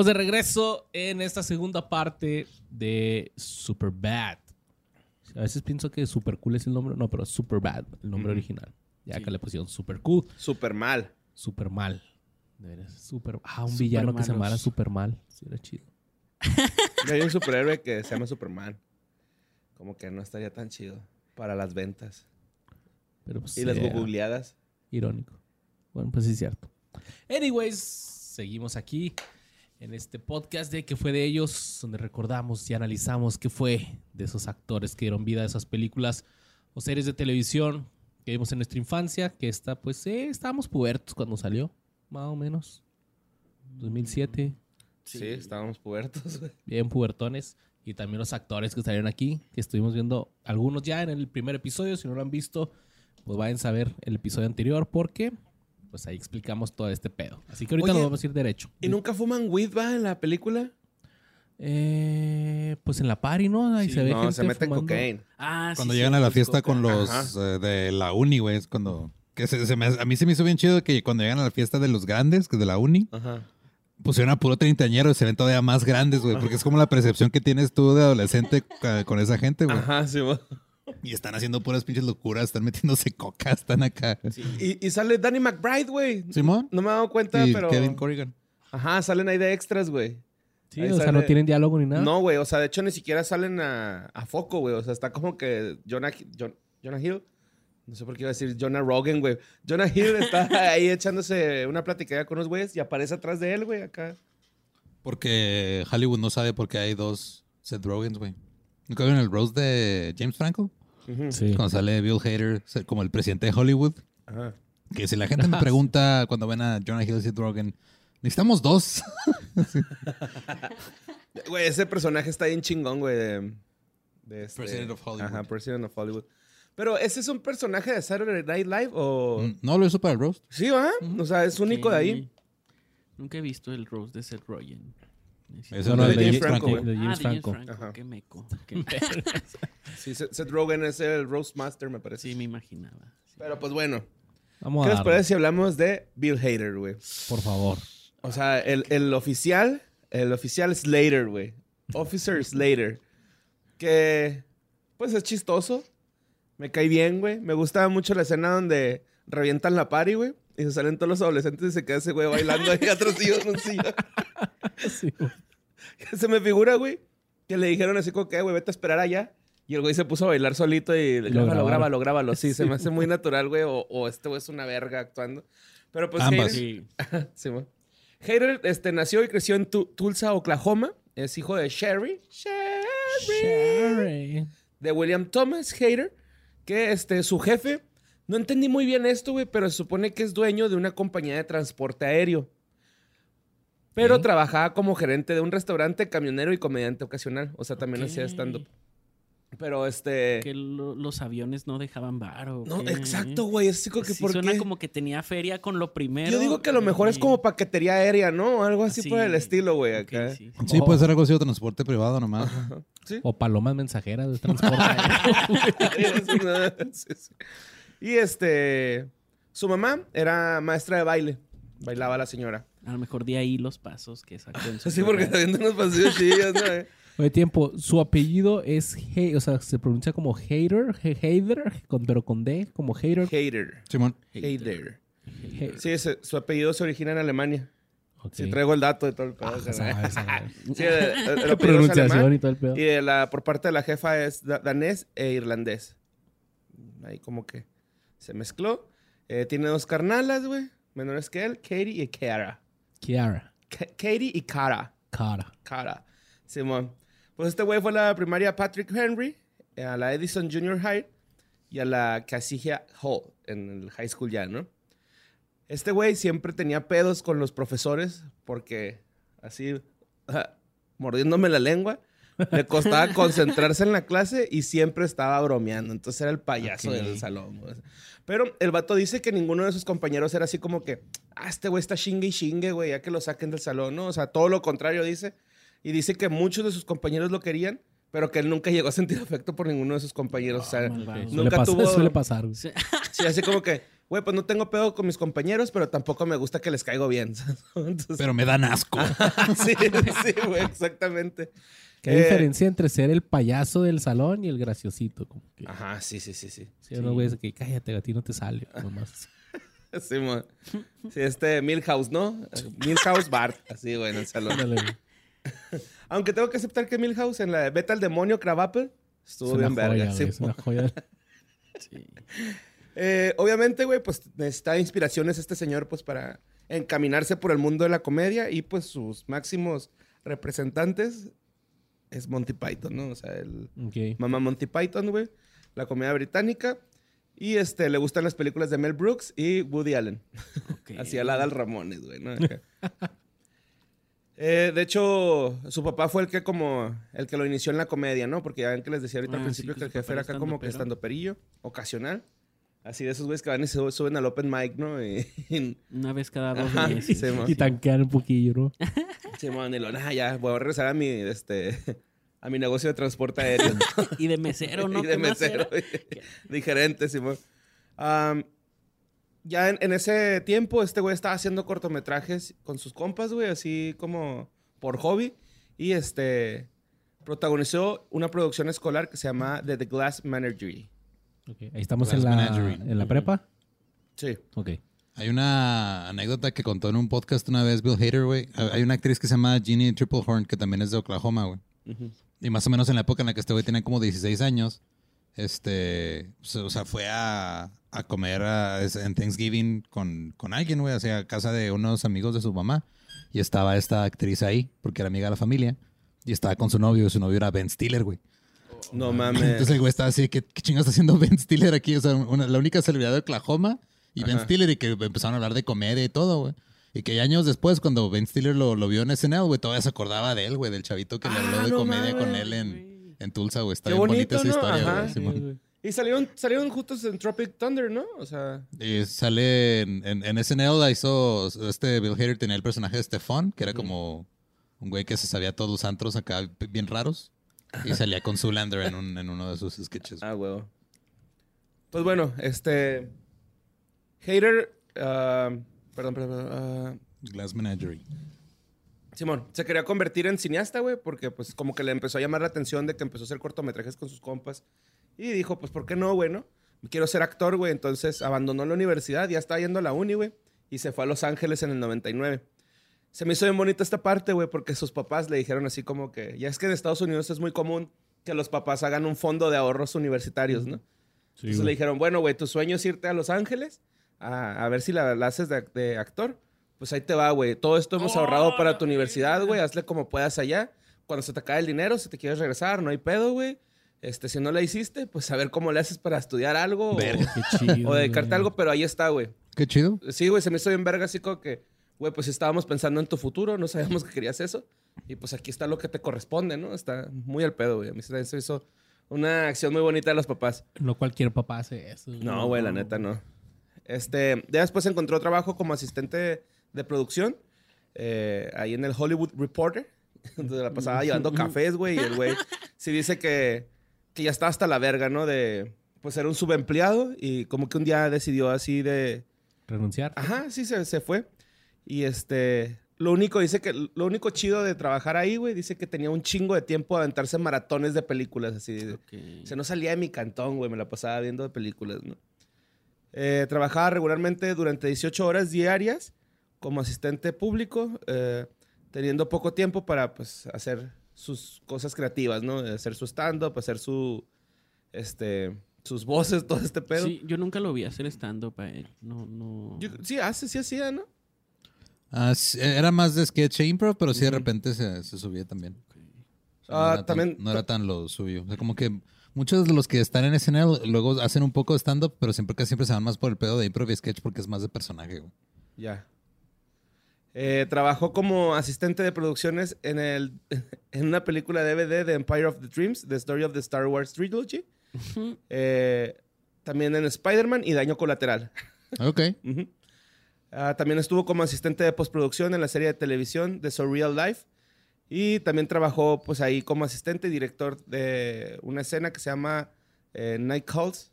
Estamos de regreso en esta segunda parte de Superbad. A veces pienso que Super Cool es el nombre. No, pero Superbad, el nombre original. Ya Sí. que le pusieron Super Cool, Super mal. Super Mal. De veras, super. Ah, un Super villano que se llamara Super Mal. Sí, era chido. Y Hay un superhéroe que se llama Superman. Como que no estaría tan chido para las ventas. Pero pues, Y las googleadas. Irónico. Bueno, pues sí es cierto. Anyways, seguimos aquí en este podcast de que fue de ellos, donde recordamos y analizamos qué fue de esos actores que dieron vida a esas películas o series de televisión que vimos en nuestra infancia, que esta, pues, eh, estábamos pubertos cuando salió, más o menos. 2007, Sí, estábamos pubertos, bien pubertones. Y también los actores que salieron aquí, que estuvimos viendo algunos ya en el primer episodio. Si no lo han visto, pues vayan a ver el episodio anterior porque pues ahí explicamos todo este pedo. Así que ahorita Oye, nos vamos a ir derecho. ¿Y nunca fuman weed, va, en la película? Eh, pues en la party, ¿no? Ahí Sí, se ve No, gente se meten fumando. cocaine. Ah, sí, Cuando sí, llegan a la fiesta con los eh, de la uni, güey, es cuando... Que se, se me- a mí se me hizo bien chido que cuando llegan a la fiesta de los grandes, que es de la uni, Ajá. pusieron a puro treintañero y se ven todavía más grandes, güey, porque es como la percepción que tienes tú de adolescente ca- con esa gente, güey. Ajá, sí, güey. Y están haciendo puras pinches locuras, están metiéndose coca, están acá. Y, y sale Danny McBride, güey. ¿Simón? No me he dado cuenta, y pero... Kevin Corrigan. Ajá, salen ahí de extras, güey. Sí, Ahí o sea, no tienen diálogo ni nada. No, güey. O sea, de hecho, ni siquiera salen a, a foco, güey. O sea, está como que Jonah, Jon- Jonah Hill. No sé por qué iba a decir Jonah Rogan, güey. Jonah Hill está ahí echándose una platicada con unos güeyes y aparece atrás de él, güey, acá. Porque Hollywood no sabe por qué hay dos Seth Rogans, güey. ¿Nunca vieron el roast de James Franco? Sí. Cuando sale Bill Hader como el presidente de Hollywood. Ajá. Que si la gente me pregunta cuando ven a Jonah Hill y Seth Rogen, necesitamos dos. Güey, ese personaje está bien chingón, güey. De, de este- President of Hollywood. Ajá, President of Hollywood. Pero, ¿ese es un personaje de Saturday Night Live o...? no lo hizo para el roast. Sí, ¿va? O sea, es único de ahí. Nunca he visto el Rose de Seth Rogen. Necesito- Es No, no, de James James Franco, de Ah, James de James Franco. Franco. Qué meco. Qué- Sí, Seth Rogen es el Roast Master, me parece. sí, me imaginaba. Sí. Pero, pues, bueno. Vamos ¿Qué a les parece si hablamos de Bill Hader, güey? por favor. O sea, el, el oficial, el oficial Slater, güey. Officer Slater. Que, pues es chistoso. Me cae bien, güey. Me gusta mucho la escena donde revientan la party, güey. Y se salen todos los adolescentes y se queda ese güey bailando ahí atrás en un sillón. Sí, güey. Se me figura, güey, que le dijeron así como que, güey, vete a esperar allá. Y el güey se puso a bailar solito y lo grábalo, grábalo, grábalo. Sí, se me hace muy natural, güey. O, o este güey es una verga actuando. Pero pues Ambas. Hader- Sí. Sí. Hader este, nació y creció en Tu- Tulsa, Oklahoma. Es hijo de Sherry. Sherry. Sherry. De William Thomas Hader. Que este, su jefe. No entendí muy bien esto, güey, pero se supone que es dueño de una compañía de transporte aéreo. Pero trabajaba como gerente de un restaurante, camionero y comediante ocasional. O sea, también hacía stand-up. Pero este. Que lo- los aviones no dejaban varo. No, exacto, güey. Es así como que Sí, por suena qué? como que tenía feria con lo primero. Yo digo que a lo mejor es como paquetería aérea, ¿no? Algo así Sí. por el estilo, güey. Ok, Acá. sí, sí. Sí, Oh. puede ser algo así de transporte privado nomás. ¿Sí? O palomas mensajeras de transporte. Sí, sí. Y este. Su mamá era maestra de baile. Bailaba la señora. A lo mejor de ahí los pasos que sacó en su Sí, porque está viendo unos pasillos chillos, ¿no? Oye, tiempo, su apellido es, He- o sea, se pronuncia como Hater, He- Hader, con, pero con D, como Hater. Hater. Simón. Hater. Sí, ese- su apellido se origina en Alemania. ok. Sí, traigo el dato de todo el pedo. Ah, o sea, sabes, sabes. sí, el, el- el pronunciación alemán, y todo el pedo. Y de la, por parte de la jefa es da- danés e irlandés. Ahí como que se mezcló. Eh, tiene dos carnalas, güey. Menores que él, Katie y Cara. Kiara, Ka- Katie y Cara. cara. Cara. Simón. Pues este güey fue a la primaria Patrick Henry, eh, a la Edison Junior High y a la Casilla Hall en el high school ya, ¿no? Este güey siempre tenía pedos con los profesores porque así, mordiéndome la lengua, le costaba concentrarse en la clase y siempre estaba bromeando. Entonces era el payaso Ok. del salón. güey. Pero el vato dice que ninguno de sus compañeros era así como que, ah, este güey está chingue y chingue, güey, ya que lo saquen del salón, ¿no? O sea, todo lo contrario dice. Y dice que muchos de sus compañeros lo querían, pero que él nunca llegó a sentir afecto por ninguno de sus compañeros. o sea, nunca pasar, tuvo... suele pasar. güey. Sí. Sí, así como que, güey, pues no tengo pedo con mis compañeros, pero tampoco me gusta que les caigo bien. Entonces, Pero me dan asco. sí, sí, güey, exactamente. ¿Qué Eh, diferencia entre ser el payaso del salón y el graciosito? Como que, Ajá, sí, sí, sí, sí. sí, unos güeyes que cállate, a ti no te sale. Nomás. Sí, este Milhouse, ¿no? Milhouse Bart, así, güey, en el salón. Güey. Aunque tengo que aceptar que Milhouse en la de Beta al Demonio Crabapple estuvo Es una bien verga. joya, sí, güey, es mo. una joya. Sí. Eh, obviamente, güey, pues necesita inspiraciones este señor, pues, para encaminarse por el mundo de la comedia y, pues, sus máximos representantes es Monty Python, ¿no? O sea, el Ok. mamá Monty Python, güey, la comedia británica y, este, le gustan las películas de Mel Brooks y Woody Allen. ok. Así al Adal Ramones, güey, ¿no? Eh, de hecho, su papá fue el que como el que lo inició en la comedia, ¿no? Porque ya ven que les decía ahorita Ah, al principio sí, que que el jefe era acá como que estando perillo, ocasional. Así de esos güeyes que van y se suben al open mic, ¿no? Y, y- Una vez cada dos Ajá, meses. sí. Y tanquean un poquillo, ¿no? Simón, y lo, "Nah, ya, voy a regresar a mi, este, a mi negocio de transporte aéreo. Y de mesero, ¿no? y de ¿Qué más mesero, era? de gerente, Simón. Ya en, en ese tiempo, este güey estaba haciendo cortometrajes con sus compas, güey, así como por hobby. Y este protagonizó una producción escolar que se llama The, The Glass Menagerie. Ahí estamos en la, en la prepa. Sí. Ok. Hay una anécdota que contó en un podcast una vez Bill Hader, güey. Hay una actriz que se llama Jeannie Triplehorn, que también es de Oklahoma, güey. Y más o menos en la época en la que este güey tenía como 16 años, este, o sea, fue a, a comer a- en Thanksgiving con, con alguien, güey, hacia casa de unos amigos de su mamá. Y estaba esta actriz ahí, porque era amiga de la familia. Y estaba con su novio, y su novio era Ben Stiller, güey. No mames. Entonces el güey estaba así, ¿qué, qué chingados está haciendo Ben Stiller aquí? O sea, una- la única celebridad de Oklahoma y Ben. Stiller y que empezaron a hablar de comedia y todo, güey. Y que años después, cuando Ben Stiller lo, lo vio en SNL, güey, todavía se acordaba de él, güey, del chavito que le Ah, habló de no comedia con él en, en Tulsa, güey. Está Qué bien bonita esa ¿no? historia, Ajá. güey. Simón. Y salieron, salieron juntos en Tropic Thunder, ¿no? O sea, Y sale en, en, en SNL, la hizo, este Bill Hader tenía el personaje de Stefan, que era como un güey que se sabía todos los antros acá bien raros. Y salía con Zoolander en, un, en uno de sus sketches. Ah, huevo. Pues bueno, este. Hater. ah, perdón, perdón. perdón, ah, Glass Menagerie. Simón, se quería convertir en cineasta, güey, porque pues como que le empezó a llamar la atención de que empezó a hacer cortometrajes con sus compas. Y dijo, pues, ¿por qué no, güey, no? Quiero ser actor, güey. Entonces abandonó la universidad, ya estaba yendo a la uni, güey. Y se fue a Los Ángeles en el 99. Se me hizo bien bonita esta parte, güey, porque sus papás le dijeron así como que, ya es que en Estados Unidos es muy común que los papás hagan un fondo de ahorros universitarios, ¿no? Sí, Entonces le dijeron, bueno, güey, tu sueño es irte a Los Ángeles a, a ver si la, la haces de, de actor. Pues ahí te va, güey. Todo esto hemos ahorrado para tu universidad, güey. Hazle como puedas allá. Cuando se te acabe el dinero, si te quieres regresar, no hay pedo, güey. Este, si no la hiciste, pues a ver cómo le haces para estudiar algo o, Verga. Qué chido. o dedicarte a algo, pero ahí está, güey. Qué chido. Sí, güey, se me hizo bien verga así como que, güey, pues estábamos pensando en tu futuro, no sabíamos que querías eso. Y pues aquí está lo que te corresponde, ¿no? Está muy al pedo, güey. A mí se me hizo una acción muy bonita de los papás. No cualquier papá hace eso. No, güey, la neta no. Este, ya después encontró trabajo como asistente de producción eh, ahí en el Hollywood Reporter, donde la pasaba llevando cafés, güey, y el güey sí dice que, que ya está hasta la verga, ¿no? De, pues, ser un subempleado y como que un día decidió así de, Renunciar. ajá, sí, se, se fue. Y este, lo único, dice que, lo único chido de trabajar ahí, güey, dice que tenía un chingo de tiempo a aventarse maratones de películas, así, de- Ok. o sea, no salía de mi cantón, güey. Me la pasaba viendo de películas, ¿no? Eh, trabajaba regularmente durante 18 horas diarias como asistente público, eh, teniendo poco tiempo para, pues, hacer sus cosas creativas, ¿no? Hacer su stand-up, hacer su, este, sus voces, todo este pedo. Sí, yo nunca lo vi hacer stand-up a él. No, no. Yo- sí, hace, sí hacía, ¿no? Ah, era más de sketch e improv, pero sí de repente se, se subía también. O sea, Ah, no, era tan, también- no era tan lo suyo. O sea, como que muchos de los que están en SNL luego hacen un poco de stand-up, pero siempre que siempre se van más por el pedo de improv y sketch porque es más de personaje, güey. Ya. Eh, trabajó como asistente de producciones en, el, en una película DVD de Empire of the Dreams, The Story of the Star Wars Trilogy. Eh, también en Spider-Man y Daño Colateral. Ok. Ujú. Ah, también estuvo como asistente de postproducción en la serie de televisión de Surreal Life. Y también trabajó pues ahí como asistente y director de una escena que se llama eh, Night Calls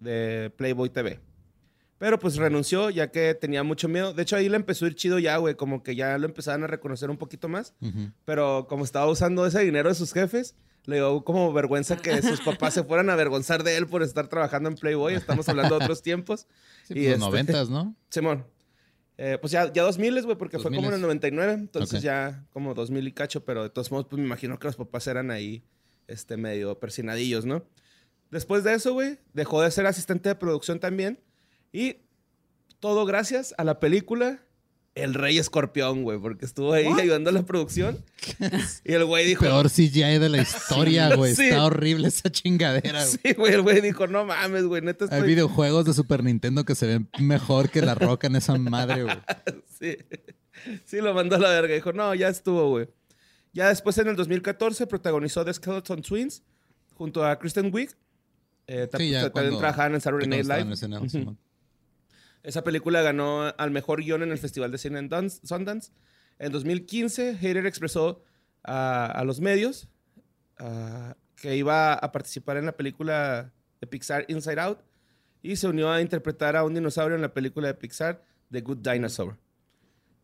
de Playboy TV. Pero pues renunció ya que tenía mucho miedo. De hecho, ahí le empezó a ir chido ya, güey. Como que ya lo empezaban a reconocer un poquito más. Pero como estaba usando ese dinero de sus jefes, le dio como vergüenza que sus papás se fueran a avergonzar de él por estar trabajando en Playboy. Estamos hablando de otros tiempos. Sí, Y pues, los este- noventas, ¿no? Simón. Eh, pues ya, ya 2000, güey, porque fue como en el 99. Entonces Ok. ya como 2000 y cacho. Pero de todos modos, pues me imagino que los papás eran ahí este, medio persinadillos, ¿no? Después de eso, güey, dejó de ser asistente de producción también. Y todo gracias a la película El Rey Escorpión, güey, porque estuvo ahí ayudando a la producción. y el güey dijo... Peor CGI de la historia, güey. Sí. Está horrible esa chingadera, güey. Sí, güey, el güey dijo, no mames, güey, neta Hay estoy... videojuegos de Super Nintendo que se ven mejor que la roca en esa madre, güey. Sí. Sí, lo mandó a la verga. Dijo, no, ya estuvo, güey. Ya después, en el 2014, protagonizó The Skeleton Twins junto a Kristen Wiig. Eh, Sí, ya ta- también cuando- trabajaban en Saturday Night Live. Esa película ganó al mejor guion en el Festival de Cine en Dun- Sundance. En 2015, Hater expresó a, a los medios que iba a participar en la película de Pixar Inside Out y se unió a interpretar a un dinosaurio en la película de Pixar The Good Dinosaur.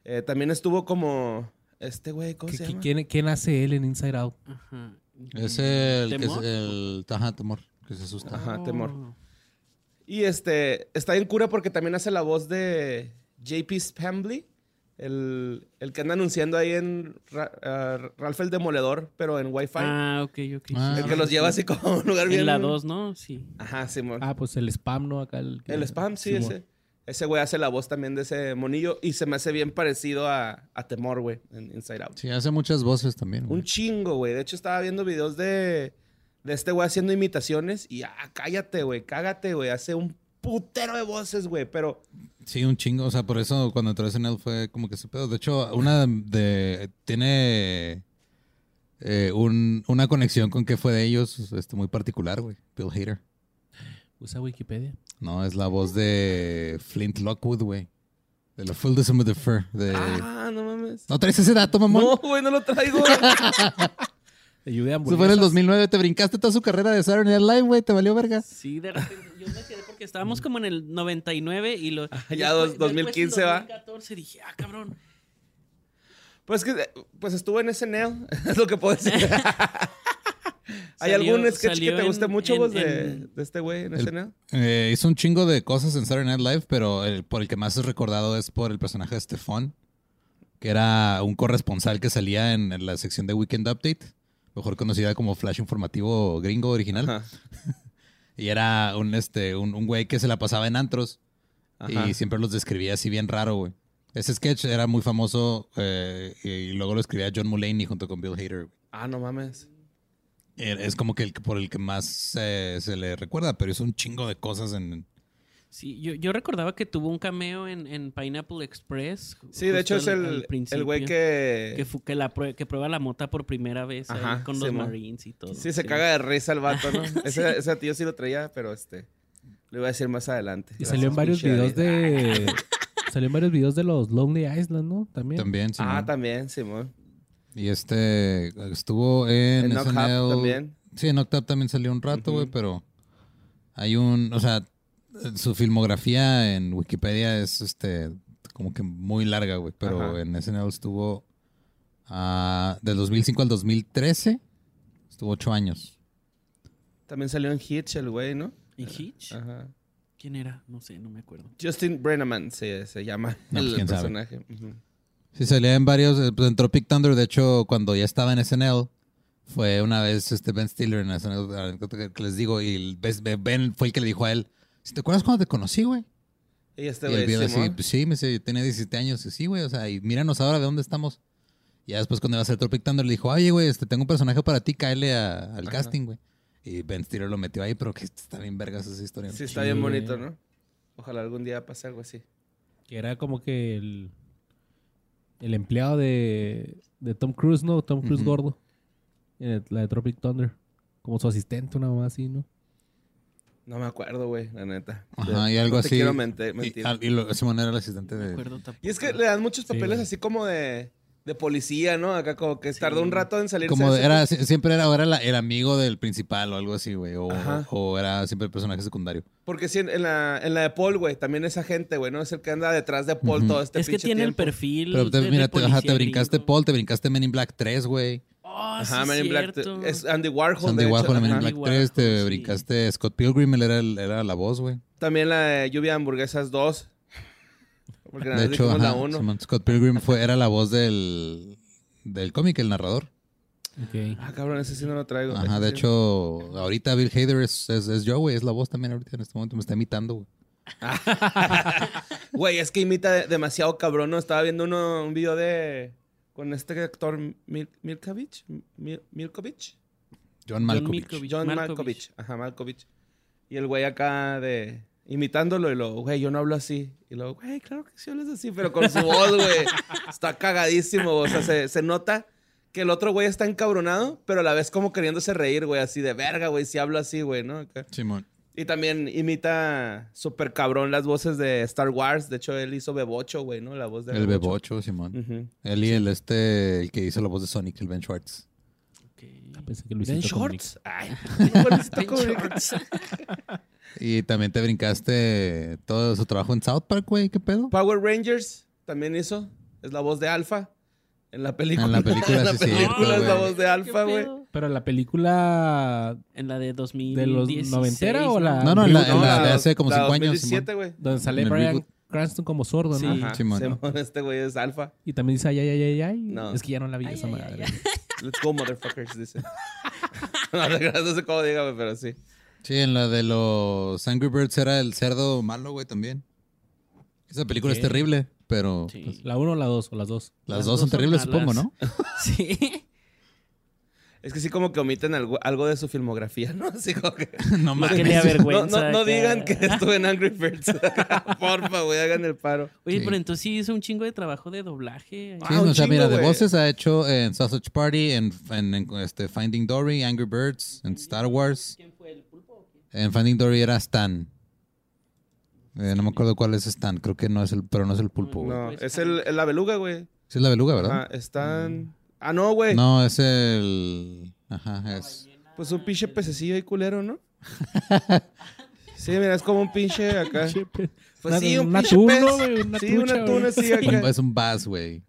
Eh, también estuvo como este güey, ¿cómo ¿Qué- se llama? ¿Quién, quién hace él en Inside Out? Ajá. Es el, que es ¿Temor? el ajá, temor, que se asusta. Ajá, temor. Y este, está en cura porque también hace la voz de JP Spambly, el, el que anda anunciando ahí en Ra- ah, Ralph el Demoledor, pero en Wi-Fi. Ah, ok, ok. Ah, el que los lleva así como a un lugar bien... En la 2, ¿no? Sí. Ajá, Simón. Ah, pues el spam, ¿no? Acá el, el spam, sí, Simón. ese. Ese güey hace la voz también de ese monillo y se me hace bien parecido a, a Temor, güey, en Inside Out. Sí, hace muchas voces también. güey. Un chingo, güey. De hecho, estaba viendo videos de, de este güey haciendo imitaciones y, ah, cállate, güey, cágate, güey. Hace un putero de voces, güey, pero... Sí, un chingo. O sea, por eso cuando entró a SNL fue como que ese pedo. De hecho, una de. Tiene. eh, un- una conexión con que fue de ellos este, muy particular, güey. Bill Hader. Usa Wikipedia. No, es la voz de Flint Lockwood, güey. De la Full December the Fur. De... Ah, no mames. ¿No traes ese dato, mamón? No, güey, no lo traigo. Ayude a Eso fue en el hamburguesas. 2009. Te brincaste toda su carrera de Saturday Night Live, güey. Te valió verga. Sí, de repente yo me quedé porque estábamos como en el 99 y lo... ya dos- después- 2015 después en va. 2014 dije, ah, cabrón. pues que, pues estuvo en SNL, es lo que puedo decir. ¿Hay Salió- algún sketch que te guste en- mucho, en- vos, de, en- de este güey en El- SNL? Eh, hizo un chingo de cosas en Saturday Night Live, pero el- por el que más es recordado es por el personaje de Stefan, que era un corresponsal que salía en, en la sección de Weekend Update, mejor conocida como Flash Informativo Gringo original. Ajá. Y era un, este, un, un güey que se la pasaba en antros Ajá. y siempre los describía así bien raro, güey. Ese sketch era muy famoso eh, y luego lo escribía John Mulaney junto con Bill Hader. güey. Ah, no mames. Eh, Es como que el por el que más eh, se le recuerda, pero hizo un chingo de cosas en, Sí, yo, yo recordaba que tuvo un cameo en, en Pineapple Express. Sí, de hecho es al- el, el güey que... Que, que, la prue- que prueba la mota por primera vez ahí con los. Marines y todo. Sí, se caga de risa el vato, ¿no? Ese, ese tío sí lo traía, pero este... Lo iba a decir más adelante. Y salió en varios videos de. salió en varios videos de los Lonely Island, ¿no? También. también. Ah, Simón. también, Simón. Y este estuvo en, En SNL. también. Sí, en Up también salió un rato, güey, pero hay un, o sea, su filmografía en Wikipedia es este como que muy larga, güey, pero Ajá. en SNL estuvo ah, del 2005 al 2013, estuvo ocho años. También salió en Hitch el güey, ¿no? ¿Y Hitch? Ajá. ¿Quién era? No sé, no me acuerdo. Justin Brenneman se, se llama No, el pues, sabe. personaje. Sí, salía en varios, eh, pues en Tropic Thunder, de hecho, cuando ya estaba en SNL, fue una vez este Ben Stiller en SNL, la anécdota que- les digo, y el- Ben fue el que le dijo a él, "¿Sí ¿te acuerdas cuando te conocí, güey? Y este Y el güey, Simón. pues sí, me dice, tenía 17 años. Y sí, güey, o sea, y míranos ahora de dónde estamos. Y ya después cuando iba a hacer Tropic Thunder le dijo, oye, güey, este, tengo un personaje para ti, cáele a- al Ajá. casting, güey. Y Ben Stiller lo metió ahí, pero que está bien vergas esa historia. Sí, está Sí. bien bonito, ¿no? Ojalá algún día pase algo así. Que era como que el. El empleado de. De Tom Cruise, ¿no? Tom Cruise gordo. En el- la de Tropic Thunder. Como su asistente, una mamá así, ¿no? No me acuerdo, güey, la neta. Ajá, y algo no te así. quiero mente- Y, mentir. al- y lo, ese manera era el asistente No me de... acuerdo tampoco. Y es que le dan muchos Sí, papeles así como de, de policía, ¿no? Acá como que tardó un rato en salir. Como era, si- siempre era, era la- el amigo del principal o algo así, güey. O, Ajá. o era siempre el personaje secundario. Porque sí, en la, en la de Paul, güey, también esa gente, güey, ¿no? Es el que anda detrás de Paul todo este es que tiene el perfil. Pero te- de- de mira, te, ajá, te brincaste gringo. Paul, te brincaste Men in Black 3, güey. Oh, Ajá, sí Man in Black. Es Andy Warhol, hecho. Warhol en Men in. Black Andy 3, te brincaste Scott Pilgrim, él era, el- era la voz, güey. También la de Lluvia de Hamburguesas 2. Porque De hecho, ajá, la 1. Simón, Scott Pilgrim fue, era la voz del, del cómic, el narrador. Ah, cabrón, ese sí no lo traigo. Ajá, de sí. hecho, ahorita Bill Hader es, es, es yo, güey, es la voz también ahorita en este momento, me está imitando, güey. Güey, es que imita de- demasiado cabrón, ¿no? Estaba viendo uno, un video de... Con este actor Mil Milkovich. Mil- Milkovich. John Malkovich. John Malkovich. Malkovich. Ajá, Malkovich. Y el güey acá de... Imitándolo y luego, güey, yo no hablo así. Y luego, güey, claro que sí hablas así, pero con su voz, güey. Está cagadísimo, o sea, se, se nota que el otro güey está encabronado, pero a la vez como queriéndose reír, güey, así de verga, güey, si hablo así, güey, ¿no? Acá. Simón. Y también imita súper cabrón las voces de Star Wars. De hecho, él hizo Bebocho, güey, ¿no? La voz de El Bebocho, Simón. Él y el este, el que hizo la voz de Sonic, el Ben Schwartz. Ok. Pensé que ¿Ben Luisito Shorts? Ay, no, Luisito Ben Comunica. Shorts. Y también te brincaste todo su trabajo en South Park, güey, ¿qué pedo? Power Rangers también hizo. Es la voz de Alpha. En la película. En la película, En la sí, película cierto, es la voz de Alpha, ¿Qué güey. Pero la película En la de 2000. ¿De los noventera o la- No, no, en la, No, en la de hace como la cinco años. 2017, güey. donde sale Brian reboot. Cranston como sordo, ¿no? Sí. Simón. Este güey es Alpha. Y también dice ay, ay, ay, ay, ay. No. Es que ya no la vi Ay, esa ay, madre. ay, Let's go, motherfuckers, dice. no, no sé cómo diga, güey, pero sí. Sí, en la de los Angry Birds era el cerdo malo, güey, también. Esa película es Ok. terrible, pero Sí. pues, La uno o la dos, o las dos. las, Las dos son dos son terribles, supongo. ¿no? Sí. Es que sí como que omiten algo, algo de su filmografía, ¿no? Así como que... no que le No, digan que estuve en Angry Birds. Porfa, güey, hagan el paro. Oye, Sí. pero entonces sí hizo un chingo de trabajo de doblaje. Sí, Ah, un o sea, chingo, mira, de güey. voces ha hecho en Sausage Party, en, en- en, este, Finding Dory, Angry Birds, en Star Wars. ¿Quién fue el pulpo? En Finding Dory era Stan. Eh, no me acuerdo cuál es Stan, creo que no es el, pero no es el pulpo, güey. No, Pues, es el, la beluga, güey. Sí es la beluga, ¿verdad? Ajá, están... Ah, no, güey. No, es el... Ajá, es... Pues un pinche pececillo ahí culero, ¿no? sí, mira, es como un pinche acá. Pues Una- sí, un pinche pez. sí, una tuna Un- acá. es un bass, güey.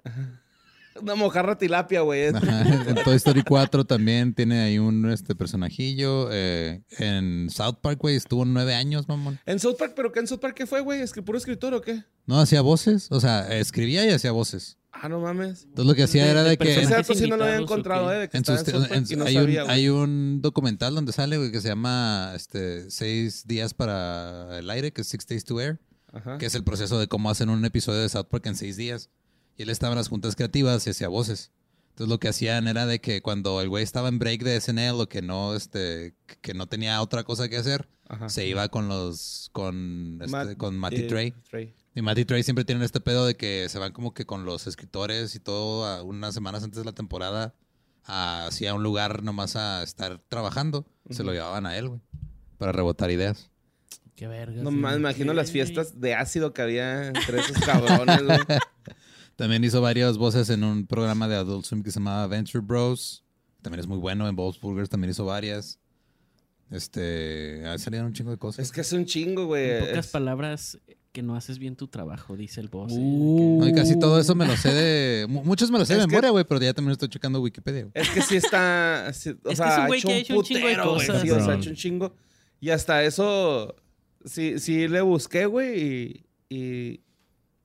Una mojarra tilapia, güey. En Toy Story 4 también tiene ahí un este personajillo. eh, en South Park, güey, estuvo nueve años, mamón. En South Park, ¿pero qué en South Park qué fue, güey? ¿Es que puro escritor o qué? No hacía voces, o sea, escribía y hacía voces. Ah, no mames. Entonces lo que hacía De- era de de que Ese dato sí no lo había invitados, ¿o encontrado, eh, de que en estaba sus- en en- y no hay, un, sabía, güey. hay un documental donde sale, güey, que se llama este, Seis días para el aire, que es Six Days to Air, Ajá. que es el proceso de cómo hacen un episodio de South Park en seis días. Y él estaba en las juntas creativas y hacía voces. Entonces lo que hacían era de que cuando el güey estaba en break de SNL o que no, este, que no tenía otra cosa que hacer, Ajá. se iba con los, con, este, Matt- con Matty eh, Trey. Trey. Y Matt y Trey siempre tienen este pedo de que se van como que con los escritores y todo a unas semanas antes de la temporada a, así a un lugar nomás a estar trabajando. Se lo llevaban a él, güey, para rebotar ideas. Qué verga. No me imagino las fiestas de ácido que había entre esos cabrones, güey. También hizo varias voces en un programa de Adult Swim que se llamaba Venture Bros. También es muy bueno. En Bob's Burgers también hizo varias. Este, salieron un chingo de cosas. Es que es un chingo, güey. En pocas Es- palabras, que no haces bien tu trabajo, dice el boss. ¿eh? Uh. No, y casi todo eso me lo sé de... mu- Muchos me lo sé de Es que- memoria, güey, pero ya también estoy checando Wikipedia. güey. Es que sí está. sí, o que sea, es un ha güey hecho que ha hecho un chingo de putero, güey, cosas. sí, o sea, ha hecho un chingo. Y hasta eso. Sí, sí le busqué, güey. Y, y,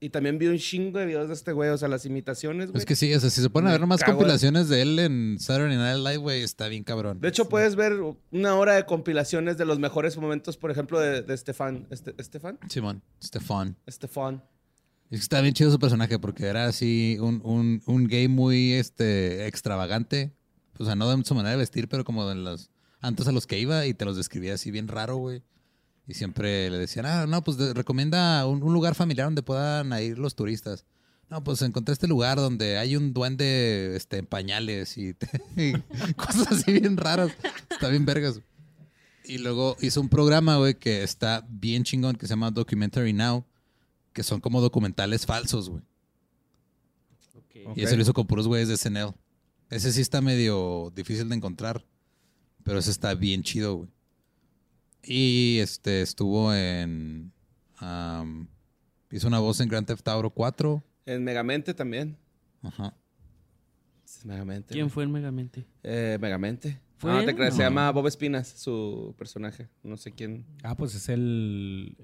y también vi un chingo de videos de este güey. O sea, las imitaciones, güey. Es que sí, o sea, si se ponen a ver nomás en- compilaciones de él en Saturday Night Live, güey, está bien cabrón. De hecho, puedes ver una hora de compilaciones de los mejores momentos, por ejemplo, de, de Estefan. Este, ¿Estefan? Simón, Stefan. Estefan. Es que está bien chido su personaje porque era así un, un, un gay muy este, extravagante. O sea, no de su manera de vestir, pero como de los antes a los que iba y te los describía así bien raro, güey. Y siempre le decían, ah, no, pues recomienda un, un lugar familiar donde puedan ir los turistas. No, pues encontré este lugar donde hay un duende este, en pañales y, y cosas así bien raras. Está bien vergas. Y luego hizo un programa, güey, que está bien chingón, que se llama Documentary Now, que son como documentales falsos, güey. Y ese lo hizo con puros güeyes de SNL. Ese sí está medio difícil de encontrar. Pero ese está bien chido, güey. Y este estuvo en. am, hizo una voz en Grand Theft Auto 4. En Megamente también. Ajá. Megamente. ¿Quién fue el Megamente? Eh, Megamente. ¿Fue no, te creas, se llama Bob Espinas, su personaje. No sé quién. Ah, pues es el.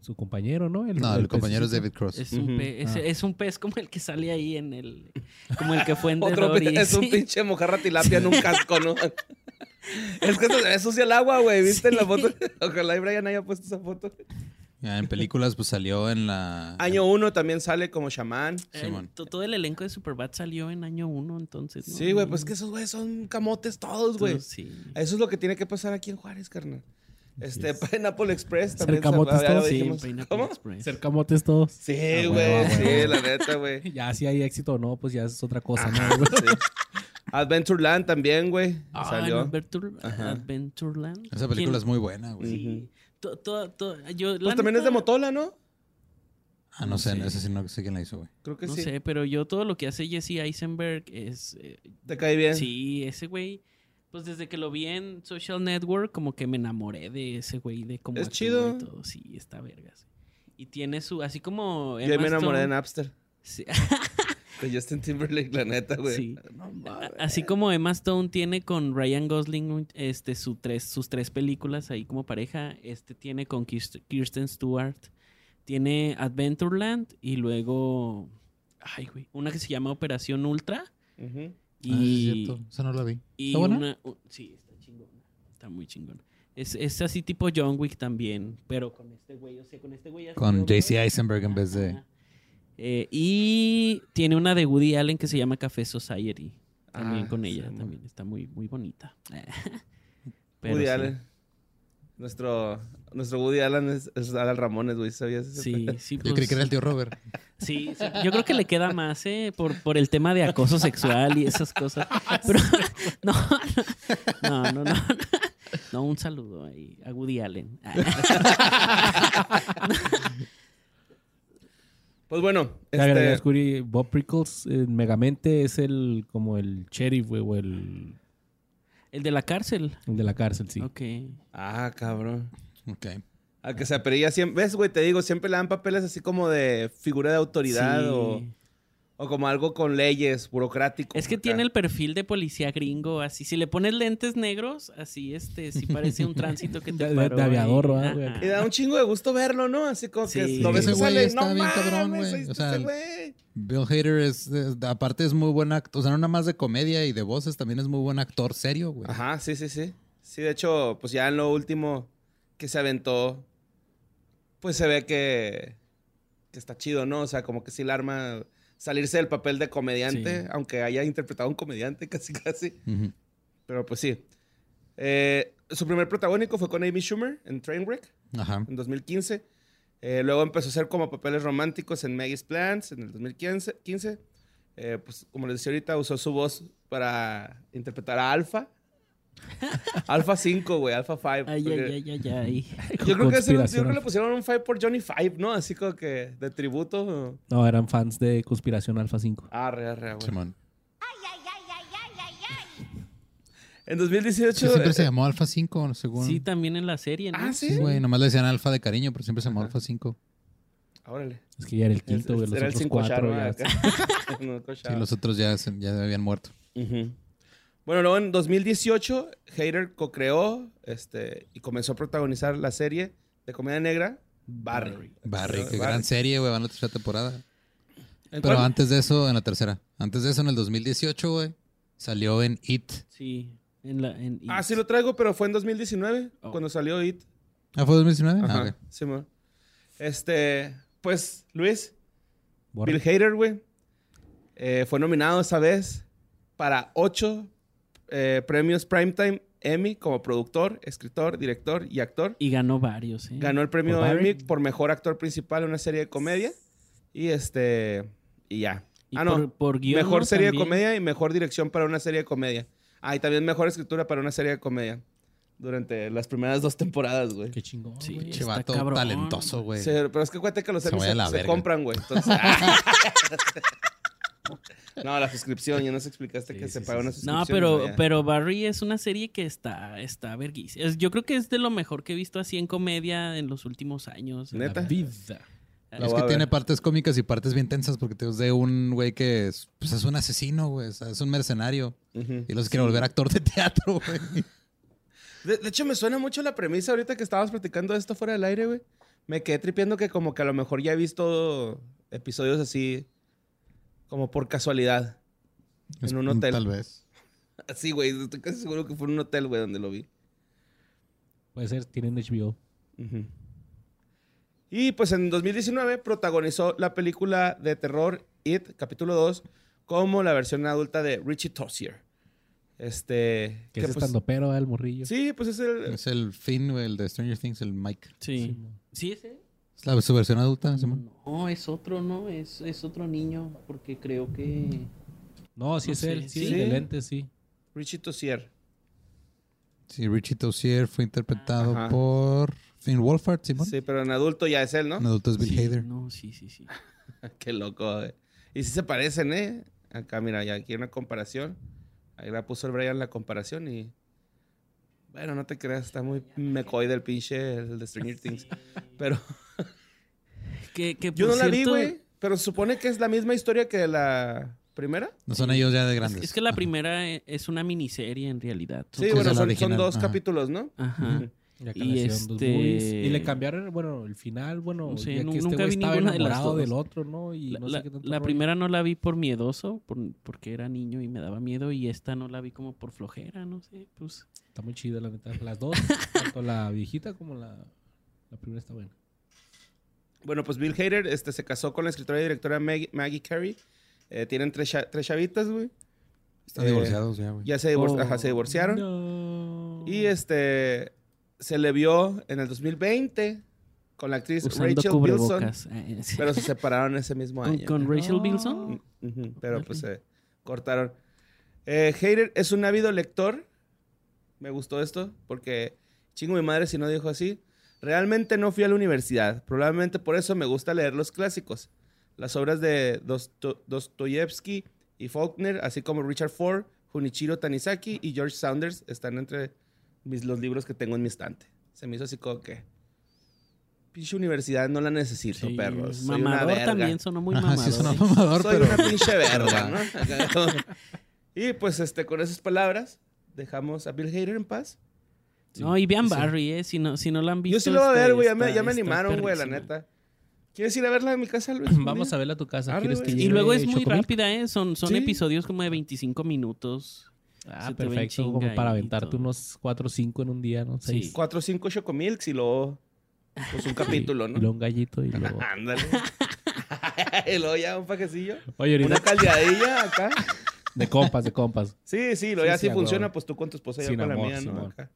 Su compañero, ¿no? No, el compañero es. David Cross. Es un, Ujú. pe- es, Ah. es un pez como el que sale ahí en el... Como el que fue en The Otro Dory, es un pinche mojarra tilapia en un casco, ¿no? es que se ve sucia el agua, güey. ¿Viste en la foto? Ojalá y Brian haya puesto esa foto. Ya, en películas, pues salió en la. Año uno también sale como chamán. Eh, todo el elenco de Superbad salió en año uno, entonces. ¿no? Sí, güey, pues que esos güeyes son camotes todos, güey. Sí. Eso es lo que tiene que pasar aquí en Juárez, carnal. Este, es. Leapple Express también. camotes ya lo todos. Sí. Pineapple ¿Cómo? Express. Ser camotes todos. Sí, Ah, güey, sí, la neta, güey. Ya si hay éxito o no, pues ya es otra cosa, Ajá, ¿no? sí. Adventureland también, güey. Ah, salió. en Adventure-. Adventureland. Esa película ¿Quién? es muy buena, güey. Sí. To- to- to- yo, la Pues también es de Motola, ¿no? Ah, no sé, Sí. ese sí no sé quién la hizo, güey. Creo que No sí. sé, pero yo todo lo que hace Jesse Eisenberg es... eh, ¿Te cae bien? Sí, ese güey, pues desde que lo vi en Social Network, como que me enamoré de ese güey, de cómo Es actúa chido. y todo. Sí, está vergas. Y tiene su, así como... Yo me enamoré de Napster. Sí, De Justin Timberlake, la neta, güey. Sí. No mames. así como Emma Stone tiene con Ryan Gosling este, su tres, sus tres películas ahí como pareja, este tiene con Kirst- Kirsten Stewart, tiene Adventureland y luego... Ay, güey. Una que se llama Operación Ultra. Ujú. Y, Ah, es cierto. Esa no la vi. Y ¿Está buena? una. sí, está chingona. Está muy chingona. Es, es así tipo John Wick también, pero con este güey, o sea, con este güey. así Con JC. Eisenberg en vez de. Eh, y tiene una de Woody Allen que se llama Café Society. También Ah, con ella, sí, también está muy, muy bonita. Pero Woody sí. Allen. Nuestro, nuestro Woody Allen es, es Alan Ramones, güey. ¿Sabías eso? Sí, sí, Yo pues, creí que era el tío Robert. sí, sí. Yo creo que le queda más, ¿eh? Por, por el tema de acoso sexual y esas cosas. Pero, no, no, no, no. No, un saludo ahí a Woody Allen. Pues bueno, este, descubrí Bob Prickles en Megamente es el como el sheriff, güey, o el, El de la cárcel. el de la cárcel, sí. Ok. Ah, cabrón. Ok. Al que se aperilla siempre. ¿Ves, güey? Te digo, siempre le dan papeles así como de figura de autoridad Sí. o, o como algo con leyes, burocrático. Es que acá. tiene el perfil de policía gringo, así. Si le pones lentes negros, así, este, sí parece un tránsito que te De- paró de aviador, ahí. ¿verdad, güey? Ajá. Y da un chingo de gusto verlo, ¿no? Así como que lo ves güey sale. está no bien cabrón, mames, güey. ahí O sea, güey. Bill Hader es, es- aparte es muy buen actor, o sea, no nada más de comedia y de voces, también es muy buen actor serio, güey. Ajá, sí, sí, sí. Sí, de hecho, pues ya en lo último que se aventó, pues se ve que, que está chido, ¿no? O sea, como que sí la arma salirse del papel de comediante, Sí. aunque haya interpretado a un comediante casi, casi. Pero pues sí. Eh, su primer protagónico fue con Amy Schumer en Trainwreck Ajá. en 2015. Eh, luego empezó a hacer como papeles románticos en Maggie's Plans en el 2015. 15. Eh, pues como les decía ahorita, usó su voz para interpretar a Alpha. Alpha 5, güey, Alpha 5. Ay, ay, porque- ay, ay, ay. Yo creo, que ese- yo creo que le pusieron un 5 por Johnny 5, ¿no? Así como que de tributo. No, eran fans de Conspiración Alpha 5. Arre, arre, güey. Simón. En 2018. Que siempre eh, se llamó Alpha 5, según. Sí, también en la serie, ¿no? Ah, sí. Sí, güey, nomás le decían Alfa de cariño, pero siempre se llamó Ajá. Alfa 5. Órale. Es que ya era el quinto, güey. Los Era el otros 5 cuatro Sharma ya. acá. No, Sí, Sharma. los otros ya, se- ya habían muerto. Ujú. Bueno, luego en 2018, Hader co-creó este, y comenzó a protagonizar la serie de comedia negra Barry. Barry, qué Barry. gran serie, güey, va en la tercera temporada. ¿En Pero cuál? antes de eso, en la tercera. Antes de eso, en el 2018, güey, salió en It. Sí. En la, en, Ah, sí lo traigo, pero fue en 2019, Oh. cuando salió IT. ¿Ah, fue 2019? Ajá, Ah, ok. sí, mo. Este, pues, Luis, Borre. Bill Hader, güey, eh, fue nominado esa vez para ocho eh, premios Primetime Emmy como productor, escritor, director y actor. Y ganó varios, ¿eh? Ganó el premio. Emmy por mejor actor principal en una serie de comedia. Y este. Y ya. Y ah, no. por- mejor serie de comedia y mejor dirección para una serie de comedia. Ah, y también mejor escritura para una serie de comedia. Durante las primeras dos temporadas, güey. Qué chingón, Sí. güey. Che, Está vato cabrón. talentoso, güey. Sí, pero es que cuente que los Se Emmys se, se compran, güey. Entonces, No, la suscripción, ya nos explicaste Sí, que sí, se sí, paga una suscripción. No, pero, pero Barry es una serie que está, está verguís. Es- Yo creo que es de lo mejor que he visto así en comedia en los últimos años. ¿Neta? La vida. La es que a tiene partes cómicas y partes bien tensas porque te de un güey que es, pues es un asesino, güey. o sea, es un mercenario. Y los quiere volver actor de teatro, güey. De, de hecho, me suena mucho la premisa ahorita que estábamos platicando de esto fuera del aire, güey. Me quedé tripeando que como que a lo mejor ya he visto episodios así como por casualidad. En un hotel. Tal vez. Así, güey. Estoy casi seguro que fue en un hotel, güey, donde lo vi. Puede ser, tienen HBO. Y pues en 2019 protagonizó la película de terror It, capítulo 2, como la versión adulta de Richie Tozier. Este. Que que, es pues, estando pero el morrillo. Sí, pues es el. Es el Finn, güey, el de Stranger Things, el Mike. Sí. ¿Sí ese? Es la, su versión adulta, Simón. No, es otro, ¿no? Es, es otro niño, porque creo que... No, sí No es sé, él. Sí, sí. el de lentes, sí. Richie Tozier. Sí, Richie Tozier fue interpretado Ajá. por Finn Wolfhard, Simón. Sí, pero en adulto ya es él, ¿no? En adulto es Bill Sí, Hader. No, sí, sí, sí. Qué loco, güey. Y sí se parecen, ¿eh? Acá, mira, ya aquí hay una comparación. Ahí la puso el Brian la comparación y. Bueno, no te creas, está muy mecoide el pinche, el de Stranger Things. Pero Que, que, yo no la vi, güey. Pero se supone que es la misma historia que la primera. No son ellos ya de Es, grandes. es que la primera e- es una miniserie en realidad. Sí, bueno, la son, son dos ajá. capítulos, ¿no? Ajá. Y, este-. Y le cambiaron, bueno, el final, bueno, Sí, ya que este nunca vi estaba ninguna de las enamorado dos. del otro, ¿no? Y La, no la- sé qué tanto la primera no la vi por miedoso, por- porque era niño y me daba miedo, y esta no la vi como por flojera, no sé, pues... Está muy chida, la neta. Las dos, tanto la viejita como la, la primera está buena. Bueno, pues Bill Hader este, se casó con la escritora y directora Maggie, Maggie Carey. Eh, tienen tres, cha- tres chavitas, güey. Están Eh, divorciados ya, güey. Ya se, divor- Oh. ajá, se divorciaron. No. Y este se le vio en el 2020 con la actriz Usando Rachel Bilson. Eh, pero se separaron ese mismo ¿Con, año. con Rachel. Bilson? Ujú, pero Órale. pues se cortaron. Eh, Hader es un ávido lector. Me gustó esto porque chingo mi madre si no dijo así. Realmente no fui a la universidad. Probablemente por eso me gusta leer los clásicos. Las obras de Dosto- Dostoyevsky y Faulkner, así como Richard Ford, Junichiro Tanizaki y George Saunders están entre mis, los libros que tengo en mi estante. Se me hizo así como que... Pinche universidad no la necesito, Sí, perros. Soy una Mamador verga. también sonó muy Ajá, mamador. sí es un ¿eh? mamador, Soy pero... una pinche verga, ¿no? Y pues este, con esas palabras, dejamos a Bill Hader en paz. No, y vean Sí. Barry, ¿eh? Si no, si no la han visto. Yo sí lo voy a ver, güey. Ya me, ya me animaron, güey, la neta. ¿Quieres ir a verla en mi casa, Luis? Vamos a verla a tu casa. Arre, ¿Quieres güey. que Y luego es muy rápida, ¿eh? Son, son Sí. episodios como de 25 minutos. Ah, Se perfecto. Como para y aventarte unos 4 o 5 en un día, ¿no? Sí. Seis. Cuatro o cinco Chocomilks y luego pues un capítulo, Y ¿no? luego un gallito y luego... Ándale. y luego ya un pajecillo. Oye, ahorita Una caldeadilla acá. de compas, de compas. Sí, sí, lo Sí, ya sí, si a funciona, pues tú con tu esposa y yo con la mía, ¿no? Acá.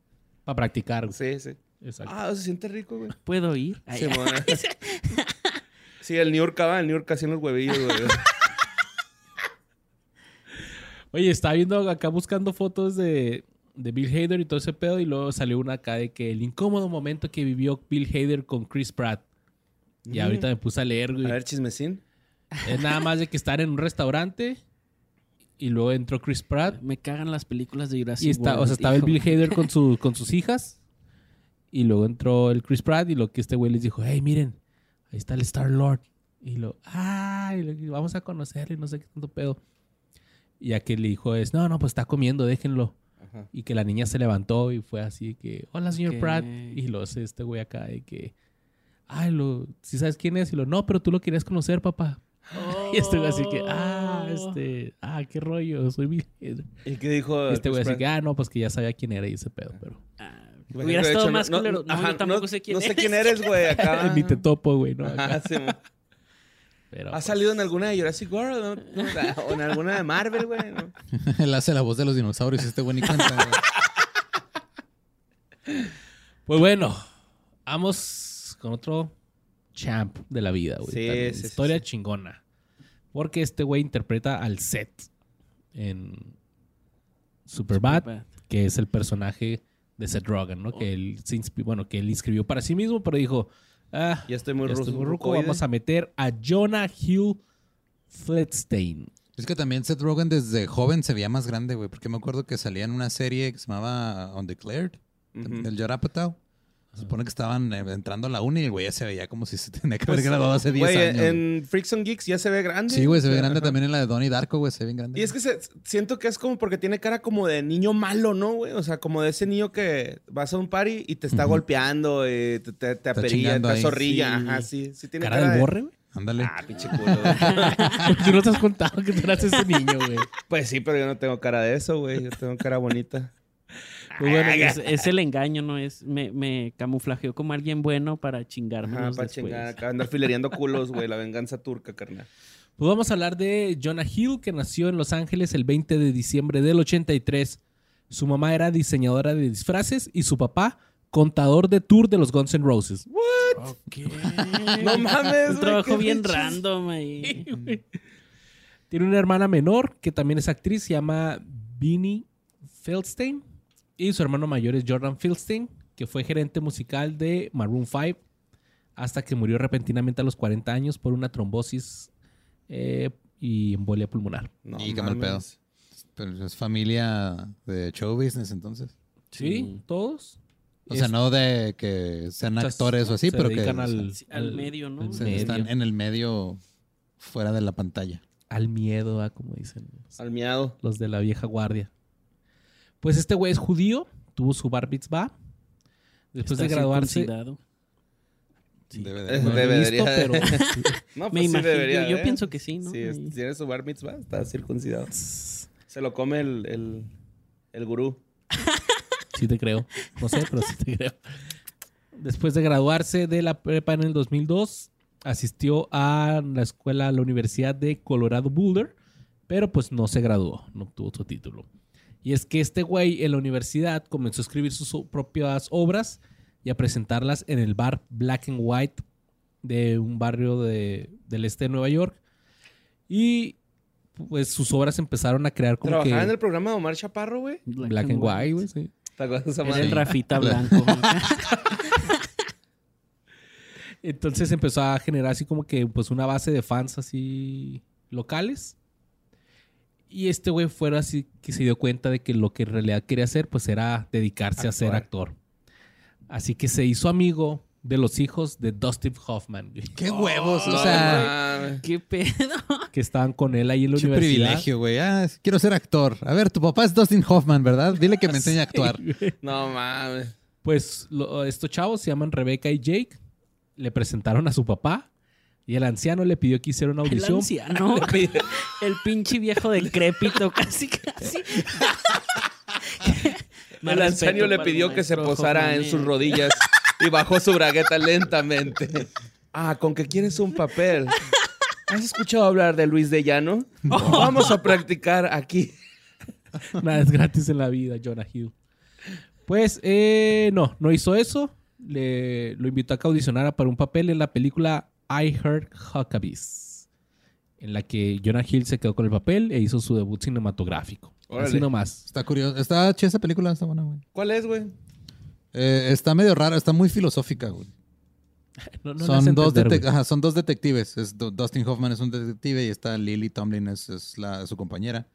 Para practicar. güey. Sí, sí. Exacto. Ah, se siente rico, güey. ¿Puedo ir? Sí, el New York va, el New York haciendo los huevillos, güey. Oye, estaba viendo acá buscando fotos de, de Bill Hader y todo ese pedo. Y luego salió una acá de que el incómodo momento que vivió Bill Hader con Chris Pratt. Y Mm. ahorita me puse a leer, güey. A ver, chismecín. Es nada más de que estar en un restaurante. Y luego entró Chris Pratt. Me cagan las películas de Jurassic Y está, o sea, estaba el. Bill Hader con, su, con sus hijas. Y luego entró el Chris Pratt. Y lo que este güey les dijo, hey, miren, ahí está el Star Lord. Y lo, ay, lo- vamos a conocerle, y no sé qué tanto pedo. Y a que le dijo es, no, no, pues está comiendo, déjenlo. Ajá. Y que la niña se levantó y fue así que, hola, señor. Pratt. Y lo hace este güey acá de que, ay, lo, si sabes quién es? Y lo, no, pero tú lo querías conocer, papá. Y este güey así que, ah, Oh. este, ah, qué rollo, soy Hader. ¿Y qué dijo? Este güey así que, ah, no, pues que ya sabía quién era y ese pedo, pero Ah, Imagínate Hubiera que de estado hecho, más no- culero. No, ajá, yo tampoco sé quién No sé eres. quién eres, güey, acá. ni te topo, güey, ¿no? Ajá, sí, mo. Pero, ¿Has pues, salido en alguna de Jurassic World? ¿no? No, O en alguna de Marvel, güey. ¿no? Él hace la voz de los dinosaurios y este güey ni cuenta, güey. Pues bueno, vamos con otro champ de la vida, güey. Sí, sí, sí, Historia sí. chingona. Porque este güey interpreta al Seth en Superbad, Superbad. que es el personaje de Seth Rogen, ¿no? Que él se bueno, que él escribió para sí mismo, pero dijo, ah, Ya estoy muy ya ruso. estoy muy ruco, rucoide. vamos a meter a Jonah Hill Fletstein. Es que también Seth Rogen desde joven se veía más grande, güey. Porque me acuerdo que salía en una serie que se llamaba Undeclared, del Judd Apatow. Se supone que estaban eh, entrando a la uni y el güey ya se veía como si se tenía que Pues, haber graduado hace 10 Güey, años. en Freaks and Geeks ya se ve grande. Sí, güey, se ve grande ajá. también en la de Donnie Darko, güey, se ve bien grande. Y es que se- siento que es como porque tiene cara como de niño malo, ¿no, güey? O sea, como de ese niño que vas a un party y te está Ujú. golpeando, y te, te, te aperilla, chingando te ahí. zorrilla. Sí. Ajá, sí. Sí tiene Cara cara, del de... borre, güey. Ándale. Ah, pinche culo, güey. Tú no te has contado que tú eras ese niño, güey. Pues sí, pero yo no tengo cara de eso, güey. Yo tengo cara bonita. Bueno, es, es el engaño, ¿no? Es, me, me camuflajeó como alguien bueno para chingarme Ajá, para chingar andar filereando culos, güey. La venganza turca, carnal. Pues vamos a hablar de Jonah Hill, que nació en Los Ángeles el 20 de diciembre del 83. Su mamá era diseñadora de disfraces y su papá, contador de tour de los Guns N' Roses. Ok. No mames, Un trabajo bien random ahí. Tiene una hermana menor que también es actriz, se llama Beanie Feldstein. Y su hermano mayor es Jordan Feldstein, que fue gerente musical de Maroon 5 hasta que murió repentinamente a los 40 años por una trombosis eh, y embolia pulmonar. No Y qué mal pedo. Pero es familia de show business entonces. ¿Sí? ¿Todos? O sea, no de que sean actores o así, se pero que dedican o sea, al, al medio, ¿no? al se- medio. están en el medio fuera de la pantalla. al miedo, ah, como dicen Al miado. los de la vieja guardia. Pues este güey es judío, tuvo su bar mitzvah. Después de graduarse, circuncidado. Debe de- no Debería visto, pero No, Me sí imagino, debería, yo, yo ¿eh? pienso que sí, ¿no? Sí, es- Ahí. tiene su bar mitzvah, está circuncidado. Se lo come el, el, el gurú. sí te creo. No sé, pero sí te creo. Después de graduarse de la prepa en el 2002, asistió a la escuela, a la Universidad de Colorado Boulder, pero pues no se graduó, no obtuvo su título. Y es que este güey en la universidad comenzó a escribir sus propias obras y a presentarlas en el bar Black and White de un barrio de- del este de Nueva York. Y pues sus obras empezaron a crear como que Trabajaba en el programa de Omar Chaparro, güey. Black, and White, güey, sí. ¿Te acuerdas Era el Rafita Blanco. Entonces empezó a generar así como que pues una base de fans así locales. Y este güey fue así que se dio cuenta de que lo que en realidad quería hacer pues era dedicarse a ser actor. Así que se hizo amigo de los hijos de Dustin Hoffman, ¡Qué huevos! No o sea. ¿Qué pedo? que estaban con él ahí en la qué universidad. privilegio, güey. Ah, quiero ser actor. A ver, tu papá es Dustin Hoffman, ¿verdad? Dile que me enseñe a actuar. No mames. Pues lo- estos chavos se llaman Rebecca y Jake. Le presentaron a su papá y el anciano le pidió que hiciera una El audición. anciano. El pinche viejo decrépito, casi, casi. El anciano le el pidió que se posara en sus rodillas y bajó su bragueta lentamente. Ah, con que quieres un papel. ¿Has escuchado hablar de Luis de Llano? Vamos a practicar aquí. Nada es gratis en la vida, Jonah Hill. Pues eh, no, no hizo eso. Le, lo invitó a que audicionara para un papel en la película I Heard Huckabees, en la que Jonah Hill se quedó con el papel e hizo su debut cinematográfico. Órale. Así nomás. Está curioso. Está chida esa película, está buena, güey. ¿Cuál es, güey? Eh, está medio rara, está muy filosófica, güey. No, no le son, dos entender, detec- güey. ajá, son dos detectives. Es Du- Dustin Hoffman es un detective y está Lily Tomlin, es, es la, su compañera.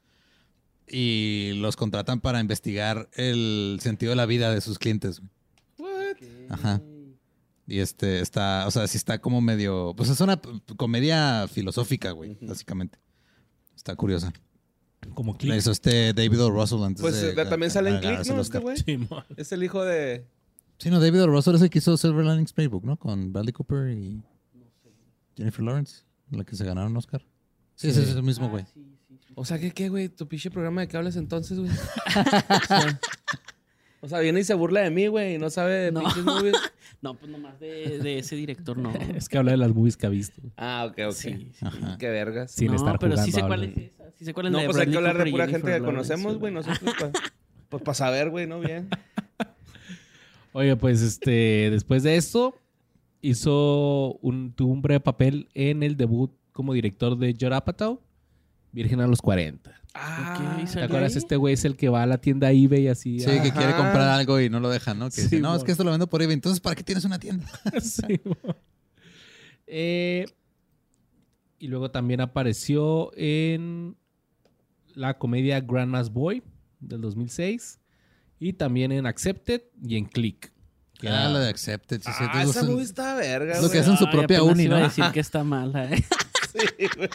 Y los contratan para investigar el sentido de la vida de sus clientes. güey. Ajá. Y este está, o sea, sí está como medio. Pues es una comedia filosófica, güey, básicamente. Está curiosa. Como La clip. hizo este David O. Russell antes Pues de eh, también sale en a- Click, ¿no? Este güey. Simón. Es el hijo de... Sí, no, David O. Russell es el que hizo Silver Linings Playbook, ¿no? Con Bradley Cooper y Jennifer Lawrence, la que se ganaron un Oscar. Sí, ese es el mismo, güey. O sea, ¿qué, qué, güey? ¿Tu pinche programa de qué hablas entonces, güey? o, sea, o sea, viene y se burla de mí, güey, y no sabe de No. pinches movies. No, pues nomás de, de ese director no. Es que habla de las movies que ha visto. Ah, ok, ok. Sí, sí. Ajá. Qué vergas. Sin no, estar pero sí sé cuál es esa. Sí sé cuál es No, de pues hay que hablar de pura gente que conocemos, güey, nosotros. pa- pues para saber, güey, ¿no? Bien. Oye, pues este, después de esto, hizo un, tuvo un breve papel en el debut como director de Judd Apatow, Virgen a los 40. Ah, ¿y ¿Te acuerdas? ahí? Este güey es el que va a la tienda eBay así. Sí, ah, que quiere comprar algo y no lo dejan, ¿no? Que dice, Sí, no, es que esto lo vendo por eBay. Entonces, ¿para qué tienes una tienda? Sí. Eh, y luego también apareció en la comedia Grandma's Boy del 2006 y también en Accepted y en Click. que Ah, era- la de Accepted. Sí, Ah, es esa movie está verga, es lo que hacen su propia uni, iba a ¿no? decir que está mala, ¿eh? Sí, güey.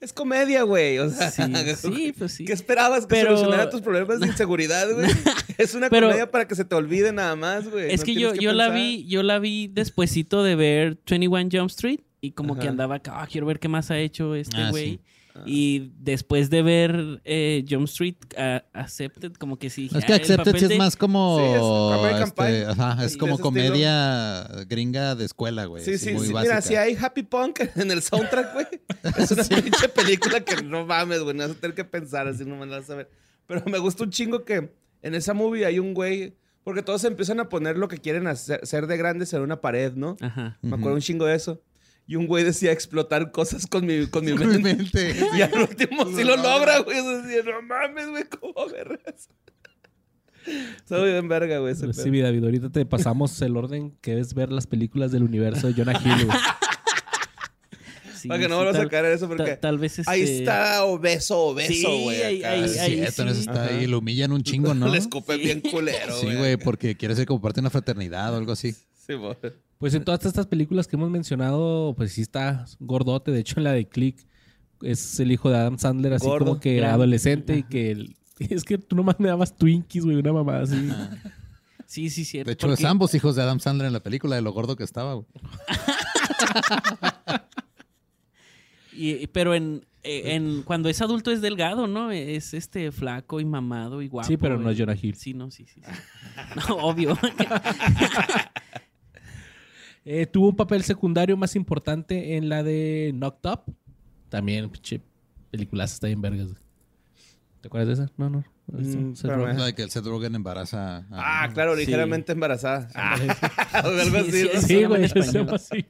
Es comedia, güey. O sea, Sí, sí, pues sí. ¿Qué esperabas? ¿Que Pero- solucionara tus problemas de inseguridad, güey? es una Pero- comedia para que se te olvide nada más, güey. Es No que yo, yo la vi, yo la vi despuesito de ver 21 Jump Street y como que andaba acá, "Ah, quiero ver qué más ha hecho este Ah, güey. Y después de ver eh, Jump Street ah, Accepted, como que sí Es que "Ah, el Accepted papel sí es de- más como. Sí, es este, ajá, es como comedia gringa de escuela, güey. Sí, sí, muy sí. básica. Mira, si hay Happy Punk en el soundtrack, güey. Es una pinche película que no mames, güey. No vas a tener que pensar así, no me la vas a ver. Pero me gusta un chingo que en esa movie hay un güey. Porque todos empiezan a poner lo que quieren hacer, ser de grandes en una pared, ¿no? Ajá. Me acuerdo un chingo de eso. Y un güey decía explotar cosas con mi, con mi mi mente. mente. Y al último sí lo logra, güey. Eso decía, no mames, güey, ¿cómo vergas? Soy bien verga, güey. ese sí, pedo. David, ahorita te pasamos el orden que es ver las películas del universo de Jonah Hill. güey. Sí, Para que no sí, vuelvas a tal- caer en eso, porque ta- tal vez ahí este- está obeso, obeso, Sí, güey. ahí- acá. ahí- Es ahí cierto, sí. está ahí. Lo humillan un chingo, ¿no? Le escupe Sí. bien culero, Sí, güey, porque quiere ser como parte de una fraternidad o algo así. Sí, güey. Pues en todas estas películas que hemos mencionado, pues sí está gordote. De hecho, en la de Click es el hijo de Adam Sandler, así Gordo. como que Gran- adolescente y que... el- es que tú nomás me dabas Twinkies, güey, una mamada así. Sí, sí, cierto. De hecho, porque- es ambos hijos de Adam Sandler en la película, de lo gordo que estaba, güey. y- pero en, eh, en cuando es adulto es delgado, ¿no? Es este flaco y mamado y guapo. Sí, pero no eh. es Jonah Hill. Sí, no, sí, sí. sí. No, obvio. Eh, tuvo un papel secundario más importante en la de Knocked Up. También, pinche películas está bien vergas. güey. ¿Te acuerdas de esa? No, no. Mm, Seth. Rogen. La de que el Seth Rogen embaraza a... Ah, claro, Sí. ligeramente embarazada. Ah, algo Sí, así, sí, ¿no? sí. Sí, güey, así.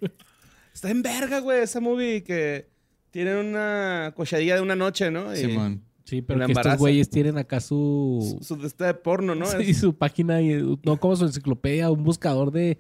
Está en verga, güey, esa movie que tiene una cochadilla de una noche, ¿no? Y Simón. Sí, pero que estos güeyes tienen acá su... su, su de este de porno, ¿no? Sí, Es- su página, y, no como su enciclopedia, un buscador de...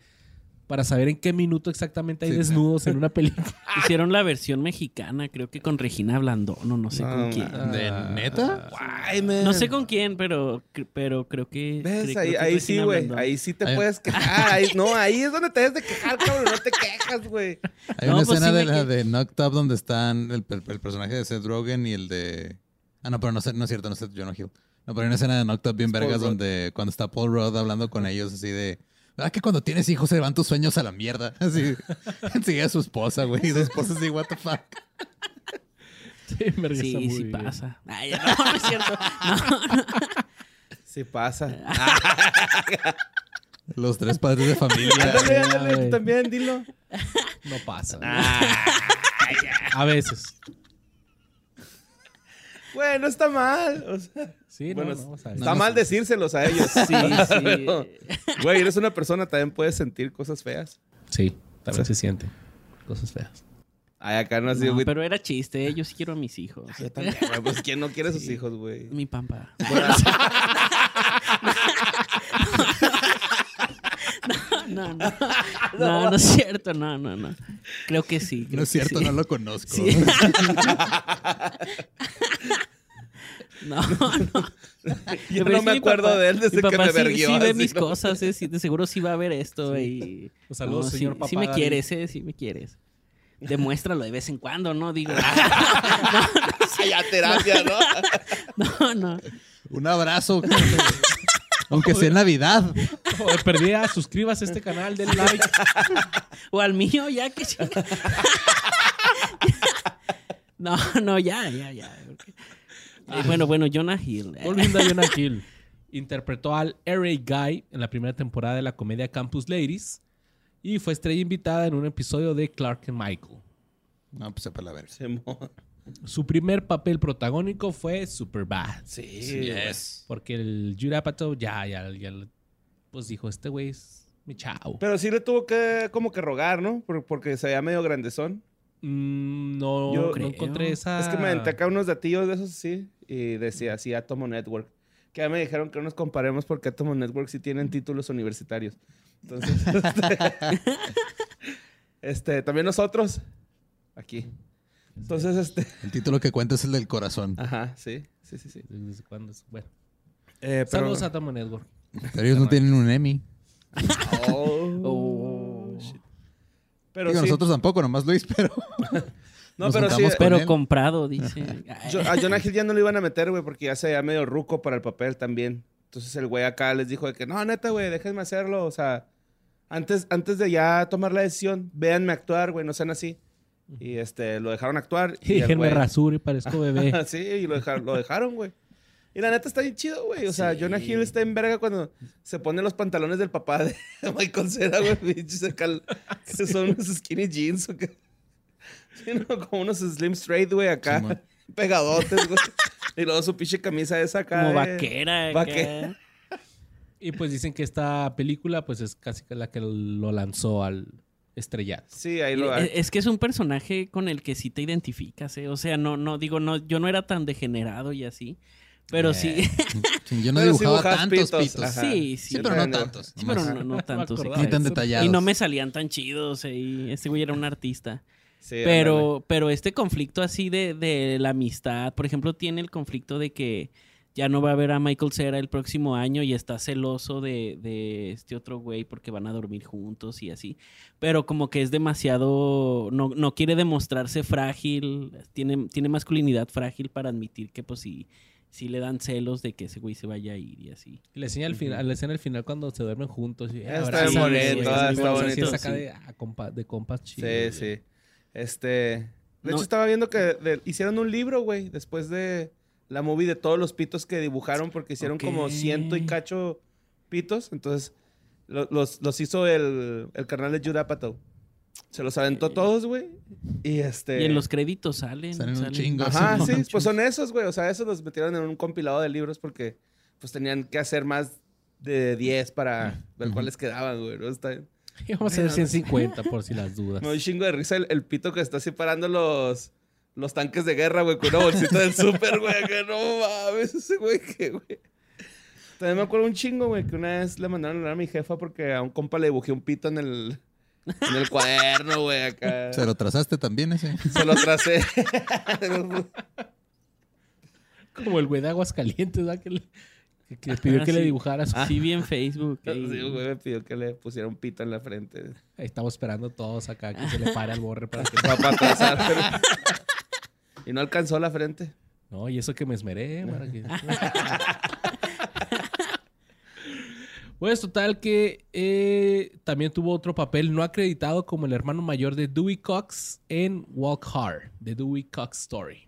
Para saber en qué minuto exactamente hay Sí. desnudos en una película. Hicieron la versión mexicana, creo que con Regina Blandón, o no sé No, con quién. ¿De neta? Guay, man. No sé con quién, pero, pero creo que. ¿Ves? creo Ahí, que es ahí sí, güey. Ahí sí te Ahí- puedes quejar. Ahí- no, ahí es donde te debes de quejar, cabrón. No te quejas, güey. Hay No, una pues escena sí de la que- de Knocked Up donde están el, el- el personaje de Seth Rogen y el de... Ah, no, pero no, sé- no es cierto, no es Jonah Hill. No, pero hay una escena de Knocked Up bien vergas donde cuando está Paul Rudd hablando con ellos así de... ¿Verdad que cuando tienes hijos se van tus sueños a la mierda? Así, enseguida su esposa, güey. Y su esposa así, what the fuck. Sí, esa Sí, pasa. Ay, no, no es cierto. No, no. Sí pasa. Los tres padres de familia. Ándale, también, dilo. No pasa. güey. Ah. A veces. Güey, no está mal. O sea, Sí, bueno, no, no, está no mal decírselos a ellos. Sí, sí. Güey, eres una persona, también puedes sentir cosas feas. Sí, también se siente. Cosas feas. Ay, acá no No, güey. pero era chiste. eh, Yo sí quiero a mis hijos. Yo también, güey. Pues, ¿quién no quiere a sus hijos, güey? Mi pampa. No, no. No, no es cierto. No, no, no. Creo que sí. creo No es cierto, sí. no lo conozco. Sí. No, no. Yo Pero no sí, me acuerdo papá- de él desde mi que me sí, verguió. Sí ve mis ¿no? cosas, eh, sí, de seguro sí va a ver esto. Y... Pues saludos, No, sí- señor sí, papá me David. quieres, eh, sí me quieres. Demuéstralo de vez en cuando, ¿no? Digo, Ay, a terapia, ¿no? no, no. Un abrazo. Aunque sea en Navidad. Joder, perdida, suscríbase a este canal, denle like. O al mío, ya que. No, no, ya, ya, ya. Eh, bueno, bueno, Jonah Hill. eh, Volviendo a Jonah Hill. Interpretó al R.A. Guy en la primera temporada de la comedia Campus Ladies. Y fue estrella invitada en un episodio de Clark and Michael. No, pues sepa la verga. Simón. Su primer papel protagónico fue Superbad. Sí, Yes. Porque el Judd Apatow ya, ya, ya, pues dijo, este güey es mi chavo. Pero sí le tuvo que como que rogar, ¿no? Por- Porque se veía medio grandezón. Mm, no, Yo- no Creo. encontré esa... Es que me aventé acá unos datillos de esos, sí. Y decía así, Atomo Network. Que ya me dijeron que no nos comparemos porque Atomo Network sí tienen títulos universitarios. Entonces, este, este, también nosotros, aquí. Entonces, este. El título que cuenta es el del corazón. Ajá, sí, sí, sí, sí. ¿Desde cuándo es? Bueno. Eh, pero- Saludos a Tom Network. Pero ellos no tienen un Emmy. Oh, Oh. shit. Pero Digo, sí. nosotros tampoco, nomás Luis, pero. No, nos pero sí. Pero él. comprado, dice. Yo- a Jonah Hill ya no lo iban a meter, güey, porque ya se veía medio ruco para el papel también. Entonces el güey acá les dijo de que, no, neta, güey, déjenme hacerlo. O sea, antes, antes de ya tomar la decisión, véanme actuar, güey, no sean así. Y este, lo dejaron actuar. Y déjenme güey- rasuro y parezco bebé. sí, y lo dejaron, lo dejaron, güey. Y la neta está bien chido, güey. O sea, Sí. Jonah Hill está en verga cuando se pone los pantalones del papá de Michael Cera, güey. Pinches acá, que son unos skinny jeans o qué. Sí, no, como unos slim straight, güey, acá. Simón. pegadotes, güey. Y luego su pinche camisa esa acá. como vaquera. acá. vaquera. Y pues dicen que esta película pues es casi que la que lo lanzó al estrellato. Sí, ahí lo Es, es que es un personaje con el que sí te identificas, ¿eh? O sea, no, no, digo, no, yo no era tan degenerado y así. Pero sí. Eh, sí, yo no Pero sí dibujaba tantos pitos, pitos. Sí, sí. Sí, pero no tantos. Sí, pero no, no tanto. sí, acordaba. Ni tan detallados. Y no me salían tan chidos. eh, y Este güey era un artista. Sí, ándale. Pero, pero este conflicto así de, de la amistad, por ejemplo, tiene el conflicto de que ya no va a ver a Michael Cera el próximo año y está celoso de, de este otro güey porque van a dormir juntos y así. Pero como que es demasiado, no, no quiere demostrarse frágil, tiene, tiene masculinidad frágil para admitir que pues sí, sí le dan celos de que ese güey se vaya a ir y así. La escena al final, la escena al final cuando se duermen juntos. Y, Está ahora bien sí, bonito, está sí, bonito, sí, sí. de, ah, compa- de compas chidos. Sí, güey. sí. Este. De No. hecho, estaba viendo que de- hicieron un libro, güey, después de la movie de todos los pitos que dibujaron, porque hicieron como ciento y cacho pitos. Entonces, lo- los, los hizo el, el carnal de Judd Apatow. Se los aventó todos, güey. Y este. Y en los créditos salen. Salen un salen- chingo. Ajá, Sí, pues son esos, güey. O sea, esos los metieron en un compilado de libros porque pues tenían que hacer más de 10 para ver Ujú. cuáles quedaban, güey. ¿no? Está bien. Y vamos a hacer 150 por si las dudas. Me doy un chingo de risa el, el pito que está así parando los, los tanques de guerra, güey, con una bolsita del súper, güey. Que no mames, ese güey que, güey. También me acuerdo un chingo, güey, que una vez le mandaron a hablar a mi jefa porque a un compa le dibujé un pito en el, en el cuaderno, güey, acá. ¿Se lo trazaste también ese? Se lo tracé. Como el güey de Aguascalientes, ¿verdad? Que, le, que, que pidió Ah, que le dibujara su... Sí, vi en Facebook. Sí, ahí. güey, me pidió que le pusiera un pito en la frente. Ahí estamos esperando todos acá que se le pare al borre para que... Para, trazar, pero- Y no alcanzó la frente. No, y eso que me esmeré, para que... Pues total que eh, también tuvo otro papel no acreditado como el hermano mayor de Dewey Cox en Walk Hard, The Dewey Cox Story.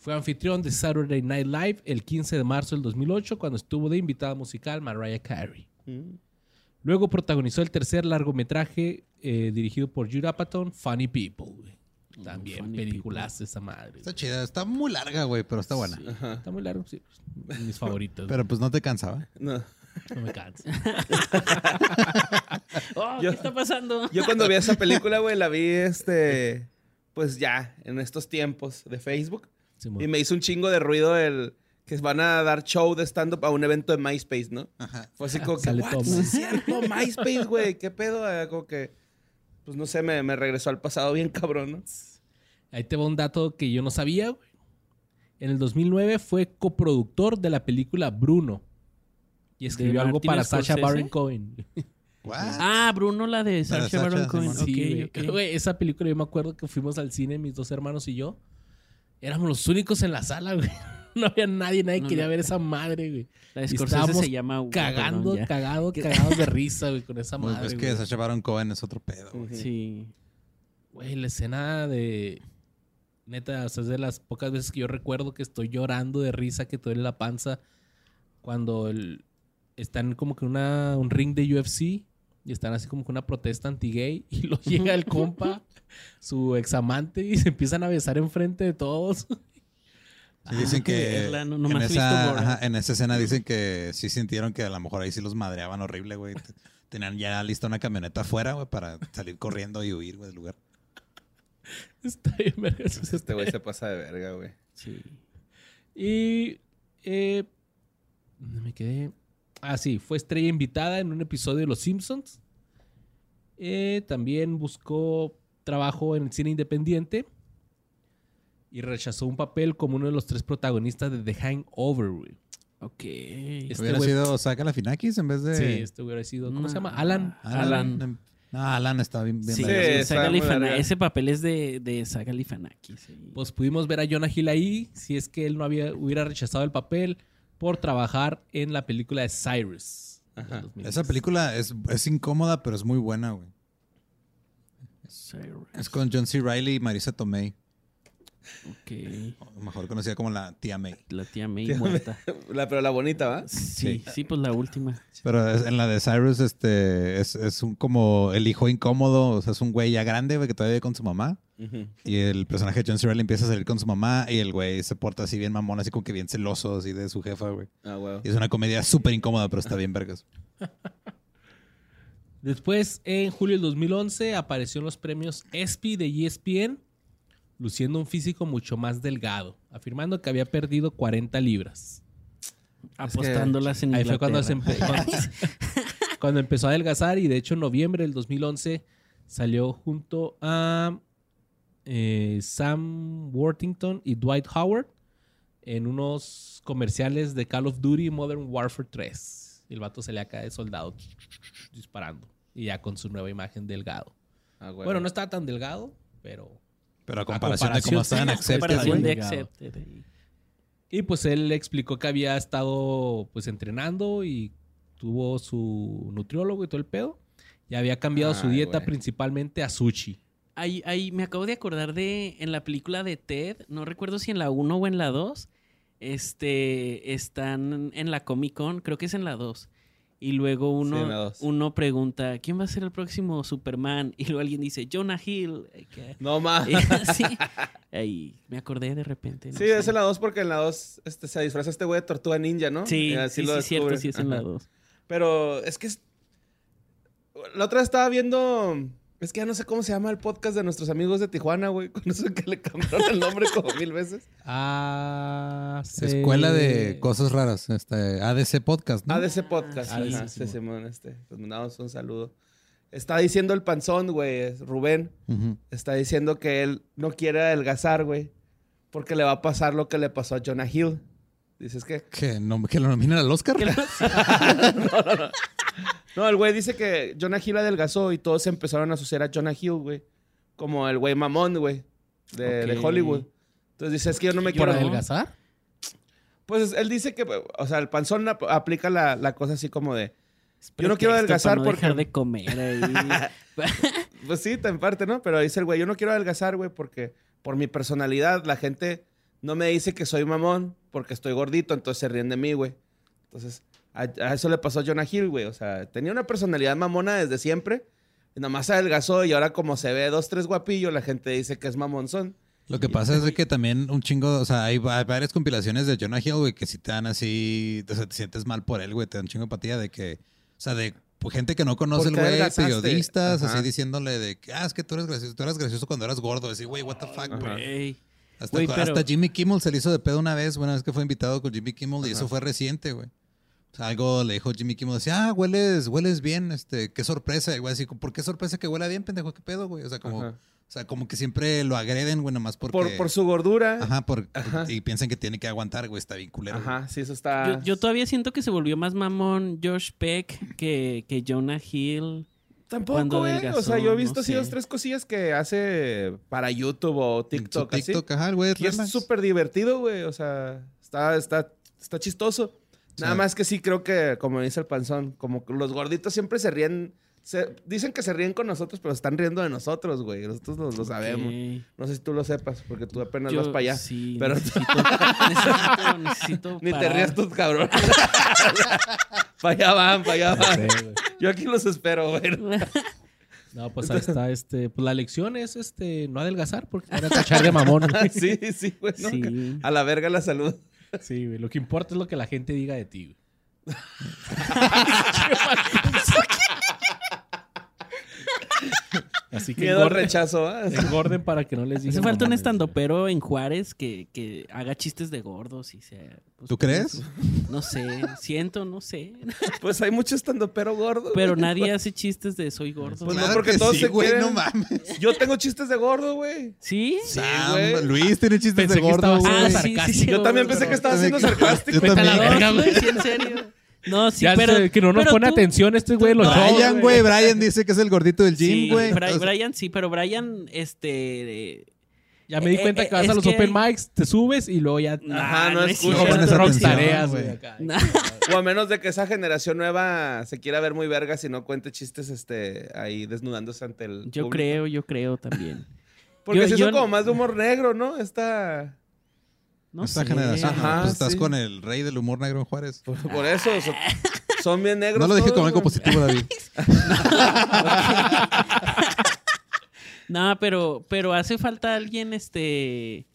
Fue anfitrión de Saturday Night Live el 15 de marzo del 2008 cuando estuvo de invitada musical Mariah Carey. Luego protagonizó el tercer largometraje eh, dirigido por Judd Apatow, Funny People. güey. También Funny películas esa madre. Está chida. Está muy larga, güey, pero está buena. Está muy largo, sí. Mis favoritos. Pero pues no te cansaba. No. no me canso. Oh, Yo- ¿Qué está pasando? Yo cuando vi esa película, güey, la vi, este, pues ya, en estos tiempos de Facebook. Simón. Y me hizo un chingo de ruido el que van a dar show de stand-up a un evento de MySpace, ¿no? Ajá. Fue así como que, Sale "What? Tom. Sí es cierto, MySpace, güey, ¿qué pedo? Eh, Como que, pues no sé, me, me regresó al pasado bien cabrón, ¿no? Ahí te va un dato que yo no sabía, güey. En el 2009 fue coproductor de la película Bruno. Y escribió algo para Scorsese? Baron Cohen. What? Ah, Bruno, la de Sacha, Baron Cohen. Sí. Güey, esa película yo me acuerdo que fuimos al cine, mis dos hermanos y yo. Éramos los únicos en la sala, güey. No había nadie, nadie No, quería no. ver esa madre, güey. La Y Scorsese estábamos se llama... Cagando, perdón, cagado, cagados de risa, güey, con esa Pues, madre. es que güey. Sacha Baron Cohen es otro pedo. güey. Sí. Güey, la escena de. Neta, o sea, es de las pocas veces que yo recuerdo que estoy llorando de risa, que te duele la panza. Cuando el- están como que en una, un ring de UFC y están así como que una protesta anti-gay. Y lo llega el compa, su examante, y se empiezan a besar enfrente de todos. Sí, dicen que que no- en, visto esa, ajá, en esa escena dicen que sí sintieron que a lo mejor ahí sí los madreaban horrible, güey. Tenían ya lista una camioneta afuera, güey, para salir corriendo y huir, güey, del lugar. Está bien, verga, Pues este güey se pasa de verga, güey. Sí. Y. Eh, ¿Dónde me quedé? Ah, sí, fue estrella invitada en un episodio de Los Simpsons. Eh, también buscó trabajo en el cine independiente. y rechazó un papel como uno de los tres protagonistas de The Hangover, güey. Ok. Este ¿Hubiera güey- sido Saca la Finakis en vez de. Sí, este hubiera sido. ¿Cómo se llama? No. Alan. Alan. No, Alan está bien. bien Sí, Sí, verga. ese papel es de, de Saga sí. Pues pudimos ver a Jonah Hill ahí, si es que él no había, hubiera rechazado el papel por trabajar en la película de Cyrus. Ajá. 2010. Esa película es, es incómoda, pero es muy buena, güey. Cyrus. Es con John C. Reilly y Marisa Tomei. Ok. o Mejor conocida como la tía May. La tía May Tía muerta. La, pero la bonita, ¿va? Sí, sí, pues la última. Pero es- en la de Cyrus, este, es, es un como el hijo incómodo, o sea, es un güey ya grande, güey, que todavía vive con su mamá. Y el personaje de John C. Reilly empieza a salir con su mamá y el güey se porta así bien mamón, así como que bien celoso, así de su jefa, güey. Ah, huevo. Y es una comedia súper incómoda, pero está bien vergas. Después, en julio del 2011, apareció en los premios ESPY de ESPN, luciendo un físico mucho más delgado, afirmando que había perdido 40 libras. Apostándolas en Ahí fue cuando, se Inglaterra. empe- cuando, cuando empezó a adelgazar y de hecho en noviembre del 2011 salió junto a eh, Sam Worthington y Dwight Howard en unos comerciales de Call of Duty Modern Warfare 3. Y el vato se le acá de soldado disparando y ya con su nueva imagen delgado. Ah. Bueno, no estaba tan delgado, pero... Pero a comparación, de comparación, cómo estaban sí, Accepted, de. Y pues él explicó que había estado pues entrenando y tuvo su nutriólogo y todo el pedo. Y había cambiado su dieta güey. principalmente a sushi. Ahí, ahí me acabo de acordar de en la película de Ted, no recuerdo si en la 1 o en la 2, este, están en la Comic Con, creo que es en la 2. Y luego uno, uno pregunta, ¿quién va a ser el próximo Superman? Y luego alguien dice, Jonah Hill. Eh, No más. sí, me acordé de repente. no Sí, sé. es en la 2 porque en la 2 este, se disfraza este güey de tortuga ninja, ¿no? Sí, así sí, sí, cierto, sí es en la Ajá. 2. Pero es que es... La otra vez estaba viendo... Es que ya no sé cómo se llama el podcast de nuestros amigos de Tijuana, güey. Con eso que le cambiaron el nombre como mil veces. Ah, Escuela de cosas raras, este, ADC Podcast, ¿no? ADC Podcast. sí, Ajá, sí, sí, Simón, este. Les mandamos un saludo. Está diciendo el panzón, güey, Rubén. Está diciendo que él no quiere adelgazar, güey. Porque le va a pasar lo que le pasó a Jonah Hill. Dices que... ¿Que, no, ¿Que lo nominan al Oscar? No, el güey dice que Jonah Hill adelgazó y todos se empezaron a asociar a Jonah Hill, güey. Como el güey mamón, güey. De, de. Hollywood. Entonces dice, es que yo no me ¿Por quiero... adelgazar? Pues él dice que, o sea, el panzón ap- aplica la, la cosa así como de... Yo no quiero adelgazar para no porque- dejar de comer ahí. Pues sí, en parte, ¿no? Pero dice el güey, yo no quiero adelgazar, güey, porque por mi personalidad la gente no me dice que soy mamón porque estoy gordito, entonces se ríen de mí, güey. Entonces, a, a eso le pasó a Jonah Hill, güey. O sea, tenía una personalidad mamona desde siempre. Y nomás adelgazó y ahora como se ve dos, tres guapillos, la gente dice que es mamonzón. Lo que pasa es que también un chingo, o sea, hay va- varias compilaciones de Jonah Hill, güey, que si te dan así, o sea, te sientes mal por él, güey, te dan un chingo de empatía de que, o sea, de pues, gente que no conoce el ¿Por qué güey, periodistas, Ajá. así diciéndole de que, ah, es que tú eres gracioso, tú eras gracioso cuando eras gordo, así, güey, what the fuck. Güey. Hasta, pero- hasta Jimmy Kimmel se le hizo de pedo una vez, una vez que fue invitado con Jimmy Kimmel, y eso fue reciente, güey. O sea, algo le dijo Jimmy Kimmel, decía, ah, hueles, hueles bien, este, qué sorpresa, y güey, así, ¿por qué sorpresa que huela bien, pendejo? ¿Qué pedo, güey? O sea, como, Ajá. o sea, como que siempre lo agreden, güey, nomás porque... Por, por su gordura. Ajá, por, Ajá. y piensan que tiene que aguantar, güey, está bien culero. güey. Ajá, sí, eso está... Yo, yo todavía siento que se volvió más mamón Josh Peck que, que Jonah Hill. Tampoco, cuando güey. O sea, yo he no visto así sé. dos, tres cosillas que hace para YouTube o En su TikTok, así. TikTok, ajá, güey, Y es súper divertido, güey. O sea, está, está, está chistoso. Nada Sí. más que sí creo que, como dice el panzón, como que los gorditos siempre se ríen. Se- dicen que se ríen con nosotros, pero están riendo de nosotros, güey. Nosotros lo, lo sabemos. No sé si tú lo sepas, porque tú apenas Yo- vas para allá. Sí, pero- necesito, necesito, necesito Ni te rías tú, cabrón. para allá van, para allá van. Yo aquí los espero, güey. No, pues ahí está, este, pues la lección es este, no adelgazar porque te van a tachar de mamón. güey. sí, sí, güey. ¿no? Sí. A la verga la salud. Sí, güey. Lo que importa es lo que la gente diga de ti, güey. Así que Miedo al engorden, rechazo, engorden para que no les digan. Hace falta un mamadas. estandopero en Juárez que, que haga chistes de gordos y sea. pues, ¿Tú crees? No sé, siento, no sé. Pues hay mucho estando pero gordo. Pero güey. nadie hace chistes de soy gordo. Pues no, Claro porque que todos sí, se güey, quieren. no mames. Yo tengo chistes de gordo, güey. ¿Sí? Sam, güey. Luis tiene chistes Pensé de gordo, Ah, sí, sí, sarcástico. sí, Yo también pensé que pero- estaba siendo sarcástico. Yo Vete a la también. verga, güey, sí, en serio. No, sí, Ya pero. sé que no nos pero pone tú- atención este güey los shows, Brian, güey, Brian dice que es el gordito del Sí, gym, güey. Bri- Brian sí, pero Brian, este. Ya me di Eh, cuenta eh, que vas a es los que open mics, te subes y luego ya. Ajá, no es escuchas. Atención, tareas, güey. O a menos de que esa generación nueva se quiera ver muy verga si no cuente chistes este, ahí desnudándose ante el. Yo público. creo, yo creo también. Porque Yo- sí yo- son como más de humor negro, ¿no? Esta. No Esta sé. generación. ¿no? Ajá, pues estás sí. con el rey del humor negro en Juárez. Por, por eso. Son, son bien negros. No lo dije con algo positivo, David. No, pero, pero hace falta alguien, este.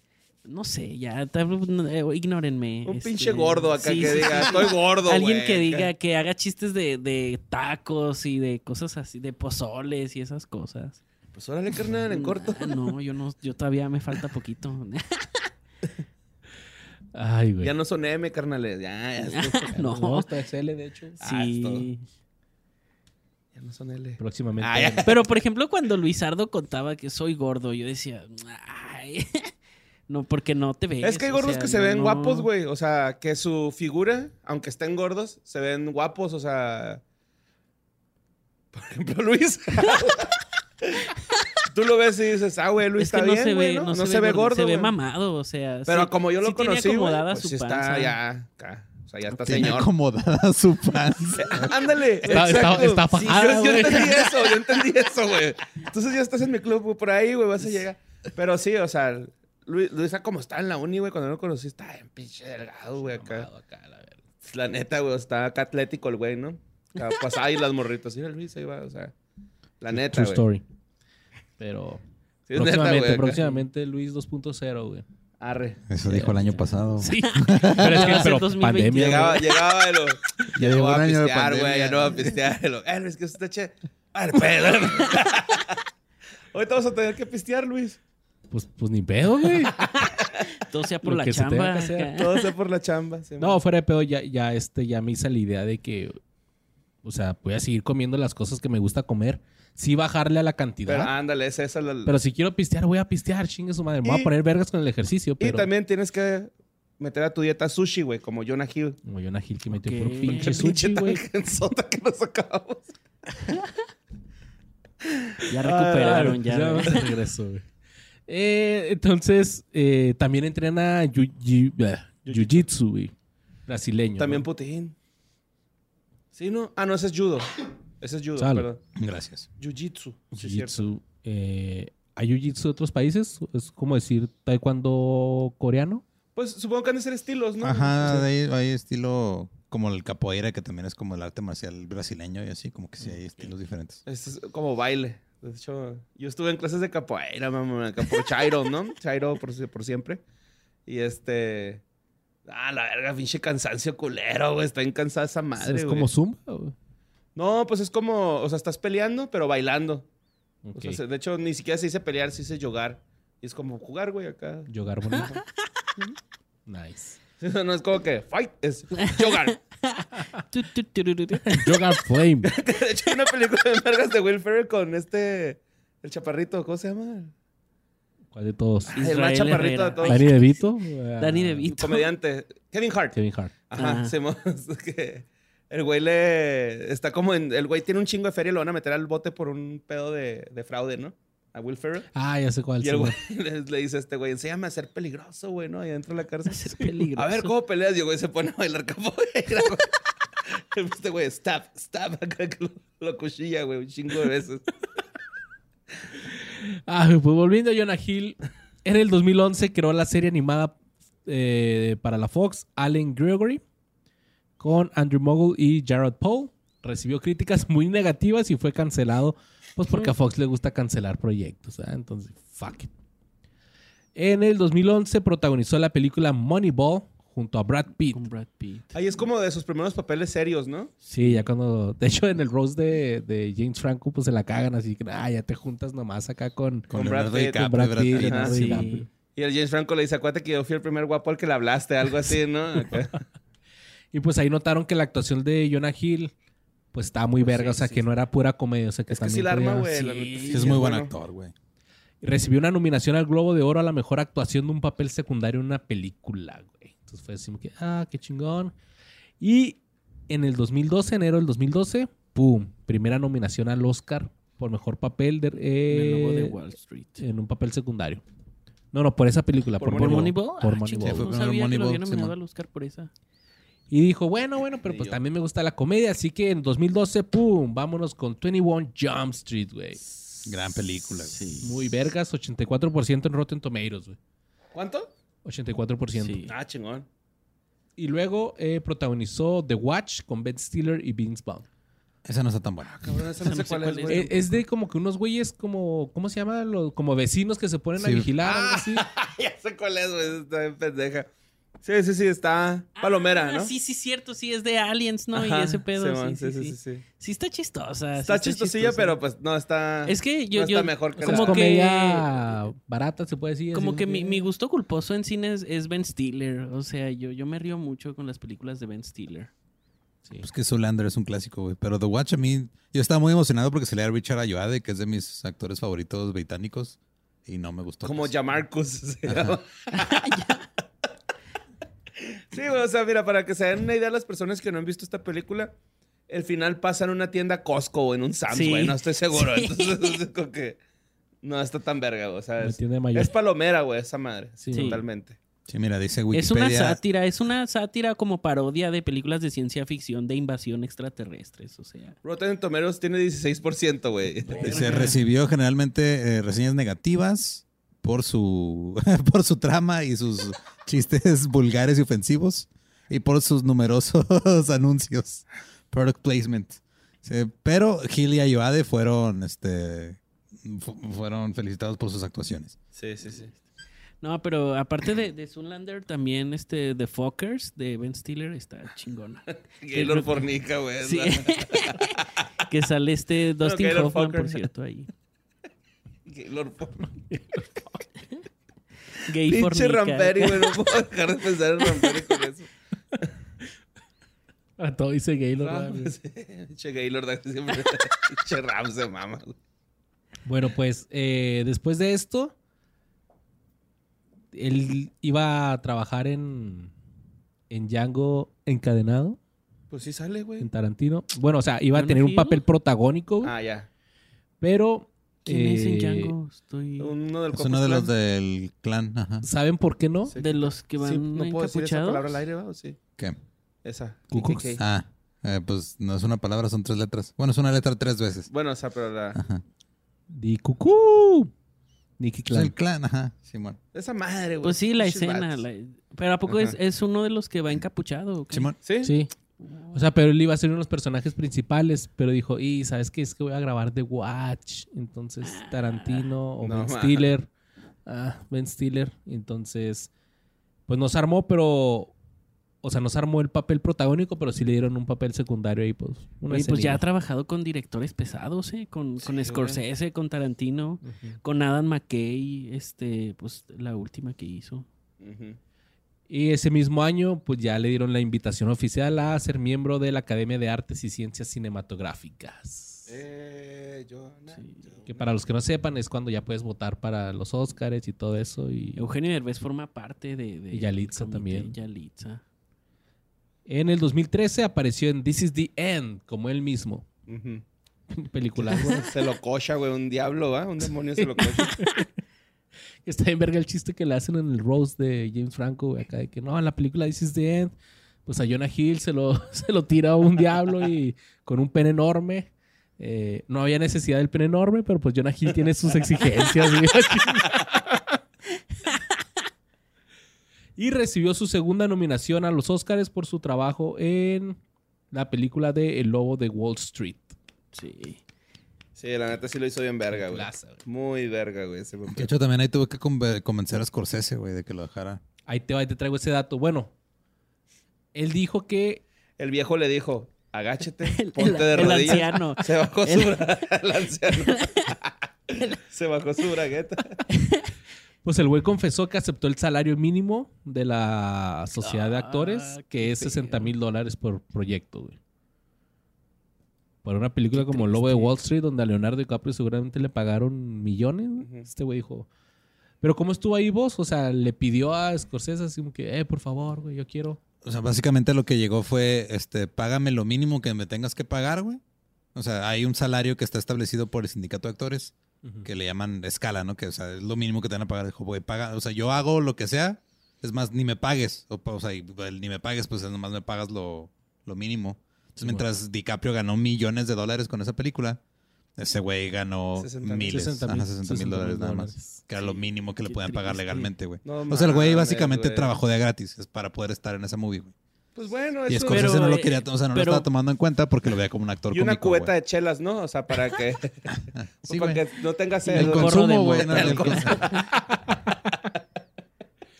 No sé, ya, eh, ignórenme. Un este, pinche gordo acá sí, que sí, diga, sí. estoy gordo, Alguien güey", que acá. diga, que haga chistes de, de tacos y de cosas así, de pozoles y esas cosas. Pues órale, carnal, en corto. Ah, No, yo no, yo todavía me falta poquito. Ay, güey. Ya no son M, carnales. Ya, ya, no, No, está XL, de hecho. Ah, es sí. ya no son L. Próximamente. Ah. Pero, por ejemplo, cuando Luisardo contaba que soy gordo, yo decía, ay, no, porque no te ves. Es que hay o gordos sea, que se no, ven guapos, güey. O sea, que su figura, aunque estén gordos, se ven guapos. O sea. Por ejemplo, Luis. Tú lo ves y dices, ah, güey, Luis Es que está no bien, se güey, ve, ¿no? no, No se, se ve gordo, Se ve güey. mamado, o sea. Pero sí- como yo lo sí tiene conocí, güey, acomodada pues su sí panza. está ya acá. O sea, ya está Tiene señor. acomodada su panza. Ándale. Está- está- está Sí, fajada, yo, yo güey. entendí eso, yo entendí eso, güey. Entonces ya estás en mi club, güey, por ahí, güey, vas a llegar. Pero sí, o sea, Luis, Luisa como está en la uni, güey, cuando lo conocí, está bien pinche delgado, güey, acá. Acá, la verga. La neta, güey, está acá atlético el güey, ¿no? Acá pasaba ahí las morritas. Mira, Luis, ahí va, o sea. La neta, True güey. story. Pero. Sí, es neta, próximamente, próximamente Luis 2.0, güey. Arre. Eso dijo el año pasado. Sí. Pero es que Va a pero 2020. pandemia. Llegaba, güey. llegaba y lo. Ya no llevo voy un a año de pistear, güey, pandemia. ya no voy a pistear. Eh, Luis, que usted che. A ver, pedo. Ahorita vamos a tener que pistear, Luis. Pues, pues ni pedo, güey. Todo sea por Lo la se chamba. hacer. acá. Todo sea por la chamba. sí, No, fuera de pedo, ya, ya, este, ya me hice la idea de que, o sea, voy a seguir comiendo las cosas que me gusta comer. Sí bajarle a la cantidad. Pero ándale, es esa la. Pero si quiero pistear, voy a pistear, chingue su madre. Me voy Y- a poner vergas con el ejercicio, Y pero... también tienes que meter a tu dieta sushi, güey, como Jonah Hill. Como Jonah Hill que metió por pinche sushi, güey. tangenzota que nos acabamos. Ya recuperaron, Ya ya. vamos de regreso, güey. Eh, entonces, eh, también entrena Jiu-Jitsu, güey. Brasileño. También ¿no? Putin. ¿Sí, no? Ah, no, ese es judo. Ese es judo, Sale. perdón. Gracias. Jiu-jitsu. Jiu-Jitsu. eh, ¿Hay Jiu-Jitsu de otros países? Es como decir taekwondo coreano. Pues supongo que han de ser estilos, ¿no? Ajá, de ahí hay estilo como el capoeira, que también es como el arte marcial brasileño y así, como que sí hay estilos diferentes. Este es como baile. De hecho, yo estuve en clases de capoeira, mamá, por Chairo, ¿no? Chairo por, si- por siempre. Y este... Ah, la verga, pinche cansancio culero, güey. Está bien cansada esa madre, es güey. como Zumba. güey. No, pues es como... O sea, estás peleando, pero bailando. O sea, de hecho, ni siquiera se dice pelear, se dice yogar. Y es como jugar, güey, acá. Yogar bonito. nice. No es como que fight, es yogar. Yogar Flame. De hecho, hay una película de vergas de Will Ferrell con este... El chaparrito, ¿cómo se llama? ¿Cuál de todos? Ay, el más chaparrito Herrera. de todos. Danny DeVito. Danny Ah, DeVito. Comediante. Kevin Hart. Kevin Hart. Ajá, es que el güey le está como en. El güey tiene un chingo de feria y lo van a meter al bote por un pedo de, de fraude, ¿no? A Will Ferrell. Ah, ya sé cuál. Y el güey le, le dice a este güey, enséñame a ser peligroso, güey, ¿no? Ahí dentro de la cárcel. Ser peligroso. A ver, ¿cómo peleas? Y el güey se pone a bailar capoeira, güey. Este güey, stab, stab, acá que lo, lo cuchilla, güey, un chingo de veces. Ah, pues volviendo a Jonah Hill, en el 2011 creó la serie animada eh, para la Fox, Allen Gregory, con Andrew Mogul y Jared Paul. Recibió críticas muy negativas y fue cancelado, pues porque a Fox le gusta cancelar proyectos, ¿ah? entonces, fuck it. En el 2011 protagonizó la película Moneyball junto a Brad Pitt. Con Brad Pitt. Ahí es como de sus primeros papeles serios, ¿no? Sí, ya cuando. De hecho, en el Rose de, de James Franco, pues se la cagan así que, ah, ya te juntas nomás acá con, Con, Con Brad Pitt, con Brad Brad Pitt, Pitt. Leonardo sí. Y el James Franco le dice, acuérdate que yo fui el primer guapo al que le hablaste, algo así, ¿no? Y pues ahí notaron que la actuación de Jonah Hill, pues estaba muy verga, sí, o sea, sí, que sí. no era pura comedia, o sea, que Es que sí la arma, güey. Es muy buen bueno. actor, güey. Recibió una nominación al Globo de Oro a la mejor actuación de un papel secundario en una película, güey. Entonces fue así que, ah, qué chingón. Y en el 2012, enero del 2012, ¡pum! Primera nominación al Oscar por mejor papel de, eh, el lobo de Wall Street. en un papel secundario. No, no, por esa película. ¿Por Por, ¿Por Moneyball? Moneyball? Por Ah, Moneyball. Sí, fue no sabía que lo Moneyball, había nominado Simón. al Oscar por esa. Y dijo, bueno, bueno, pero pues también me gusta la comedia. Así que en 2012, ¡pum! Vámonos con 21 Jump Street, güey. Gran película, güey. Sí. Muy vergas, 84% en Rotten Tomatoes, güey. ¿Cuánto? 84%. Sí. Ah, chingón. Y luego eh, protagonizó The Watch con Ben Stiller y Vince Vaughn. Esa no está tan buena. Cabrón, esa no No sé cuál cuál es, güey. Eh, es de como que unos güeyes como, ¿cómo se llama? Como vecinos que se ponen a vigilar. algo así. ya sé cuál es, güey. Está bien pendeja. Sí, sí, sí, está palomera, Ah, ¿no? Sí, sí, cierto. Sí, es de Aliens, ¿no? Ajá, y ese pedo. Sí, sí, sí, sí, sí. Sí está chistosa. sí Está chistosilla, chistosa. pero pues no está. Es que yo... no yo está mejor que como la- que- comedia barata, se puede decir. Como así que mi, mi gusto culposo en cine es, es Ben Stiller. O sea, yo, yo me río mucho con las películas de Ben Stiller. Sí. Pues que Zoolander es un clásico, güey. Pero The Watch a mí... Yo estaba muy emocionado porque salía Richard Ayoade, que es de mis actores favoritos británicos. Y no me gustó. Como. Jamarcus. sí, güey, o sea, mira, para que se den una idea las personas que no han visto esta película, el final pasa en una tienda Costco o en un Sam's, Sí. güey. No estoy seguro. Sí. Entonces, es como que no está tan verga, güey. O sea, es, es palomera, güey, esa madre. Sí. Totalmente. Sí, mira, dice Es Wikipedia... una sátira, es una sátira como parodia de películas de ciencia ficción de invasión extraterrestres. O sea, Rotten Tomatoes tiene 16%, güey. Se recibió generalmente eh, reseñas negativas por su, por su trama y sus chistes vulgares y ofensivos y por sus numerosos anuncios. Product placement. Sí, pero Gil y Ayoade fueron, este, fu- fueron felicitados por sus actuaciones. Sí, sí, sí. no, pero aparte de, de Zoolander, también este The Fockers de Ben Stiller está chingona. Gaylord Fornica, güey. Sí. que sale este Dustin Hoffman, por cierto, ahí. Gaylord Fornica. Gay Pinche. Ramperi, güey. No puedo dejar de pensar en Ramperi con eso. A todo dice Gaylord. Ah, pues. Pinche Gaylord siempre. Pinche Ram se mama. Bueno, pues eh, después de esto, él iba a trabajar en, en Django encadenado, Pues sí sale, güey. en Tarantino. Bueno, o sea, iba a ¿Jonah tener un papel protagónico, güey, Ah, ya. pero... ¿Quién es en eh, Django? Estoy... Uno del Es uno de los del clan. Ajá. ¿Saben por qué no? Sí. De los que van Sí, no puedo decir esa palabra al aire, ¿va? ¿O sí? ¿Qué? Esa. KKK. Ah, eh, pues no es una palabra, son tres letras. Bueno, es una letra tres veces. Bueno, o sea, pero la... Ajá. Di cucú. Nicky Es el Clan. clan, ajá. Simón. Esa madre, güey. Pues sí, la escena. la- Pero ¿a poco es, es uno de los que va encapuchado? Simón. ¿Sí? Sí. O sea, pero él iba a ser uno de los personajes principales, pero dijo, y ¿sabes qué? Es que voy a grabar The Watch. Entonces, Tarantino o No, Ben. Stiller. Ah, Ben Stiller. Entonces, pues nos armó, pero... O sea, nos armó el papel protagónico, pero sí le dieron un papel secundario ahí, pues. Una Oye, pues ya ha trabajado con directores pesados, ¿eh? Con, Sí, con. Scorsese, con Tarantino, con Adam McKay, este, pues la última que hizo. Y ese mismo año, pues ya le dieron la invitación oficial a ser miembro de la Academia de Artes y Ciencias Cinematográficas. Eh, Jonah, Sí. Que para los que no sepan, es cuando ya puedes votar para los Oscars y todo eso. Y Eugenio Derbez forma parte de... de Y Yalitza también. Yalitza. en el 2013 apareció en This is the End, como él mismo. Película. Se lo cocha, güey. Un diablo, ¿va? Un demonio se lo cocha. Está en verga el chiste que le hacen en el Rose de James Franco, acá de que no, en la película This is the End, pues a Jonah Hill se lo, se lo tira un diablo y con un pene enorme. Eh, no había necesidad del pene enorme, pero pues Jonah Hill tiene sus exigencias. y recibió su segunda nominación a los Oscars por su trabajo en la película de El Lobo de Wall Street. Sí. Sí, la neta sí lo hizo bien verga, güey. Muy verga, güey. De hecho, también ahí tuve que conve- convencer a Scorsese, güey, de que lo dejara. Ahí te, ahí te traigo ese dato. Bueno, Él dijo que El viejo le dijo, agáchate, El, ponte de el rodillas. anciano. Se bajó su bra- el anciano. Se bajó su bragueta. Pues el güey confesó que aceptó el salario mínimo de la sociedad de Ah, actores, que qué es 60 mil dólares por proyecto, güey. Para una película Qué como Lobo de. Wall Street, donde a Leonardo DiCaprio seguramente le pagaron millones, este güey dijo... Pero ¿cómo estuvo ahí vos? O sea, le pidió a Scorsese así como que, eh, por favor, güey, yo quiero... O sea, básicamente lo que llegó fue, este, págame lo mínimo que me tengas que pagar, güey. O sea, hay un salario que está establecido por el sindicato de actores que le llaman escala, ¿no? Que, o sea, es lo mínimo que te van a pagar. Dijo, güey, paga, o sea, yo hago lo que sea, es más, ni me pagues. O, o sea, ni me pagues, pues nomás me pagas lo, lo mínimo. Entonces, Sí, mientras DiCaprio ganó millones de dólares con esa película, ese güey ganó 60 mil. miles, 60 ajá, mil 60 mil dólares nada más. dólares. Que era lo mínimo que le podían pagar legalmente, güey. No o sea, el güey básicamente güey. trabajó de gratis es para poder estar en esa movie, güey. Pues bueno, Y eso. Pero, no lo eh, quería, o sea, no lo estaba tomando en cuenta porque lo veía como un actor y una cómico, cubeta de chelas, ¿no? O sea, para que, Sí, para que no tenga sed. El consumo, güey. no, El el, consumo.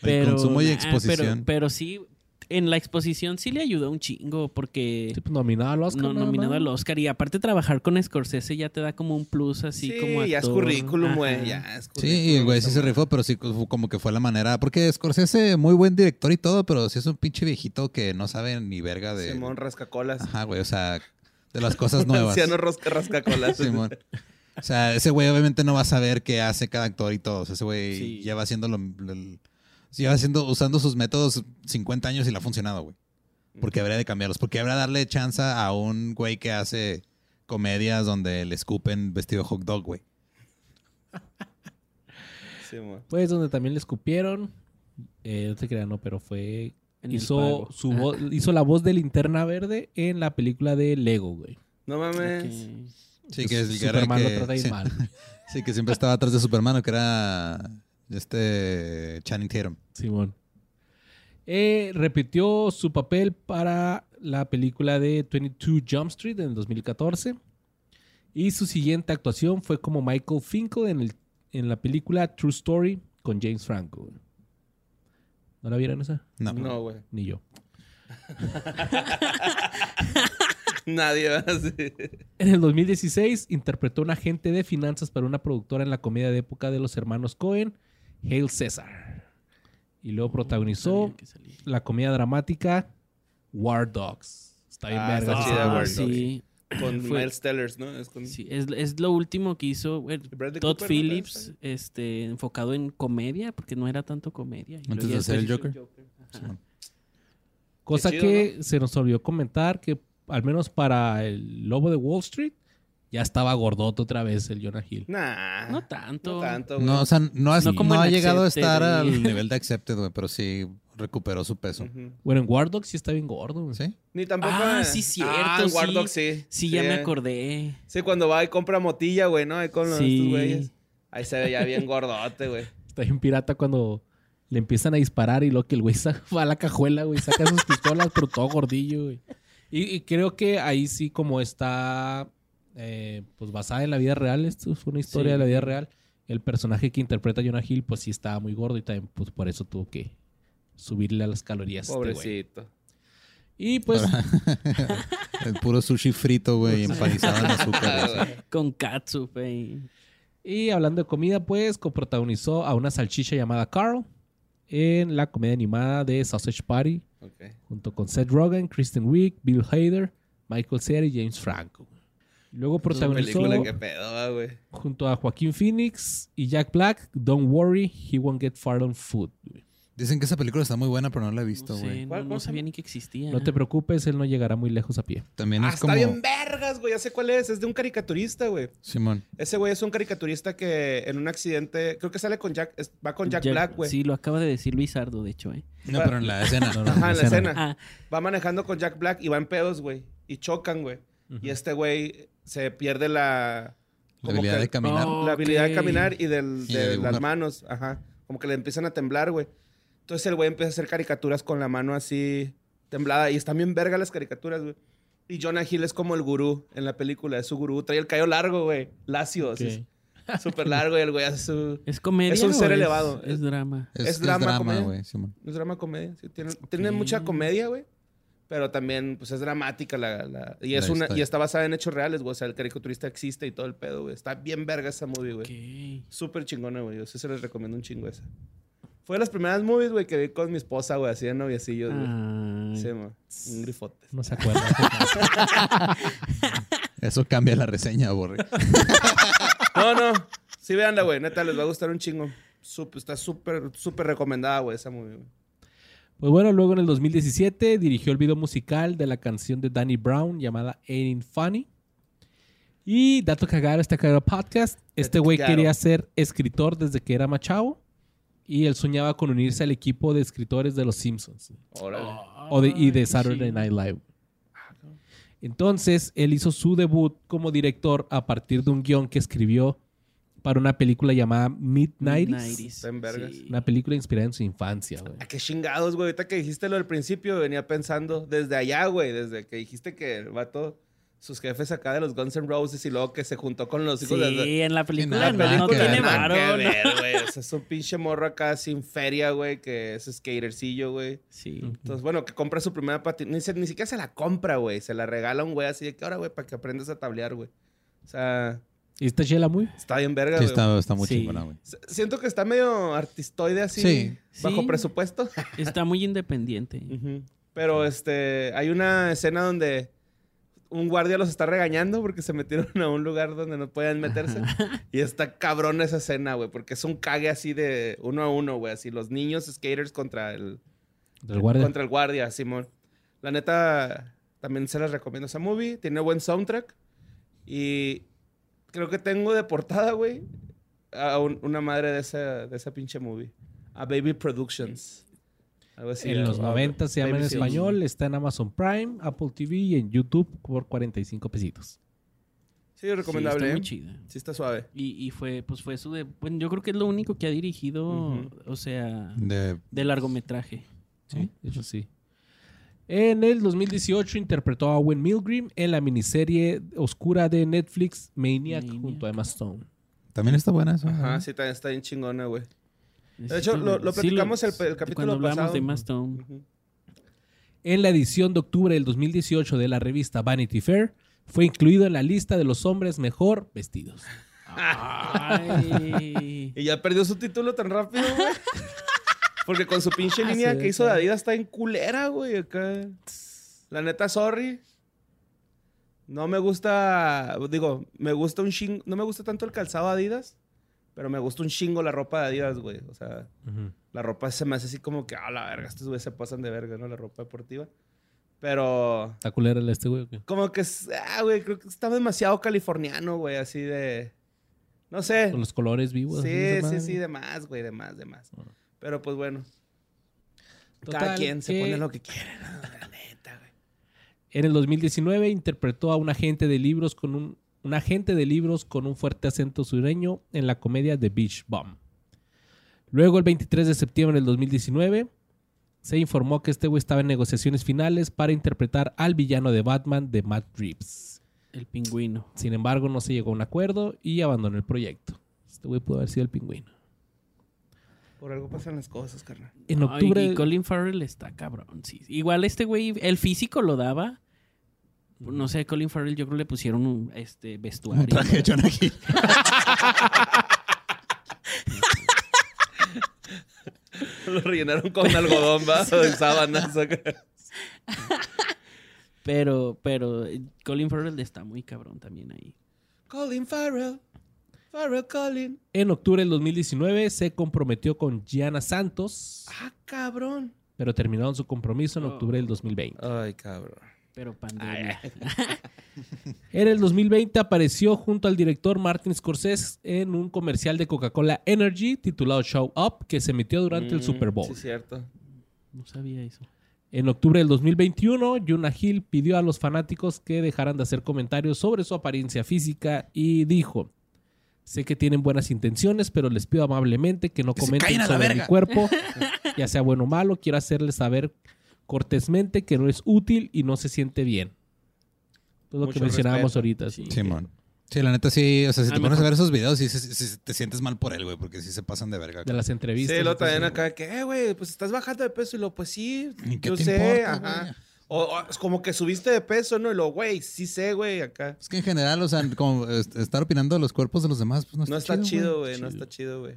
y exposición. Pero, pero sí, en la exposición sí le ayudó un chingo porque Sí, pues, nominado al Oscar. no, nominado al Oscar. Y aparte trabajar con Scorsese ya te da como un plus así Sí, como ya es currículum, güey. Ya es Sí, y el güey sí se currículum, rifó, pero sí como que fue la manera. Porque Scorsese, muy buen director y todo, pero sí es un pinche viejito que no sabe ni verga de. Simón rascacolas. Ajá, güey, o sea, de las cosas nuevas. Anciano rosca rascacolas. Simón. O sea, ese güey obviamente no va a saber qué hace cada actor y todo. O sea, ese güey Sí. lleva haciendo lo, lo- lleva haciendo, usando sus métodos 50 años y le ha funcionado, güey. Porque habría de cambiarlos. Porque habría de darle chance a un güey que hace comedias donde le escupen vestido de hot dog, güey. Simón. Pues donde también le escupieron. Eh, no te crean, no, pero fue. En Hizo, su Ah, vo- hizo la voz de linterna verde en la película de Lego, güey. No mames. Sí, que es el que Superman lo que- trata bien sí. mal. Sí, que siempre estaba atrás de Superman, que era este Channing Tatum. Simón. Eh, repitió su papel para la película de 22 Jump Street en el 2014. Y su siguiente actuación fue como Michael Finkel en, el, en la película True Story con James Franco. ¿No la vieron esa? No. No, güey. Ni yo. Nadie va así. En el 2016 interpretó un agente de finanzas para una productora en la comedia de época de los hermanos Cohen, Hail César. Y luego protagonizó que salía. la comedia dramática War Dogs. Está bien Ah, verga. está chida. War sí. Con Fue- Miles Tellers, ¿no? Es con... Sí, es, es lo último que hizo Todd Cooper, ¿no? Phillips, este, enfocado en comedia, porque no era tanto comedia. Y Antes de hacer el Joker. Cosa chido, que se nos olvidó comentar que al menos para el Lobo de Wall Street ya estaba gordoto otra vez el Jonah Hill. Nah. No tanto. No tanto, güey. No, o sea, no, ha- No como no ha llegado a estar güey. al nivel de Accepted, güey, pero sí recuperó su peso. Bueno, en War Dogs sí está bien gordo. güey. ¿Sí? Ni tampoco. Ah, sí, cierto, Ah, en War sí. Dogs, sí. Sí, ya me acordé. Sí, cuando va y compra motilla, güey, ¿no? Ahí con los, Sí. estos güeyes. Ahí se ve ya bien gordote, güey. Está bien pirata cuando le empiezan a disparar y lo que el güey sa- va a la cajuela, güey, saca sus pistolas, pero todo gordillo, güey. Y, y creo que ahí sí, como está eh, pues basada en la vida real, esto es una historia Sí. de la vida real, el personaje que interpreta Jonah Hill, pues sí estaba muy gordo y también pues por eso tuvo que subirle a las calorías. este güey. Pobrecito. y pues El puro sushi frito, güey, empanizado en azúcar. Con Katsu, güey. Y hablando de comida, pues coprotagonizó a una salchicha llamada Carl en la comedia animada de Sausage Party, junto con Seth Rogen, Kristen Wiig, Bill Hader, Michael Cera y James Franco. Luego protagonizó Película que pedo, güey. junto a Joaquín Phoenix y Jack Black, Don't Worry, He Won't Get Far on Food. güey. Dicen que esa película está muy buena, pero no la he visto, No güey. sé, no, ¿Cuál- no cómo se sabía ni que existía. No te preocupes, él no llegará muy lejos a pie. También Ah, es está como... bien vergas, güey. Ya sé cuál es. Es de un caricaturista, güey. Simón. Ese güey es un caricaturista que en un accidente, creo que sale con Jack, es- va con Jack, Black, güey. Sí, lo acaba de decir Luis Ardo, de hecho, ¿eh? No, pero en la escena. No, no, Ajá, en la escena. Ah, Va manejando con Jack Black y va en pedos, güey. Y chocan, güey. Y este güey se pierde la... La habilidad que- de caminar. Oh. La habilidad de caminar y del- Y de de las manos. Ajá. Como que le empiezan a temblar, güey. Entonces el güey empieza a hacer caricaturas con la mano así temblada. Y están bien verga las caricaturas, güey. Y Jonah Hill es como el gurú en la película. Es su gurú. Trae el cabello largo, güey. Lacio. así, Ok. Súper largo. Y el güey hace su... ¿Es comedia Es un ser elevado. Es drama. Es, Es es drama, drama, comedia. güey, Simón. Es drama comedia. sí, tiene, tiene Ok. mucha comedia, güey. Pero también, pues es dramática la. la- y, es La una, historia. y está basada en hechos reales, güey. O sea, el caricaturista existe y todo el pedo, güey. Está bien verga esa movie, güey. Ok. Súper chingona, güey. Yo sí se les recomiendo un chingo esa. Fue de las primeras movies, güey, que vi con mi esposa, güey, así de noviecillos, güey. Sí, ma. Un grifote. No se acuerda. Eso cambia la reseña, Borre. No, no. Sí, véanla, güey. Neta, les va a gustar un chingo. Sup- está súper, súper recomendada, güey, esa movie, güey. Pues bueno, luego en el 2017 dirigió el video musical de la canción de Danny Brown llamada Ain't Funny. Y dato cagado, este cagado podcast. Este güey quería ser escritor desde que era machavo. Y él soñaba con unirse al equipo de escritores de Los Simpsons. Órale. O de, y de Ay, Saturday. Night Live. Entonces, él hizo su debut como director a partir de un guion que escribió para una película llamada Midnight. En sí. Una película inspirada en su infancia, güey. ¿A qué chingados, güey? Ahorita que dijiste lo del principio, venía pensando desde allá, güey. Desde que dijiste que el vato, sus jefes acá de los Guns N' Roses y luego que se juntó con los hijos de... Sí, en la película nada, no, nada no que tiene varo. que ¿no? ver, güey. O sea, es un pinche morro acá sin feria, güey, que es skatercillo, güey. Sí. Entonces, bueno, que compra su primera patineta. Ni, ni siquiera se la compra, güey. Se la regala a un güey así de que ahora, güey, para que aprendas a tablear, güey. O sea, ¿Y esta chela muy? está bien verga, Sí, güey. está, está muy Sí. chingona, güey. S- Siento que está medio artistoide así. Sí. Bajo Sí. presupuesto. Está muy independiente. Ujú. Pero este, hay una escena donde un guardia los está regañando porque se metieron a un lugar donde no pueden meterse. Y está cabrón esa escena, güey, porque es un cague así de uno a uno, güey, así los niños skaters contra el Del guardia. contra el guardia, Simón. La neta también se las recomiendo esa movie, tiene buen soundtrack y creo que tengo de portada, güey, a un- una madre de esa de esa pinche movie, a Baby Productions. Algo así, en los a- 90 se llama en español, está en Amazon Prime, Apple TV y en YouTube por 45 pesitos. Sí, recomendable. Sí, está ¿eh? muy chida. Sí, está suave. Y, y fue, pues fue su de. Bueno, yo creo que es lo único que ha dirigido, o sea, De, de largometraje. Sí, de hecho sí. En el 2018 interpretó a Owen Milgrim en la miniserie oscura de Netflix Maniac, Maniac. junto a Emma Stone. También está buena eso. Ajá, ¿no? sí, también está bien chingona, güey. De hecho, lo, platicamos lo- el, el capítulo Cuando hablamos pasado. de Emma Stone. En la edición de octubre del 2018 de la revista Vanity Fair, fue incluido en la lista de los hombres mejor vestidos. Ay. Y ya perdió su título tan rápido, güey. Porque con su pinche Ah, línea sí, que hizo de. Adidas está en culera, güey. Acá. La neta, sorry. No me gusta. Digo, me gusta un chingo. No me gusta tanto el calzado Adidas. Pero me gusta un chingo la ropa de Adidas, güey. O sea, la ropa se me hace así como que, ah, la verga, estos güeyes se pasan de verga, ¿no? La ropa deportiva. Pero. ¿Está culera el este, güey? o qué? Como que, es- ah, güey, creo que está demasiado californiano, güey, así de. No sé. Con los colores vivos. Sí, sí, sí, de más, güey, de más, de más. Ah. Pero pues bueno. Total, cada quien se pone lo que quiere, ¿no? La neta, güey. En el 2019 interpretó a un agente de libros con un, un agente de libros con un fuerte acento sureño en la comedia The Beach Bum. Luego, el 23 de septiembre del 2019, se informó que este güey estaba en negociaciones finales para interpretar al villano de Batman de Matt Reeves. El pingüino. Sin embargo, no se llegó a un acuerdo y abandonó el proyecto. Este güey pudo haber sido el pingüino. Por algo pasan las cosas, carnal. En Ay, octubre, y Colin Farrell está cabrón, sí. Igual este güey, el físico lo daba. No sé, Colin Farrell yo creo le pusieron un este, vestuario. Un traje de Hill. Lo rellenaron con algodón, va, de sábanas. Pero, pero eh, Colin Farrell está muy cabrón también ahí. Colin Farrell. En octubre del 2019 se comprometió con Gianna Santos, Ah, cabrón. pero terminaron su compromiso en octubre del 2020. Ay, cabrón. Pero pandemia. En el 2020 apareció junto al director Martin Scorsese en un comercial de Coca-Cola Energy titulado Show Up que se emitió durante el Mm, Super Bowl. Sí, cierto. No sabía eso. En octubre del 2021, Jonah Hill pidió a los fanáticos que dejaran de hacer comentarios sobre su apariencia física y dijo, sé que tienen buenas intenciones, pero les pido amablemente que no Que comenten sobre mi verga." cuerpo, ya sea bueno o malo, quiero hacerles saber cortésmente que no es útil y no se siente bien. Todo lo que mencionábamos respeto. ahorita. sí. Simón. Sí, la neta sí. O sea, si te pones a ver esos videos, sí, sí, sí, te sientes mal por él, güey, porque sí se pasan de verga. De las entrevistas. Sí, lo también acá que, eh, güey, pues estás bajando de peso y lo, pues sí, ¿Y qué yo te sé, importa, ajá. güey? O, o es como que subiste de peso, ¿no? Y lo, güey, sí sé, güey, acá. Es que en general, o sea, como est- estar opinando de los cuerpos de los demás, pues no está, No está chido, güey, no está chido, güey.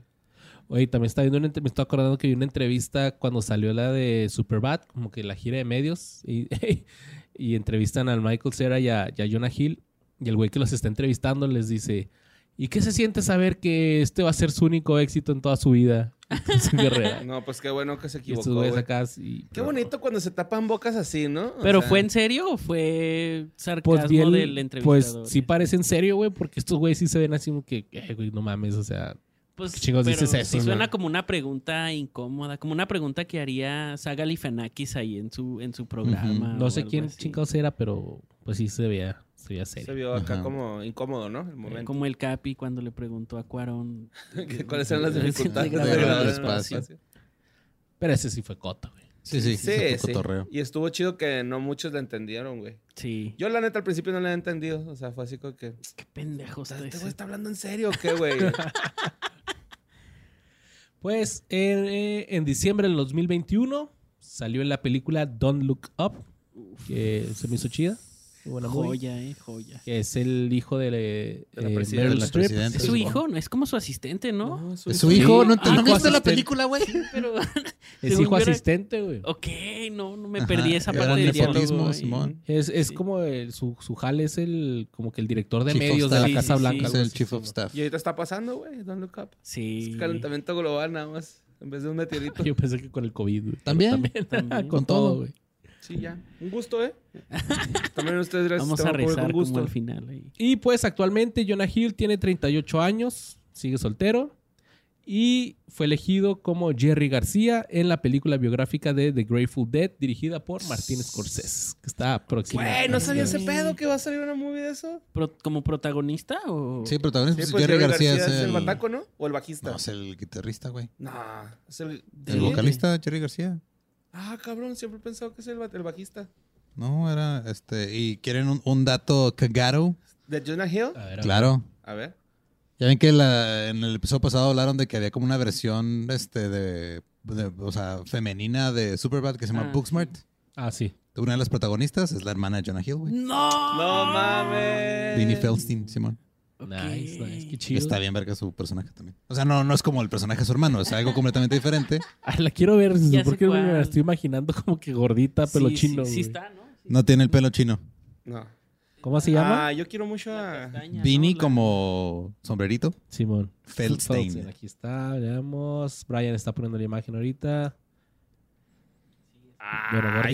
Oye, también está viendo una, me estoy acordando que vi una entrevista cuando salió la de Superbad, como que la gira de medios, y, y entrevistan al Michael Cera y a, y a Jonah Hill, y el güey que los está entrevistando les dice, ¿y qué se siente saber que este va a ser su único éxito en toda su vida? No, pues qué bueno que se y equivocó, estos güeyes güey. acá, y- Qué bonito cuando se tapan bocas así, ¿no? O ¿Pero sea, fue en serio o fue sarcasmo Pues bien, del entrevistador? pues sí parece en serio, güey, porque estos güeyes sí se ven así como que, eh, güey, no mames, o sea, Pues, ¿Qué chingos pero dices eso, sí no? suena como una pregunta incómoda, como una pregunta que haría Saga Lifanakis ahí en su, en su programa. no sé quién así. chingados era, pero pues sí se veía, se vio acá Ajá. como incómodo, ¿no? El momento. Como el Capi cuando le preguntó a Cuarón. ¿Cuáles eran las de dificultades de grabar el el espacio? Pero ese sí fue coto, güey. Sí, sí, Sí, sí. sí. cotorreo. Y estuvo chido que no muchos la entendieron, güey. Sí. Yo, la neta, al principio no la he entendido. O sea, fue así como que. Qué pendejo sea, está ¿Este güey está hablando en serio o qué, güey? Pues en, eh, en diciembre del 2021 salió en la película Don't Look Up, que se me hizo chida. Movie. Joya, eh, joya. Que es el hijo de, eh, De la eh, presidenta. Meryl De la Streep. Es su hijo, ¿no? Es como su asistente, ¿no? su Es su Sí. hijo, ¿no, te- Ah, ¿no viste la película, güey? Pero, Es hijo era- asistente, güey. ok, no, no me Ajá, perdí esa parte del nepotismo, diálogo. Simón. Es, es Sí. como el- su, su jale es el como que el director de Chief medios de la. Casa Sí, Blanca. sí. Es el Chief of. Staff. Y ahorita está pasando, güey. Don't look up. Sí. Es calentamiento global nada más. En vez de un meteorito. Yo pensé que con el COVID. güey. ¿También? También. con todo. güey. Sí, ya. Un gusto, ¿eh? También ustedes gracias. Vamos a rezar un gusto. como al final. ahí. Y pues actualmente Jonah Hill tiene 38 años, sigue soltero y fue elegido como Jerry García en la película biográfica de The Grateful Dead dirigida por Martin Scorsese, que está próxima. Güey, ¿no sabía ese pedo que va a salir una movie de eso? Pro- ¿Como protagonista o...? Sí, protagonista. Sí, pues, Jerry García, es el... bataco, ¿no? O el bajista. No, es el guitarrista, güey. No, es el... El vocalista, Jerry García. Ah, cabrón, siempre he pensado que es el, el bajista. No, era este. Y quieren un, un dato cagado. ¿De Jonah Hill? A ver, a ver. Claro. A ver. Ya ven que la- en el episodio pasado hablaron de que había como una versión este de, de- o sea, femenina de Superbad que se llama Ah, Booksmart. Ah, sí. Una de las protagonistas es la hermana de Jonah Hill, güey. ¡No! No mames. Vinnie Feldstein, Simón. Nice, nice. Qué Que chido. está bien verga su personaje también. O sea, no, no es como el personaje de su hermano, es algo completamente diferente. Ah, la quiero ver, Ya porque me la estoy imaginando como que gordita, Sí, pelo sí, chino. Sí, güey. está, ¿no? Sí. No tiene el pelo chino. No. ¿Cómo se llama? Ah, yo quiero mucho a... La- como sombrerito. Simón. Feldstein. Aquí está, veamos. Brian está poniendo la imagen ahorita.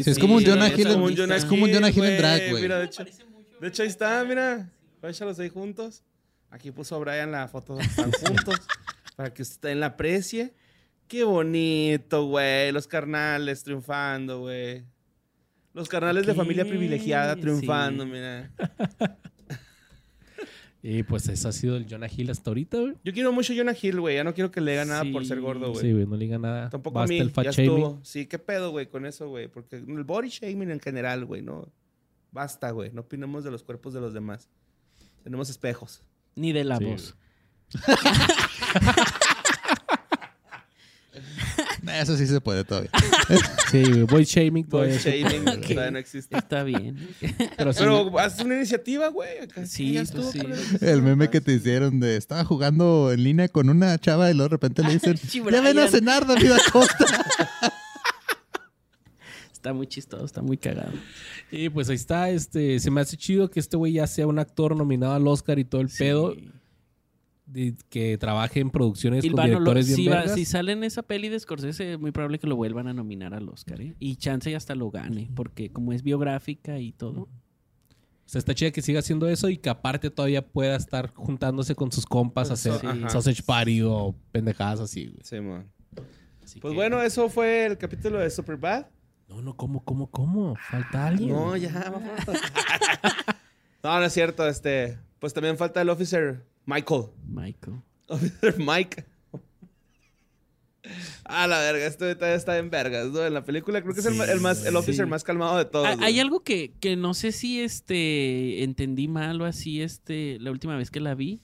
Sí, es como un Jonah Hill es como un Jonah Hill en drag, güey. Mira, de hecho, de hecho ahí está, mira. Échalos ahí juntos. Aquí puso Brian la foto están juntos. para que usted la aprecie. Qué bonito, güey. Los carnales triunfando, güey. Los carnales de familia privilegiada triunfando, sí. mira. Y pues eso ha sido el Jonah Hill hasta ahorita, güey. Yo quiero mucho a Jonah Hill, güey. Ya no quiero que le diga nada por ser gordo, güey. Sí, güey, no le diga nada. Tampoco a Basta mí, el fat ya shaming. estuvo. Sí, qué pedo, güey, con eso, güey. Porque el body shaming en general, güey, no. Basta, güey. No opinemos de los cuerpos de los demás. Tenemos espejos. Ni de la Sí, voz. Eso sí se puede todavía. Sí, boy shaming todavía. se shaming todavía no existe. Está bien. Pero haz una iniciativa, güey. acá Sí, estuvo, sí. El meme que te hicieron de estaba jugando en línea con una chava y luego de repente le dicen, ya ven a Brian". cenar, David Acosta. Está muy chistoso, está muy cagado. Y pues ahí está, este, se me hace chido que este güey ya sea un actor nominado al Oscar y todo el pedo, de- que trabaje en producciones Y con van, lo- directores bien si, va- si sale en esa peli de Scorsese, es muy probable que lo vuelvan a nominar al Oscar, ¿eh? Y chance y hasta lo gane, porque como es biográfica y todo. O sea, está chida que siga haciendo eso y que aparte todavía pueda estar juntándose con sus compas a hacer Sí. Sausage party o pendejadas así, güey. Sí, man. Así Pues que- bueno, eso fue el capítulo de Superbad. No, no, ¿cómo, cómo, cómo? Falta alguien. No, ya, vamos. no, no es cierto. Este, pues también falta el officer Michael. Michael. Officer Mike. Ah, la verga, este detalle está en vergas, ¿no? En la película creo que es el, más, el officer Sí. más calmado de todos. Ah. Hay algo que, que no sé si este entendí mal o así este la última vez que la vi.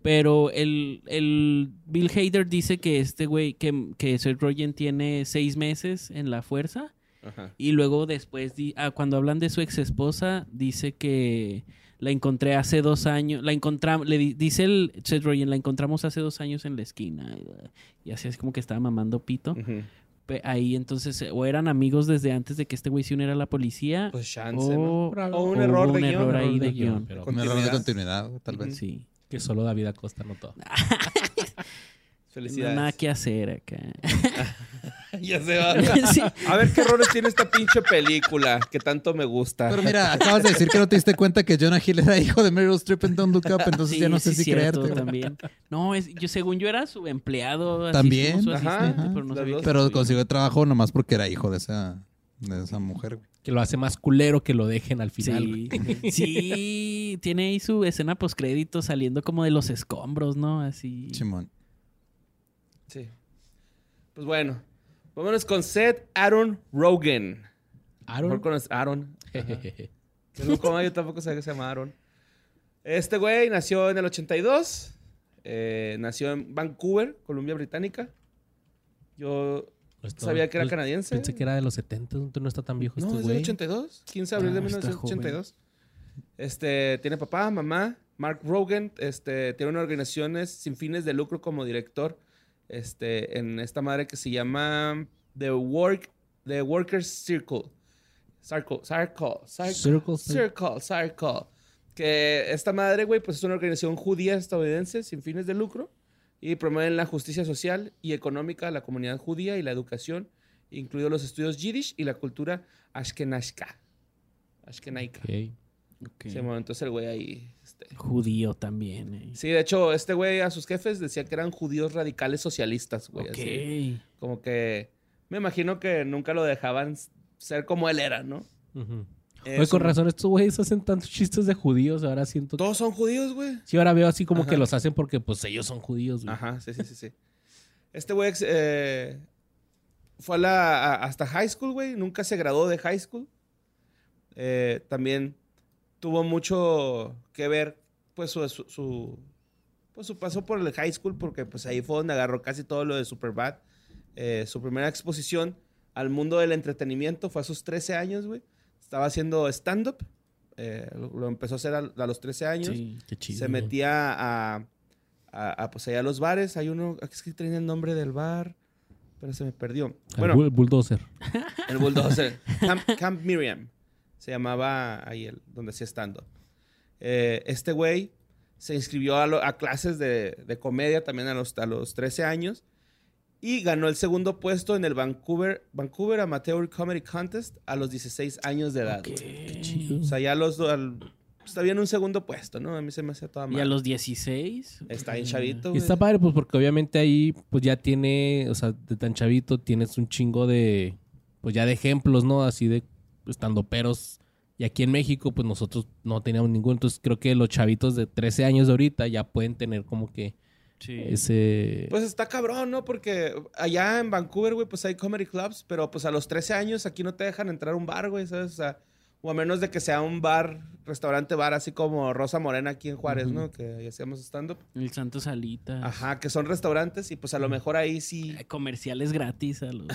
Pero el, el Bill Hader dice que este güey, que, que Seth Rogen tiene seis meses en la fuerza Ajá. Y luego después, di- ah, cuando hablan de su ex esposa, dice que la encontré hace dos años. La encontramos, le di- dice el Seth Rogen, la encontramos hace dos años en la esquina. Y así es como que estaba mamando pito. Ahí entonces, eh, o eran amigos desde antes de que este güey se uniera a la policía. Pues chance, ¿no? o, O un o error de un guion, error error ahí de de guion, guion. pero- Un error de Continuidad. continuidad, tal vez. Sí. Que solo David Acosta notó. No, Felicidades. nada que hacer acá. ya se va. Sí. A ver qué errores tiene esta pinche película que tanto me gusta. Pero mira, acabas de decir que no te diste cuenta que Jonah Hill era hijo de Meryl Streep en Don't Look Up, entonces Sí, ya no sé sí, si cierto, creerte. también. No, es, yo según yo era su empleado. También. su Ajá, pero no sabía Pero consiguió trabajo nomás porque era hijo de esa, de esa mujer. güey. Que lo hace más culero que lo dejen al final. güey. Sí, sí, tiene ahí su escena postcrédito saliendo como de los escombros, ¿no? Así. Chimón. Sí. Pues bueno, vámonos con Seth Aaron. Mejor Aaron. con Aaron. Jejeje. Que no como yo tampoco sabía que se llama Aaron. Este güey nació en el 82. eh, nació en Vancouver, Columbia Británica. Yo No está- sabía que era pues, canadiense. Pensé que era de los 70, no está tan viejo No, este es del güey. 82. 15 de abril de Ah, está 1982. Este, tiene papá, mamá. Mark Rogan este, tiene una organización sin fines de lucro como director este, en esta madre que se llama The, Work, The Workers Circle. Circle, Circle, Circle, Circle, Circle. Que esta madre, güey, pues es una organización judía estadounidense sin fines de lucro y promueven la justicia social y económica de la comunidad judía y la educación, incluidos los estudios yiddish y la cultura ashkenazka. Ashkenaika. Ok. Ok. Sí, bueno, entonces el güey ahí. Este, Judío también. eh. Sí, de hecho, este güey a sus jefes decía que eran judíos radicales socialistas, güey. ok. así. Como que me imagino que nunca lo dejaban ser como él era, ¿no? Oye, con razón, estos güeyes hacen tantos chistes de judíos. Ahora siento. Todos son judíos, güey. Sí, ahora veo así como Ajá. que los hacen porque, pues, ellos son judíos, güey. Ajá, sí, sí, sí, sí. Este güey eh, fue a la, a- hasta high school, güey. Nunca se graduó de high school. Eh, también tuvo mucho que ver, pues, su, su, su- pues, su paso por el high school, porque pues ahí fue donde agarró casi todo lo de Superbad. Eh, su primera exposición al mundo del entretenimiento fue a sus 13 años, güey. Estaba haciendo stand-up. Eh, lo, lo empezó a hacer a, a los 13 años Sí. Qué chido. se metía a, a, a, pues allá a los bares. Hay uno, es que tenía el nombre del bar, pero se me perdió. El Bueno, bulldozer. el Bulldozer. Camp, Camp Miriam. Se llamaba ahí el, donde hacía stand-up. Eh, este güey se inscribió a, lo- a clases de, de comedia también a los, a los 13 años y ganó el segundo puesto en el Vancouver, Vancouver Amateur Comedy Contest a los 16 años de edad. Ok. Qué chido. O sea, ya los al- está bien un segundo puesto, ¿no? A mí se me hace toda Y a mal. los 16. Está bien chavito, Y güey. está padre, pues, porque obviamente ahí, pues, ya tiene, o sea, de tan chavito tienes un chingo de, pues, ya de ejemplos, ¿no? Así de estando peros. Y aquí en México, pues, nosotros no teníamos ninguno. Entonces, creo que los chavitos de 13 años de ahorita ya pueden tener como que Sí. ese... Pues está cabrón, ¿no? Porque allá en Vancouver, güey, pues hay comedy clubs, pero pues a los 13 años aquí no te dejan entrar a un bar, güey, ¿sabes? O sea, o a menos de que sea un bar, restaurante bar, así como Rosa Morena aquí en Juárez, ¿no? Que hacíamos stand-up. El Santo Salita. Ajá, que son restaurantes y pues a lo mejor ahí sí. Eh, Comerciales gratis a los.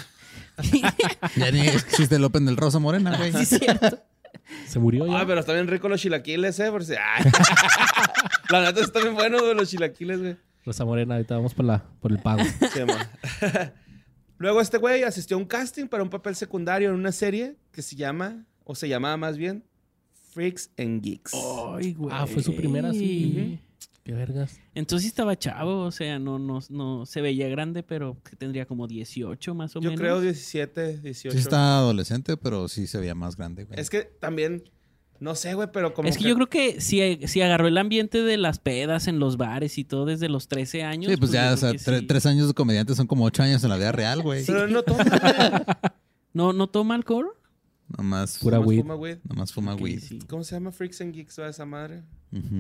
Ya ni existe el Open del Rosa Morena, güey. sí, cierto. ¿Se murió ya? Ah, pero están bien ricos los chilaquiles, ¿eh? Por si... Ay. La neta están bien buenos, güey, los chilaquiles, güey. Rosa Morena, ahorita vamos por, la, por el pago. Sí. Luego este güey asistió a un casting para un papel secundario en una serie que se llama, o se llamaba más bien, Freaks and Geeks. Ay, güey. ah, fue su primera, sí. Qué vergas. Entonces sí estaba chavo, o sea, no, no, no se veía grande, pero que tendría como 18 más o Yo menos. creo 17, 18. Sí está adolescente, pero sí se veía más grande, güey. Es que también, no sé, güey, pero como es que, yo creo que si, si agarró el ambiente de las pedas en los bares y todo desde los 13 años. Sí, pues ya, yo o sea, tre- sí. tres años de comediante son como ocho años en la vida real, güey. Pero no toma, güey. ¿No, ¿No toma alcohol? Nomás, Pura Nomás weed. fuma weed. nomás fuma weed. sí. ¿Cómo se llama Freaks and Geeks o esa madre?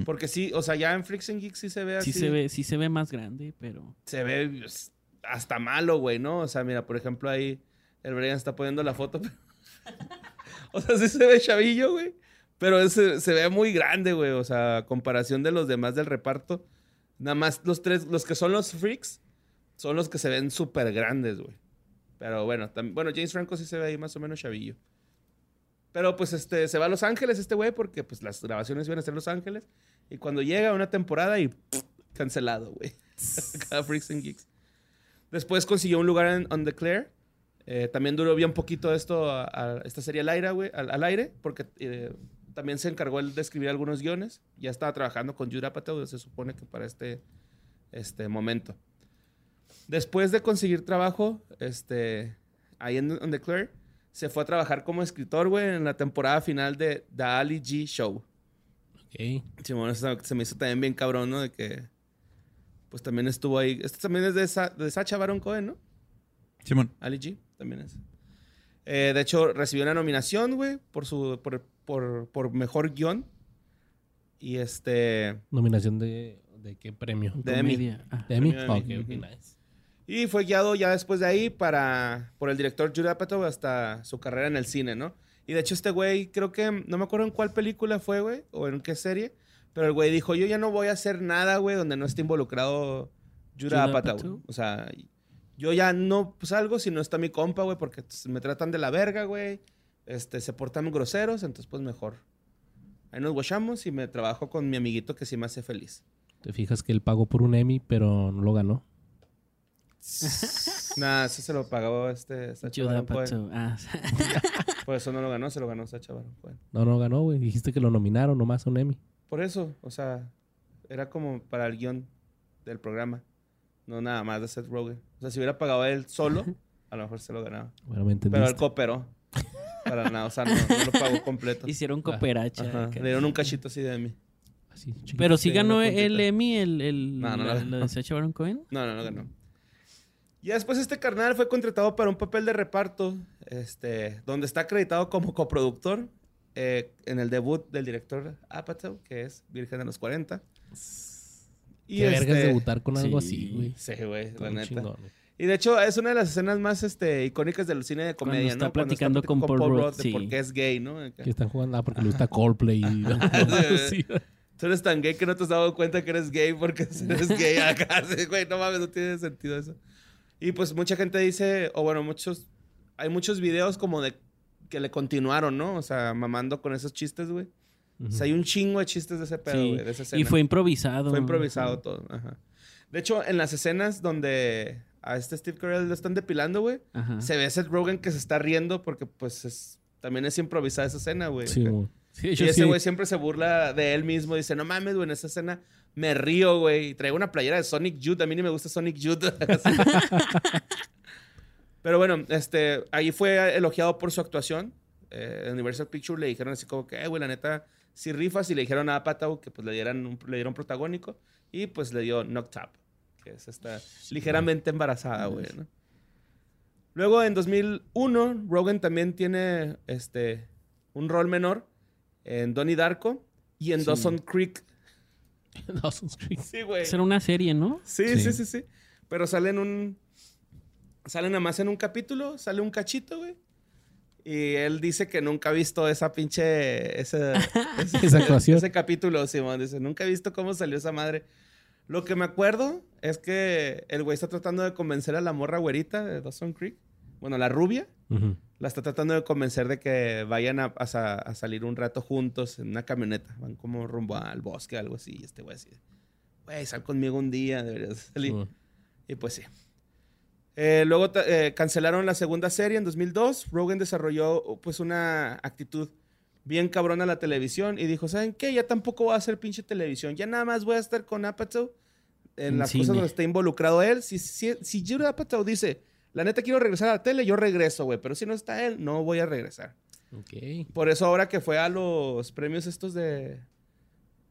Porque sí, o sea, ya en Freaks and Geeks sí se ve así. Sí se ve, sí se ve más grande, pero. Se ve pues, hasta malo, güey, ¿no? O sea, mira, por ejemplo, ahí el Brian está poniendo la foto. pero- o sea, sí se ve chavillo, güey. Pero ese- se ve muy grande, güey. O sea, a comparación de los demás del reparto. Nada más los tres, los que son los freaks, son los que se ven súper grandes, güey. Pero bueno, bueno, James Franco sí se ve ahí más o menos chavillo. Pero pues este, se va a Los Ángeles este güey porque pues las grabaciones iban a ser Los Ángeles. Y cuando llega una temporada y cancelado, güey. Cada Freaks and Geeks. Después consiguió un lugar en On the Claire. Eh, también duró bien poquito esto, esta serie al aire, güey, al, aire, porque eh, también se encargó él de escribir algunos guiones. Ya estaba trabajando con Judd Apatow, se supone que para este, este momento. Después de conseguir trabajo, este, ahí en On the Claire, se fue a trabajar como escritor, güey, en la temporada final de The Ali G Show. Ok. Simón, eso se me hizo también bien cabrón, ¿no? De que, pues también estuvo ahí. Este también es de, Sa- de Sacha Baron Cohen, ¿no? Simón. Ali G también es. Eh, de hecho, recibió una nominación, güey, por su por, por, por mejor guion. Y este. ¿Nominación de, de qué premio? De Emmy. Ah. ¿De Emmy? Ok, ok, nice. Y fue guiado ya después de ahí para, por el director Judd Apatow hasta su carrera en el cine, ¿no? Y de hecho este güey, creo que, no me acuerdo en cuál película fue, güey, o en qué serie, pero el güey dijo, yo ya no voy a hacer nada, güey, donde no esté involucrado Judd Apatow. O sea, yo ya no salgo si no está mi compa, güey, porque me tratan de la verga, güey. Este, se portan groseros, entonces pues mejor. Ahí nos guachamos y me trabajo con mi amiguito que sí me hace feliz. Te fijas que él pagó por un Emmy, pero no lo ganó. Nada, eso se lo pagó este Sacha Judd Baron Cohen. Apatow. Ah, Por eso no lo ganó, se lo ganó Sacha Baron Cohen. No, no ganó, güey. Dijiste que lo nominaron nomás a un Emmy. Por eso, o sea, era como para el guion del programa. No nada más de Seth Rogen. O sea, si hubiera pagado él solo, a lo mejor se lo ganaba. Bueno, me Pero él cooperó. Para nada, o sea, no, no lo pagó completo. Hicieron cooperacha. Ajá. Le dieron un cachito así de. Así, chiquito. Pero sí Sí, ganó el. Emmy, el, el, No, no, la- no. lo de Sacha Baron Cohen. No, no, no ganó. Ya después este carnal fue contratado para un papel de reparto, este, donde está acreditado como coproductor eh, en el debut del director Apatow, que es Virgen de los 40. Y Qué vergas este- debutar con algo sí. así, güey. Sí, güey, Está la neta. chingón. Y de hecho, es una de las escenas más este, icónicas del cine de Cuando comedia, está ¿no? platicando con Paul Rudd, de sí. por qué es gay, ¿no? Que están jugando, ah, porque le gusta Coldplay. Y, Sí. Tú eres tan gay que no te has dado cuenta que eres gay porque eres gay acá. Sí, Güey, no mames, no tiene sentido eso. Y pues mucha gente dice, o bueno, muchos, hay muchos videos como de que le continuaron, ¿no? O sea, mamando con esos chistes, güey. O sea, hay un chingo de chistes de ese pedo, Sí. güey, de esa escena. Y fue improvisado. Fue improvisado todo, ajá. De hecho, en las escenas donde a este Steve Carell lo están depilando, güey, Ajá. se ve a Seth Rogen que se está riendo porque pues es, también es improvisada esa escena, güey. Sí, güey. Sí, Y ese güey siempre se burla de él mismo. Dice, no mames, güey, en esa escena me río, güey. Traigo una playera de Sonic Youth. A mí ni me gusta Sonic Youth. Pero bueno, este, ahí fue elogiado por su actuación. Eh, Universal Pictures le dijeron así como que, güey, la neta, si rifas. Y le dijeron a Apatow que pues le dieran un, le dieron protagónico. Y pues le dio Knocked Up, que es esta ligeramente embarazada, güey, ¿no? Luego, en 2001, Rogan también tiene este, un rol menor en Donnie Darko y en Sí. Dawson Creek. Dawson's Creek. Sí, güey. Esa era una serie, ¿no? Sí, Sí. sí, sí, sí. Pero sale en un. Sale nada más en un capítulo, sale un cachito, güey. Y él dice que nunca ha visto esa pinche. Ese, ese- Esa actuación. Ese capítulo, Simón. Dice, nunca he visto cómo salió esa madre. Lo que me acuerdo es que el güey está tratando de convencer a la morra güerita de Dawson Creek. Bueno, la rubia. Ujú. La está tratando de convencer de que vayan a, a a salir un rato juntos en una camioneta. Van como rumbo al bosque, algo así. Y este güey así, güey, sal conmigo un día, deberías salir. Güey. Y pues sí. Eh, luego eh, cancelaron la segunda serie en 2002. Rogan desarrolló pues una actitud bien cabrona a la televisión y dijo, ¿saben qué? Ya tampoco voy a hacer pinche televisión. Ya nada más voy a estar con Apatow en, En las cine. cosas donde está involucrado él. Si, si, si Apatow dice, la neta quiero regresar a la tele, yo regreso, güey. Pero si no está él, no voy a regresar. Ok. Por eso ahora que fue a los premios estos de...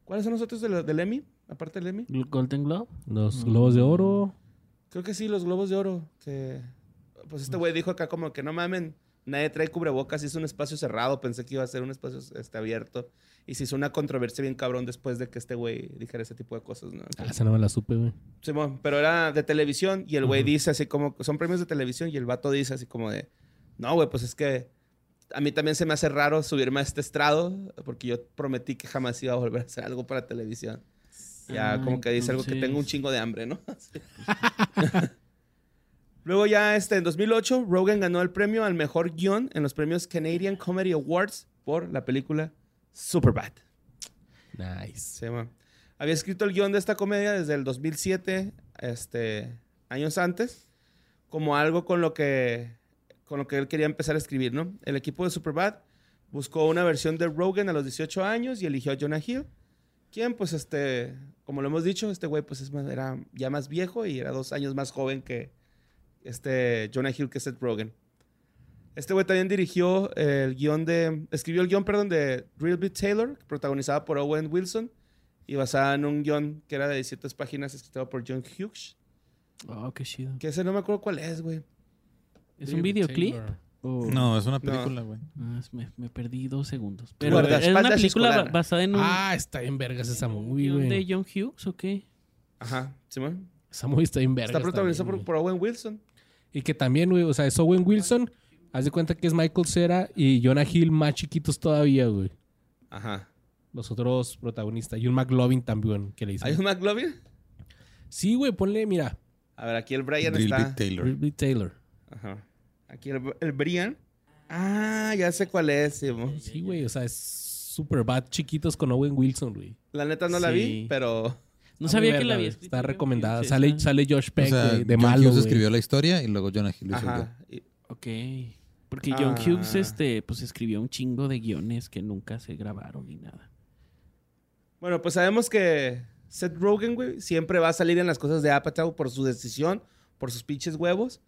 ¿Cuáles son los otros de del Emmy? Aparte del Emmy. Golden Globe. Los globos de oro. Creo que sí, los globos de oro. Que, pues este güey dijo acá como que no mamen, nadie trae cubrebocas, hizo un espacio cerrado, pensé que iba a ser un espacio este, abierto. Y se hizo una controversia bien cabrón después de que este güey dijera ese tipo de cosas, ¿no? Ah, esa no me la supe, güey. Simón, pero era de televisión y el güey Ujú. dice así como, son premios de televisión y el vato dice así como de, no, güey, pues es que a mí también se me hace raro subirme a este estrado porque yo prometí que jamás iba a volver a hacer algo para televisión. Ya Ah, como que dice algo que tengo un entonces- chingo de hambre, ¿no? Sí. Luego ya este, en 2008, Rogan ganó el premio al mejor guion en los premios Canadian Comedy Awards por la película Superbad. Nice. Llama. Había escrito el guion de esta comedia desde el 2007, este, años antes, como algo con lo que, con lo que él quería empezar a escribir, ¿no? El equipo de Superbad buscó una versión de Rogan a los 18 años y eligió a Jonah Hill, quien, pues, este, como lo hemos dicho, este güey, pues, es más- era ya más viejo y era dos años más joven que este Jonah Hill, que es Seth Rogen. Este güey también dirigió el guion de, escribió el guion, perdón, de Real Bit Taylor, protagonizada por Owen Wilson y basada en un guion que era de 17 páginas escrito por John Hughes. Oh, qué chido. Que ese no me acuerdo cuál es, güey. ¿Es un videoclip? Taylor. O- No, es una película, güey. Ah, me, me perdí dos segundos. Pero es una película basada en un Ah, está en vergas esa movie, guion de güey. John Hughes o qué? Ajá, Simón. Esa movie está en vergas. Está protagonizado también, por, güey. por Owen Wilson. Y que también, güey, o sea, es Owen Wilson. Haz de cuenta que es Michael Cera y Jonah Hill más chiquitos todavía, güey. Ajá. Los otros protagonistas. Y un McLovin también, que le ¿Hay dicen. un McLovin? Sí, güey, ponle, mira. A ver, aquí el Brian Drill está. Bit Taylor. Ridley Taylor. Ajá. Aquí el, el Brian. Ah, ya sé cuál es, Simón. Sí, güey, o sea, es super bad chiquitos con Owen Wilson, güey. La neta no la vi, pero... No sabía que la había escrito Está John recomendada. Sale, sale Josh O Peck, sea, güey, de John malo, Hughes escribió la historia y luego Jonah Hill. Ajá. Ok. Porque John Ah. Hughes, este, pues escribió un chingo de guiones que nunca se grabaron ni nada. Bueno, pues sabemos que Seth Rogen, güey, siempre va a salir en las cosas de Apatow por su decisión, por sus pinches huevos.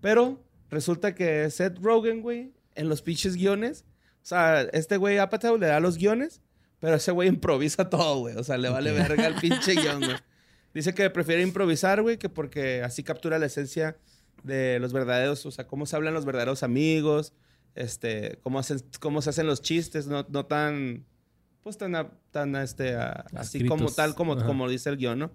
Pero resulta que Seth Rogen, güey, en los pinches guiones, o sea, este güey Apatow le da los guiones, pero ese güey improvisa todo, güey. O sea, le vale verga el pinche guion, güey. Dice que prefiere improvisar, güey, que porque así captura la esencia de los verdaderos, o sea, cómo se hablan los verdaderos amigos, este, cómo, hacen, cómo se hacen los chistes, no, no tan, pues tan, a- tan este, a- así como tal, como, Ajá. como dice el guion, ¿no?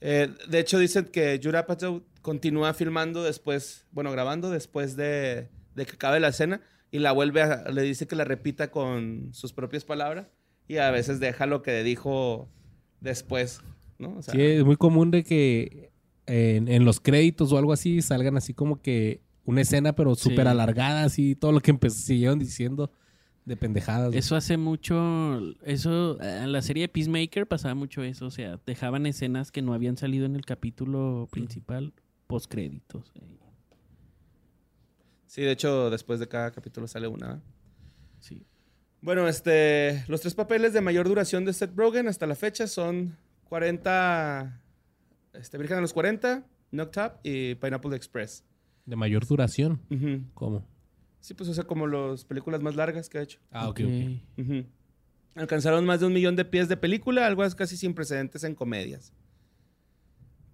Eh, de hecho, dicen que Judd continúa filmando después, bueno, grabando después de, de que acabe la escena y la vuelve a, le dice que la repita con sus propias palabras y a veces deja lo que dijo después, ¿no? O sea, Sí, es muy común de que en, en los créditos o algo así salgan así como que una escena, pero súper Sí. alargada, así todo lo que siguieron diciendo de pendejadas. Eso hace mucho, eso, en la serie de Peacemaker pasaba mucho eso, o sea, dejaban escenas que no habían salido en el capítulo principal, post créditos. Sí, de hecho, después de cada capítulo sale una. Sí. Bueno, este, los tres papeles de mayor duración de Seth Rogen hasta la fecha son 40, este, Virgen de los 40, Knocked Up y Pineapple Express. De mayor duración. ¿Cómo? Sí, pues o sea, como las películas más largas que ha hecho. Ah, ok. Ok. Alcanzaron más de un millón de pies de película, algo casi sin precedentes en comedias.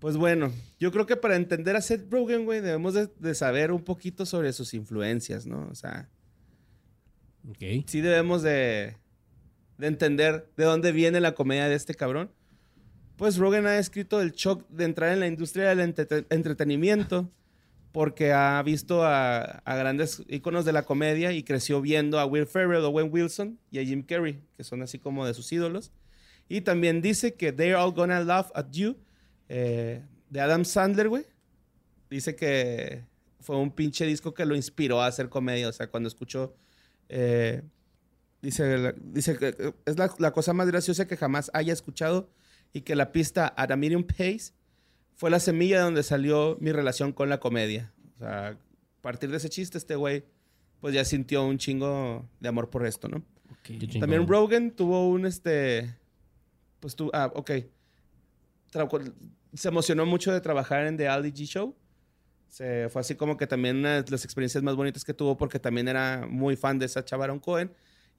Pues bueno, yo creo que para entender a Seth Rogen, güey, debemos de, de saber un poquito sobre sus influencias, ¿no? O sea, Ok. sí debemos de, de entender de dónde viene la comedia de este cabrón. Pues Rogen ha escrito el shock de entrar en la industria del entrete- entretenimiento porque ha visto a, a grandes íconos de la comedia y creció viendo a Will Ferrell, Owen Wilson y a Jim Carrey, que son así como de sus ídolos. Y también dice que They're All Gonna Laugh at You, eh, de Adam Sandler, güey. Dice que fue un pinche disco que lo inspiró a hacer comedia. O sea, cuando escuchó eh, dice, dice que eh, es la, la cosa más graciosa que jamás haya escuchado y que la pista At a Medium Pace fue la semilla de donde salió mi relación con la comedia. O sea, a partir de ese chiste, este güey, pues ya sintió un chingo de amor por esto, ¿no? También Rogan tuvo un, este, pues tu, ah, ok. Tra- se emocionó mucho de trabajar en The Ali G Show. Se, fue así como que también una de las experiencias más bonitas que tuvo porque también era muy fan de Sacha Baron Cohen.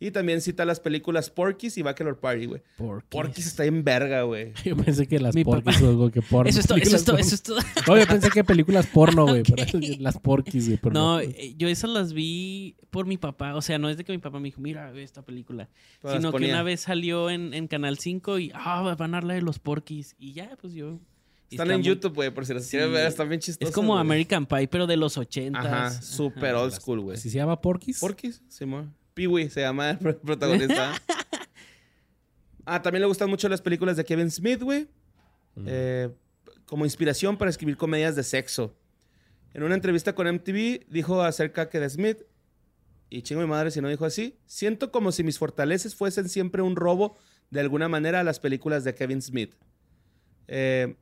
Y también cita las películas Porky's y Bachelor Party, güey. Porky's. Porky's está en verga, güey. Yo pensé que las Mi porquis papá- o algo que porno. Eso es todo, eso es todo, películas eso es todo. porno. No, yo pensé que películas porno, güey. pero Las porquis, güey. pero No, eh, yo esas las vi por mi papá. O sea, no es de que mi papá me dijo, mira, ve esta película. Sino que una vez salió en, en Canal 5 y, ah, van a hablar de los porquis. Y ya, pues yo. Están está en muy- YouTube, güey, por si las Sí. quieren ver, están bien chistosas. Es como. American Pie, pero de los 80 Ajá, super old school, güey. ¿Así se llama porquis? Porky's, Simón. Pee-wee se llama el pro- protagonista. ah, también le gustan mucho las películas de Kevin Smith, güey. Mm. Eh, como inspiración para escribir comedias de sexo. En una entrevista con MTV dijo acerca que de Smith, y chingo mi madre si no dijo así, siento como si mis fortalezas fuesen siempre un robo de alguna manera a las películas de Kevin Smith. Eh,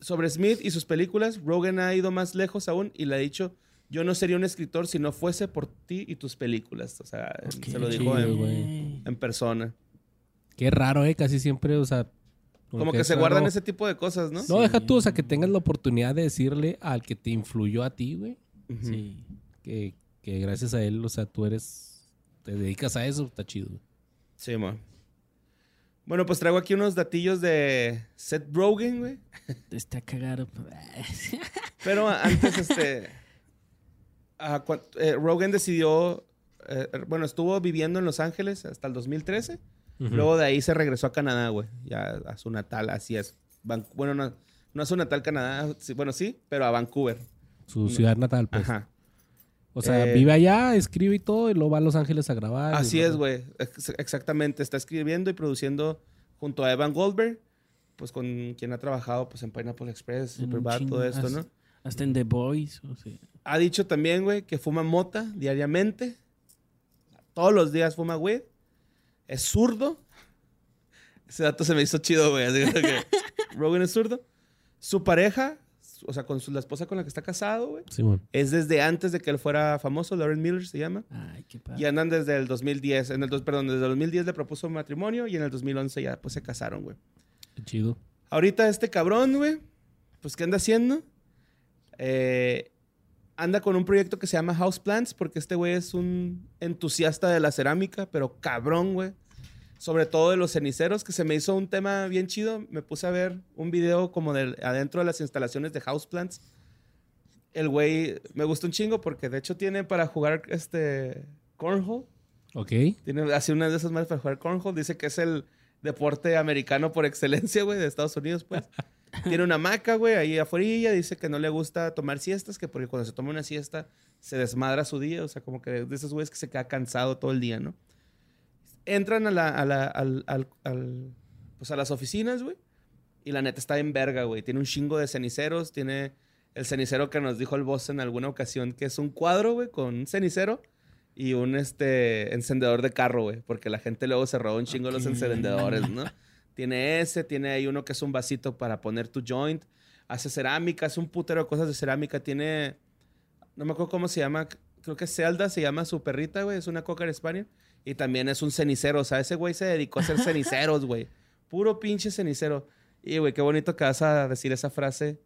sobre Smith y sus películas, Rogan ha ido más lejos aún y le ha dicho, yo no sería un escritor si no fuese por ti y tus películas. O sea, se lo dijo chido, en, persona. Qué raro, ¿eh? Casi siempre, o sea... Como que se guardan ese tipo de cosas, ¿no? No, deja tú, o sea, que tengas la oportunidad de decirle al que te influyó a ti, güey. Sí. que, que gracias a él, o sea, tú eres... Te dedicas a eso, está chido. Sí, mo. Bueno, pues traigo aquí unos datillos de Seth Rogen, güey. Está cagado. Pero antes, este. ah, eh, Rogan decidió. eh, bueno, estuvo viviendo en Los Ángeles hasta el 2013. Ujú. Luego de ahí se regresó a Canadá, güey. Ya a su natal, así es. Van- bueno, no, no a su natal Canadá. sí, bueno, sí, pero a Vancouver. Su ciudad natal, pues. Ajá. O sea, Eh, vive allá, escribe y todo, y luego va a Los Ángeles a grabar. Así es, güey. Ex- Exactamente. Está escribiendo y produciendo junto a Evan Goldberg, pues con quien ha trabajado pues en Pineapple Express, Superbad, todo esto, hasta- ¿no? Hasta en The Boys. O sea. Ha dicho también, güey, que fuma mota diariamente. Todos los días fuma weed. Es zurdo. Ese dato se me hizo chido, güey. Así que Rogan es zurdo. Su pareja, o sea, con su, la esposa con la que está casado, güey, Simón. es desde antes de que él fuera famoso. Lauren Miller se llama. Ay, qué padre. Y andan desde el 2010. En el, dos- perdón, desde el 2010 le propuso matrimonio y en el 2011 ya pues se casaron, güey. Qué chido. Ahorita este cabrón, güey, pues ¿qué anda haciendo? Eh, anda con un proyecto que se llama House Plants porque este güey es un entusiasta de la cerámica, pero cabrón, güey. Sobre todo de los ceniceros, que se me hizo un tema bien chido. Me puse a ver un video como de adentro de las instalaciones de House Plants. El güey me gusta un chingo porque de hecho tiene para jugar este cornhole. Ok. Tiene así una de esas madres para jugar cornhole. Dice que es el deporte americano por excelencia, güey, de Estados Unidos, pues. Tiene una hamaca, güey, ahí afuera. Dice que no le gusta tomar siestas, que porque cuando se toma una siesta se desmadra su día. O sea, como que de esos güeyes que se queda cansado todo el día, ¿no? Entran a, la, a, la- al- al- al- pues a las oficinas, güey. Y la neta está en verga, güey. Tiene un chingo de ceniceros. Tiene el cenicero que nos dijo el boss en alguna ocasión, que es un cuadro, güey, con un cenicero y un este encendedor de carro, güey, porque la gente luego se roba un chingo los Ok. encendedores, ¿no? Tiene ese, tiene ahí uno que es un vasito para poner tu joint, hace cerámica, hace un putero de cosas de cerámica, tiene no me acuerdo cómo se llama, creo que Zelda se llama su perrita, güey, es una cocker spaniel y también es un cenicero, o sea, ese güey se dedicó a hacer ceniceros, güey. Puro pinche cenicero. Y güey, qué bonito que vas a decir esa frase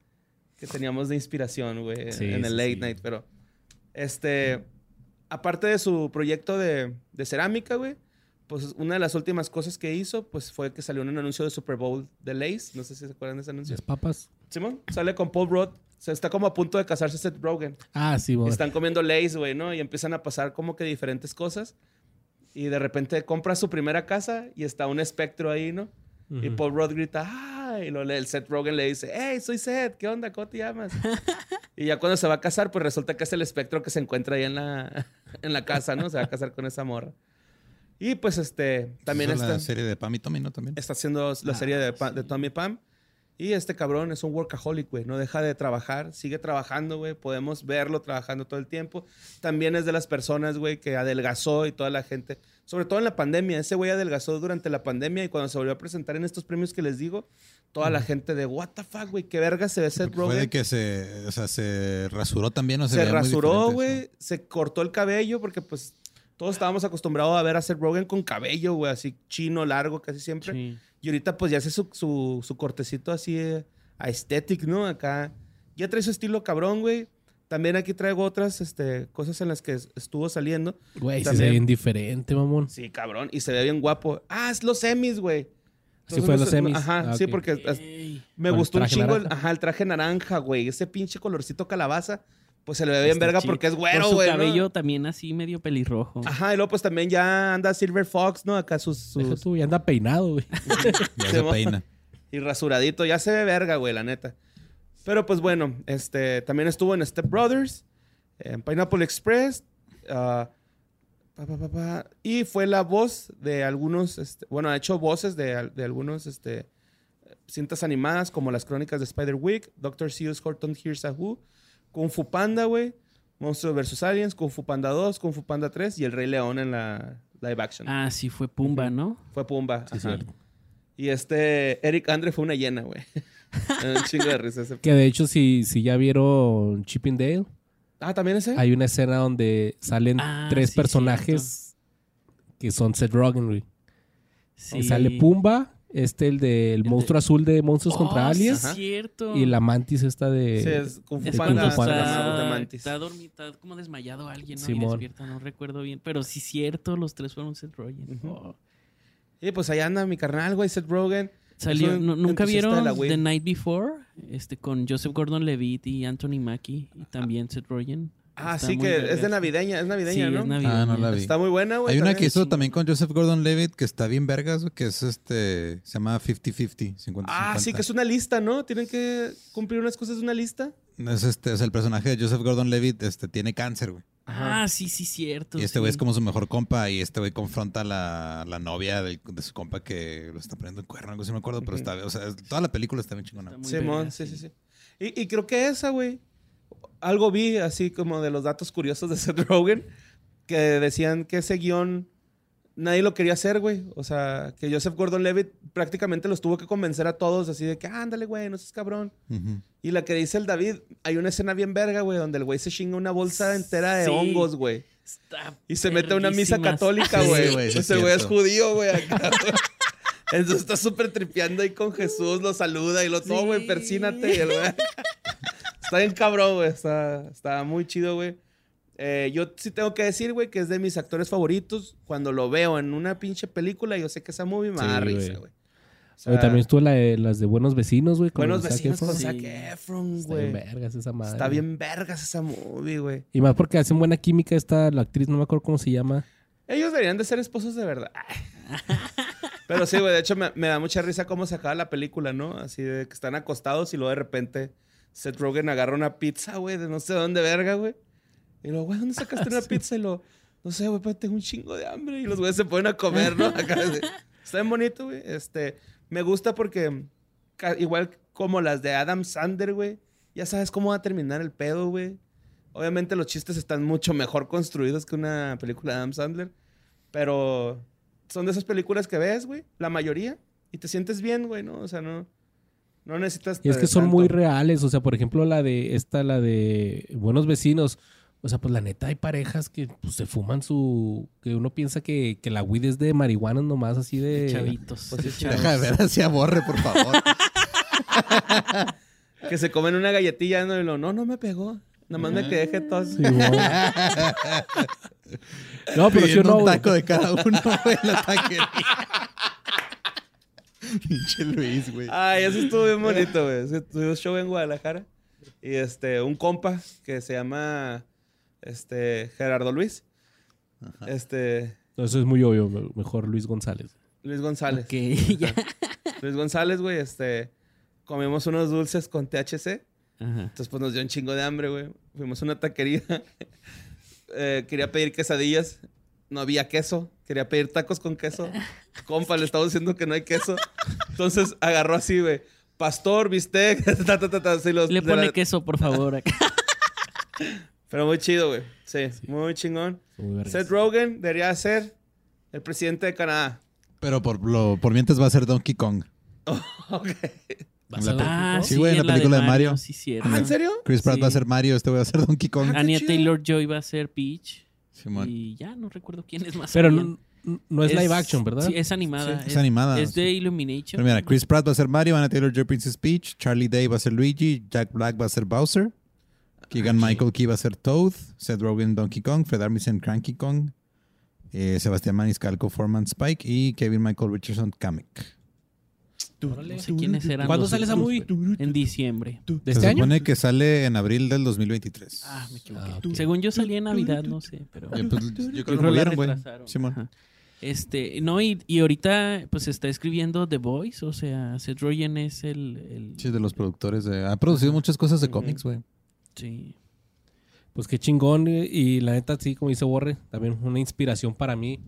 que teníamos de inspiración, güey, Sí, en el late sí. night, pero este aparte de su proyecto de, de cerámica, güey, pues una de las últimas cosas que hizo, pues fue que salió en un anuncio de Super Bowl de Lays. No sé si se acuerdan de ese anuncio. Las papas. Simón, sale con Paul Rudd. O sea, está como a punto de casarse Seth Rogen. Ah, sí, güey. Están comiendo Lays, güey, ¿no? Y empiezan a pasar como que diferentes cosas. Y de repente compra su primera casa y está un espectro ahí, ¿no? Y. Paul Rudd grita, ¡ah! Y lo, el Seth Rogen le dice, ¡Hey, soy Seth! ¿Qué onda? ¿Cómo te llamas? y ya cuando se va a casar, pues resulta que es el espectro que se encuentra ahí en la, en la casa, ¿no? Se va a casar con esa morra. Y pues este, también está, la serie de Pam y Tommy, ¿no? También. está haciendo la Ah, serie de, de Tommy Pam. Y este cabrón es un workaholic, güey. No deja de trabajar, sigue trabajando, güey. Podemos verlo trabajando todo el tiempo. También es de las personas, güey, que adelgazó y toda la gente. Sobre todo en la pandemia. Ese güey adelgazó durante la pandemia y cuando se volvió a presentar en estos premios que les digo, toda la gente de, what the fuck, güey, qué verga se ve Seth Fue de Rogen. que se, o sea, se rasuró también, o se, Se rasuró, güey. Se cortó el cabello porque, pues, todos estábamos acostumbrados a ver a Seth Rogen con cabello, güey, así chino, largo, casi siempre. Sí. Y ahorita pues ya hace su, su, su cortecito así eh, aesthetic, ¿no? Acá. Ya trae su estilo cabrón, güey. También aquí traigo otras este, cosas en las que es- estuvo saliendo. Güey, sí se ve bien diferente, mamón. Sí, cabrón. Y se ve bien guapo. Ah, es los semis, güey. Sí Entonces, fue no los semis. Ajá, Ah, sí, porque me gustó un chingo el, naranja. ajá, el traje naranja, güey. Ese pinche colorcito calabaza. Pues se le ve bien verga porque es Por güero, su güey. ¿no? cabello también así medio pelirrojo. Ajá, y luego pues también ya anda Silver Fox, ¿no? Acá sus... sus- tú, ya anda peinado, güey. Ya Se peina. y rasuradito. Ya se ve verga, güey, la neta. Pero pues bueno, este, también estuvo en Step Brothers, en Pineapple Express. ah, pa, pa, pa, pa, y fue la voz de algunos, este, bueno, ha hecho voces de, de algunos este, cintas animadas como las crónicas de Spider-Week, Doctor Seuss Horton Hears a Who, Kung Fu Panda, güey. Monstruos vs. Aliens, Kung Fu Panda 2, Kung Fu Panda 3 y El Rey León en la live action. Ah, sí, fue Pumba, ¿no? Fue Pumba. Sí, ajá. cierto. Y este Eric Andre fue una hiena, güey. Un chingo de risa ese. Que de hecho, si, si ya vieron Chip and Dale, Ah, ¿también ese? hay una escena donde salen Ah, tres sí, personajes que son Seth Rogen, güey. Sí. Sale Pumba, este el del de- monstruo azul de Monstruos Oh, contra Aliens. sí, cierto. Y la mantis esta de... Sí, es Es cuando de está, Mantis. está dormido, está como desmayado alguien, ¿no? Simón. Y despierta, no recuerdo bien. Pero sí, cierto, los tres fueron Seth Rogen. Ujú. Oh. Y pues ahí anda mi carnal, güey, Seth Rogen. Salió, Es un ¿nu- ¿Nunca vieron la. The Night Before? Este, con Joseph Gordon-Levitt y Anthony Mackie. Y también Seth Rogen. Ah, Está sí, que es de navideña, es navideña, Sí, ¿no? es navideña. Ah, no la vi. Está muy buena, güey. Hay una que hizo también con Joseph Gordon-Levitt que está bien vergas, güey, que es este, se llama 50-50, 50-50. Ah, sí, que es una lista, ¿no? Tienen que cumplir unas cosas de una lista. Es este, es el personaje de Joseph Gordon-Levitt, este, tiene cáncer, güey. Ah, sí, sí, cierto. Y este güey sí. es como su mejor compa y este güey confronta a la, la novia del- de su compa que lo está poniendo en cuerno, algo así me acuerdo, pero está, o sea, toda la película está bien chingona. Está muy Simón, verga, sí, sí, sí. Y, y creo que esa, güey. Algo vi así como de los datos curiosos de Seth Rogen que decían que ese guion nadie lo quería hacer, güey. O sea, que Joseph Gordon-Levitt prácticamente los tuvo que convencer a todos así de que ándale, güey, no seas cabrón. Ujú. Y la que dice el David, hay una escena bien verga, güey, donde el güey se chinga una bolsa entera de Sí. hongos, güey. Está Y se mete a una misa católica, güey. güey, sí Ese es güey es judío, güey, acá, güey. Entonces está súper tripeando ahí con Jesús, lo saluda y lo todo, güey, Sí. persínate. Y el güey. Está bien cabrón, güey. Está, está muy chido, güey. Eh, yo sí tengo que decir, güey, que es de mis actores favoritos. Cuando lo veo en una pinche película, yo sé que esa movie me da Sí, risa, güey. güey. O sea, Oye, también estuvo la de, las de Buenos Vecinos, güey. Buenos Zac vecinos Efron. con. Zac Efron, Está bien güey. vergas esa madre. Está bien vergas esa movie, güey. Y más porque hacen buena química esta, la actriz, no me acuerdo cómo se llama. Ellos deberían de ser esposos de verdad. Pero sí, güey, de hecho me, me da mucha risa cómo se acaba la película, ¿no? Así de que están acostados y luego de repente Seth Rogen agarra una pizza, güey, de no sé dónde verga, güey. Y luego, güey, ¿dónde sacaste una pizza? Y lo, no sé, güey, pero tengo un chingo de hambre. Y los güeyes se ponen a comer, ¿no? Acá. Está bien bonito, güey. Este, me gusta porque igual como las de Adam Sander, güey, ya sabes cómo va a terminar el pedo, güey. Obviamente los chistes están mucho mejor construidos que una película de Adam Sandler. Pero son de esas películas que ves, güey, la mayoría, y te sientes bien, güey, ¿no? O sea, no, no necesitas... Y es que son tanto. muy reales. O sea, por ejemplo, la de esta, la de Buenos Vecinos. O sea, pues la neta hay parejas que pues, se fuman su... Que uno piensa que, que la weed es de marihuana nomás así de... Chavitos. Pues. Deja de ver así aborre, por favor. Que se comen una galletilla, ¿no? Y lo, no, no me pegó. Nada más me quedé jetón. Sí, no, pero sí o Pidiendo no, un taco de cada uno, güey, en la taquería. Pinche Luis, güey. Ay, eso estuvo bien bonito, güey. Tuvimos show en Guadalajara. Y este, un compa que se llama este, Gerardo Luis. Este, Eso es muy obvio. me- Mejor Luis González. Luis González. Ok, ya. Luis González, güey, este, comimos unos dulces con THC. Ajá. Entonces, pues nos dio un chingo de hambre, güey. Fuimos a una taquería. Eh, quería pedir quesadillas. No había queso. Quería pedir tacos con queso. Compa, le estaba diciendo que no hay queso. Entonces agarró así, güey. Pastor, bistec, ta, ta, ta, ta, así los- Le pone la- queso, por favor. acá. Pero muy chido, güey. Sí, muy chingón. Muy. Seth Rogen debería ser el presidente de Canadá. Pero por, lo, por mientras va a ser Donkey Kong. ok. ¿Vas La a pe- Ah, Sí, sí, güey, en la de película de Mario. Sí. Ah, ¿en serio? Chris Pratt Sí. va a ser Mario, este güey va a ser Donkey Kong. Ah, Anya chido. Taylor Joy va a ser Peach. Simón. Y ya no recuerdo quién es más. Pero no, no es, live action, ¿verdad? Sí, es animada. Es animada. Es de sí. Illumination. Pero mira, Chris Pratt va a ser Mario, Anna Taylor Joy Princess Peach, Charlie Day va a ser Luigi, Jack Black va a ser Bowser, Keegan Michael Key va a ser Toad, Seth Rogen Donkey Kong, Fred Armisen Cranky Kong, eh, Sebastián Maniscalco Foreman Spike y Kevin Michael Richardson Kamek. Órale. No sé quiénes eran. ¿Cuándo los sale esa movie? En diciembre. ¿De Se este año? supone que sale en abril del 2023. Ah, me equivoqué. Ah. Según yo salía en Navidad, no sé, pero... Pues, yo creo Yo que la retrasaron. Simón. Este, no, y, y ahorita pues está escribiendo The Voice, o sea, Seth Rogen es el... el- Sí, de los productores. de- ha producido muchas cosas de cómics, güey. sí. Pues qué chingón. Y, y la neta, sí, como dice Borre, también una inspiración para mí.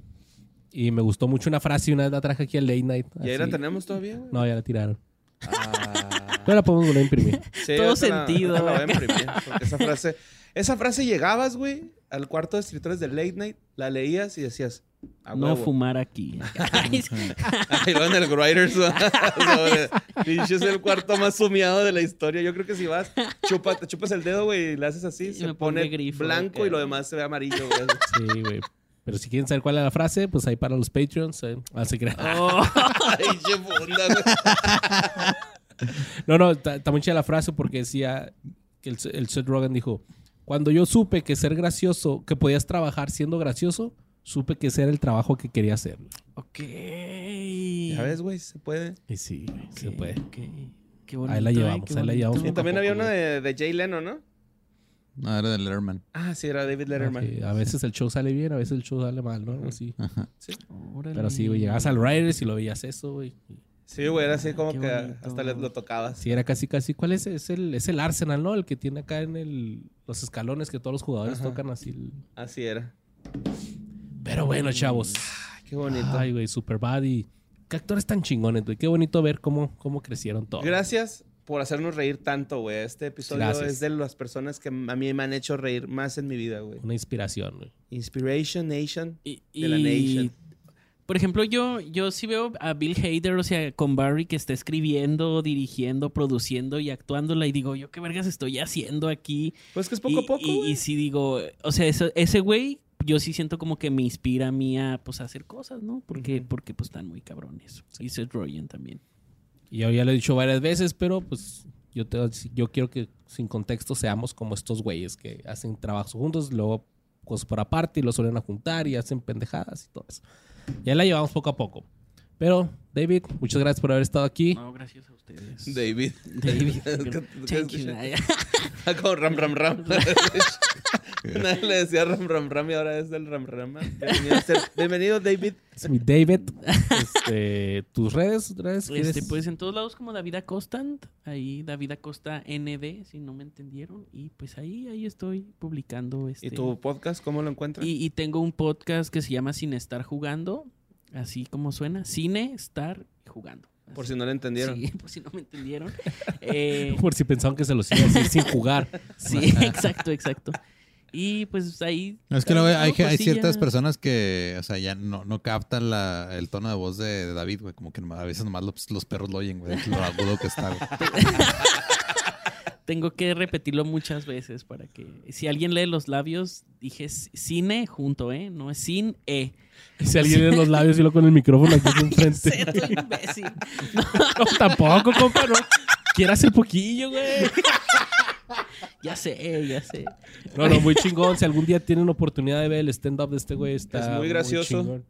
Y me gustó mucho una frase y una vez la traje aquí al Late Night. ¿Y ahí la tenemos todavía, güey? No, ya la tiraron. Ah. Pero la podemos volver a imprimir. Sí, Todo la- sentido, ahorita la voy a imprimir, porque esa frase, esa frase llegabas, güey, al cuarto de escritores de Late Night, la leías y decías, a No fumar aquí. Ahí va en el Writers. sobre- Pinche es el cuarto más sumiado de la historia. Yo creo que si vas, chupa, te chupas el dedo, güey, y le haces así, Y se pone grifo, blanco y lo demás se ve amarillo, güey. Sí, güey. Pero si quieren saber cuál es la frase, pues ahí para los Patreons. eh, así que- Oh, Ay. No, no, está muy chida la frase porque decía que el, el Seth Rogen dijo: Cuando yo supe que ser gracioso, que podías trabajar siendo gracioso, supe que ese era el trabajo que quería hacer. ok. Ya ves, güey, se puede. Y sí, güey, se puede. Qué bonito, Ahí la eh, llevamos, qué ahí la llevamos Y poco también había uno de, de Jay Leno, ¿no? No, era de Letterman. Ah, sí, era David Letterman. Ok, A veces el show sale bien, a veces el show sale mal, ¿no? Así. Ajá. Órale. Pero sí, güey, llegabas al Riders y lo veías eso, güey. Sí, güey, era así como Qué que bonito. hasta lo tocabas. Sí, era casi, casi. ¿Cuál es? Es el, es el Arsenal, ¿no? El que tiene acá en el, los escalones que todos los jugadores Ajá. tocan así. el- Así era. Pero bueno, chavos. Ay, qué bonito. Ay, güey, Superbad y... Qué actores tan chingones, güey. Qué bonito ver cómo, cómo crecieron todos. Gracias por hacernos reír tanto, güey. Este episodio Gracias. es de las personas que a mí me han hecho reír más en mi vida, güey. Una inspiración, güey. Inspiration Nation. Y, de la Nation. Por ejemplo, yo, yo sí veo a Bill Hader, o sea, con Barry que está escribiendo, dirigiendo, produciendo y actuándola. Y digo, ¿yo qué vergas estoy haciendo aquí? Pues que es poco y, a poco, y- y sí digo, o sea, eso- ese güey, yo sí siento como que me inspira a mí a pues, a hacer cosas, ¿no? Porque, porque pues están muy cabrones. Y Seth Rogen también. Y ya lo he dicho varias veces, pero pues yo, te, yo quiero que sin contexto seamos como estos güeyes que hacen trabajos juntos, luego cosas por aparte y lo suelen a juntar y hacen pendejadas y todo eso. Ya la llevamos poco a poco. Pero, David, muchas gracias por haber estado aquí. No, gracias a ustedes. David. David. ¿Qué- qué Thank you. Como Ram Ram Ram. Nadie le decía Ram Ram Ram y ahora es el Ram Ram. Bienvenido, bienvenido, David. Es mi David. Este, tus redes, redes Este, pues en todos lados como David Acosta, ahí David Acosta ND, si no me entendieron, y pues ahí, ahí estoy publicando este. ¿Y tu podcast cómo lo encuentras? y, y tengo un podcast que se llama Sin Estar Jugando, así como suena, Cine, Estar y Jugando. Por si no lo entendieron. Sí, por si no me entendieron. Eh, Por si pensaban que se los iba a decir sin jugar. sí, exacto, exacto. Y pues ahí... Es que luego hay, hay ciertas personas que, o sea, ya no, no captan la, el tono de voz de, de David, güey. Como que a veces nomás los, los perros lo oyen, güey. Lo agudo que está, güey. Tengo que repetirlo muchas veces para que... Si alguien lee los labios, dije cine junto, ¿eh? No es sin E. Si alguien en los labios y lo con el micrófono aquí enfrente. Sé, tú imbécil. No, tampoco, compa, no. Quieras el poquillo, güey. Ya sé, ya sé. No, no, muy chingón. Si algún día tienen oportunidad de ver el stand-up de este güey, está Es muy gracioso.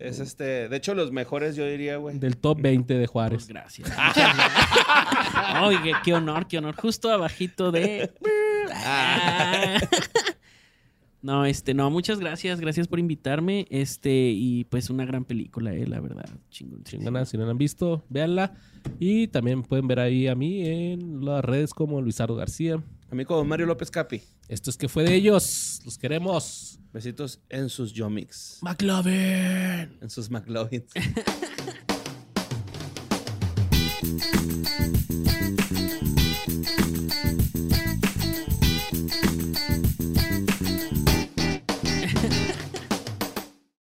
Es este, de hecho, los mejores, yo diría, güey. Del top 20 de Pues Juárez. gracias. Oye, qué honor, qué honor. Justo abajito de... No, este, no, muchas gracias, gracias por invitarme, este, y pues una gran película, eh, la verdad, chingón. Chingona, si no la han visto, véanla. Y también pueden ver ahí a mí en las redes como Luisardo García. Amigo Mario López Capi. Esto es que fue de ellos. Los queremos. Besitos en sus Yomix. McLovin. En sus McLovins.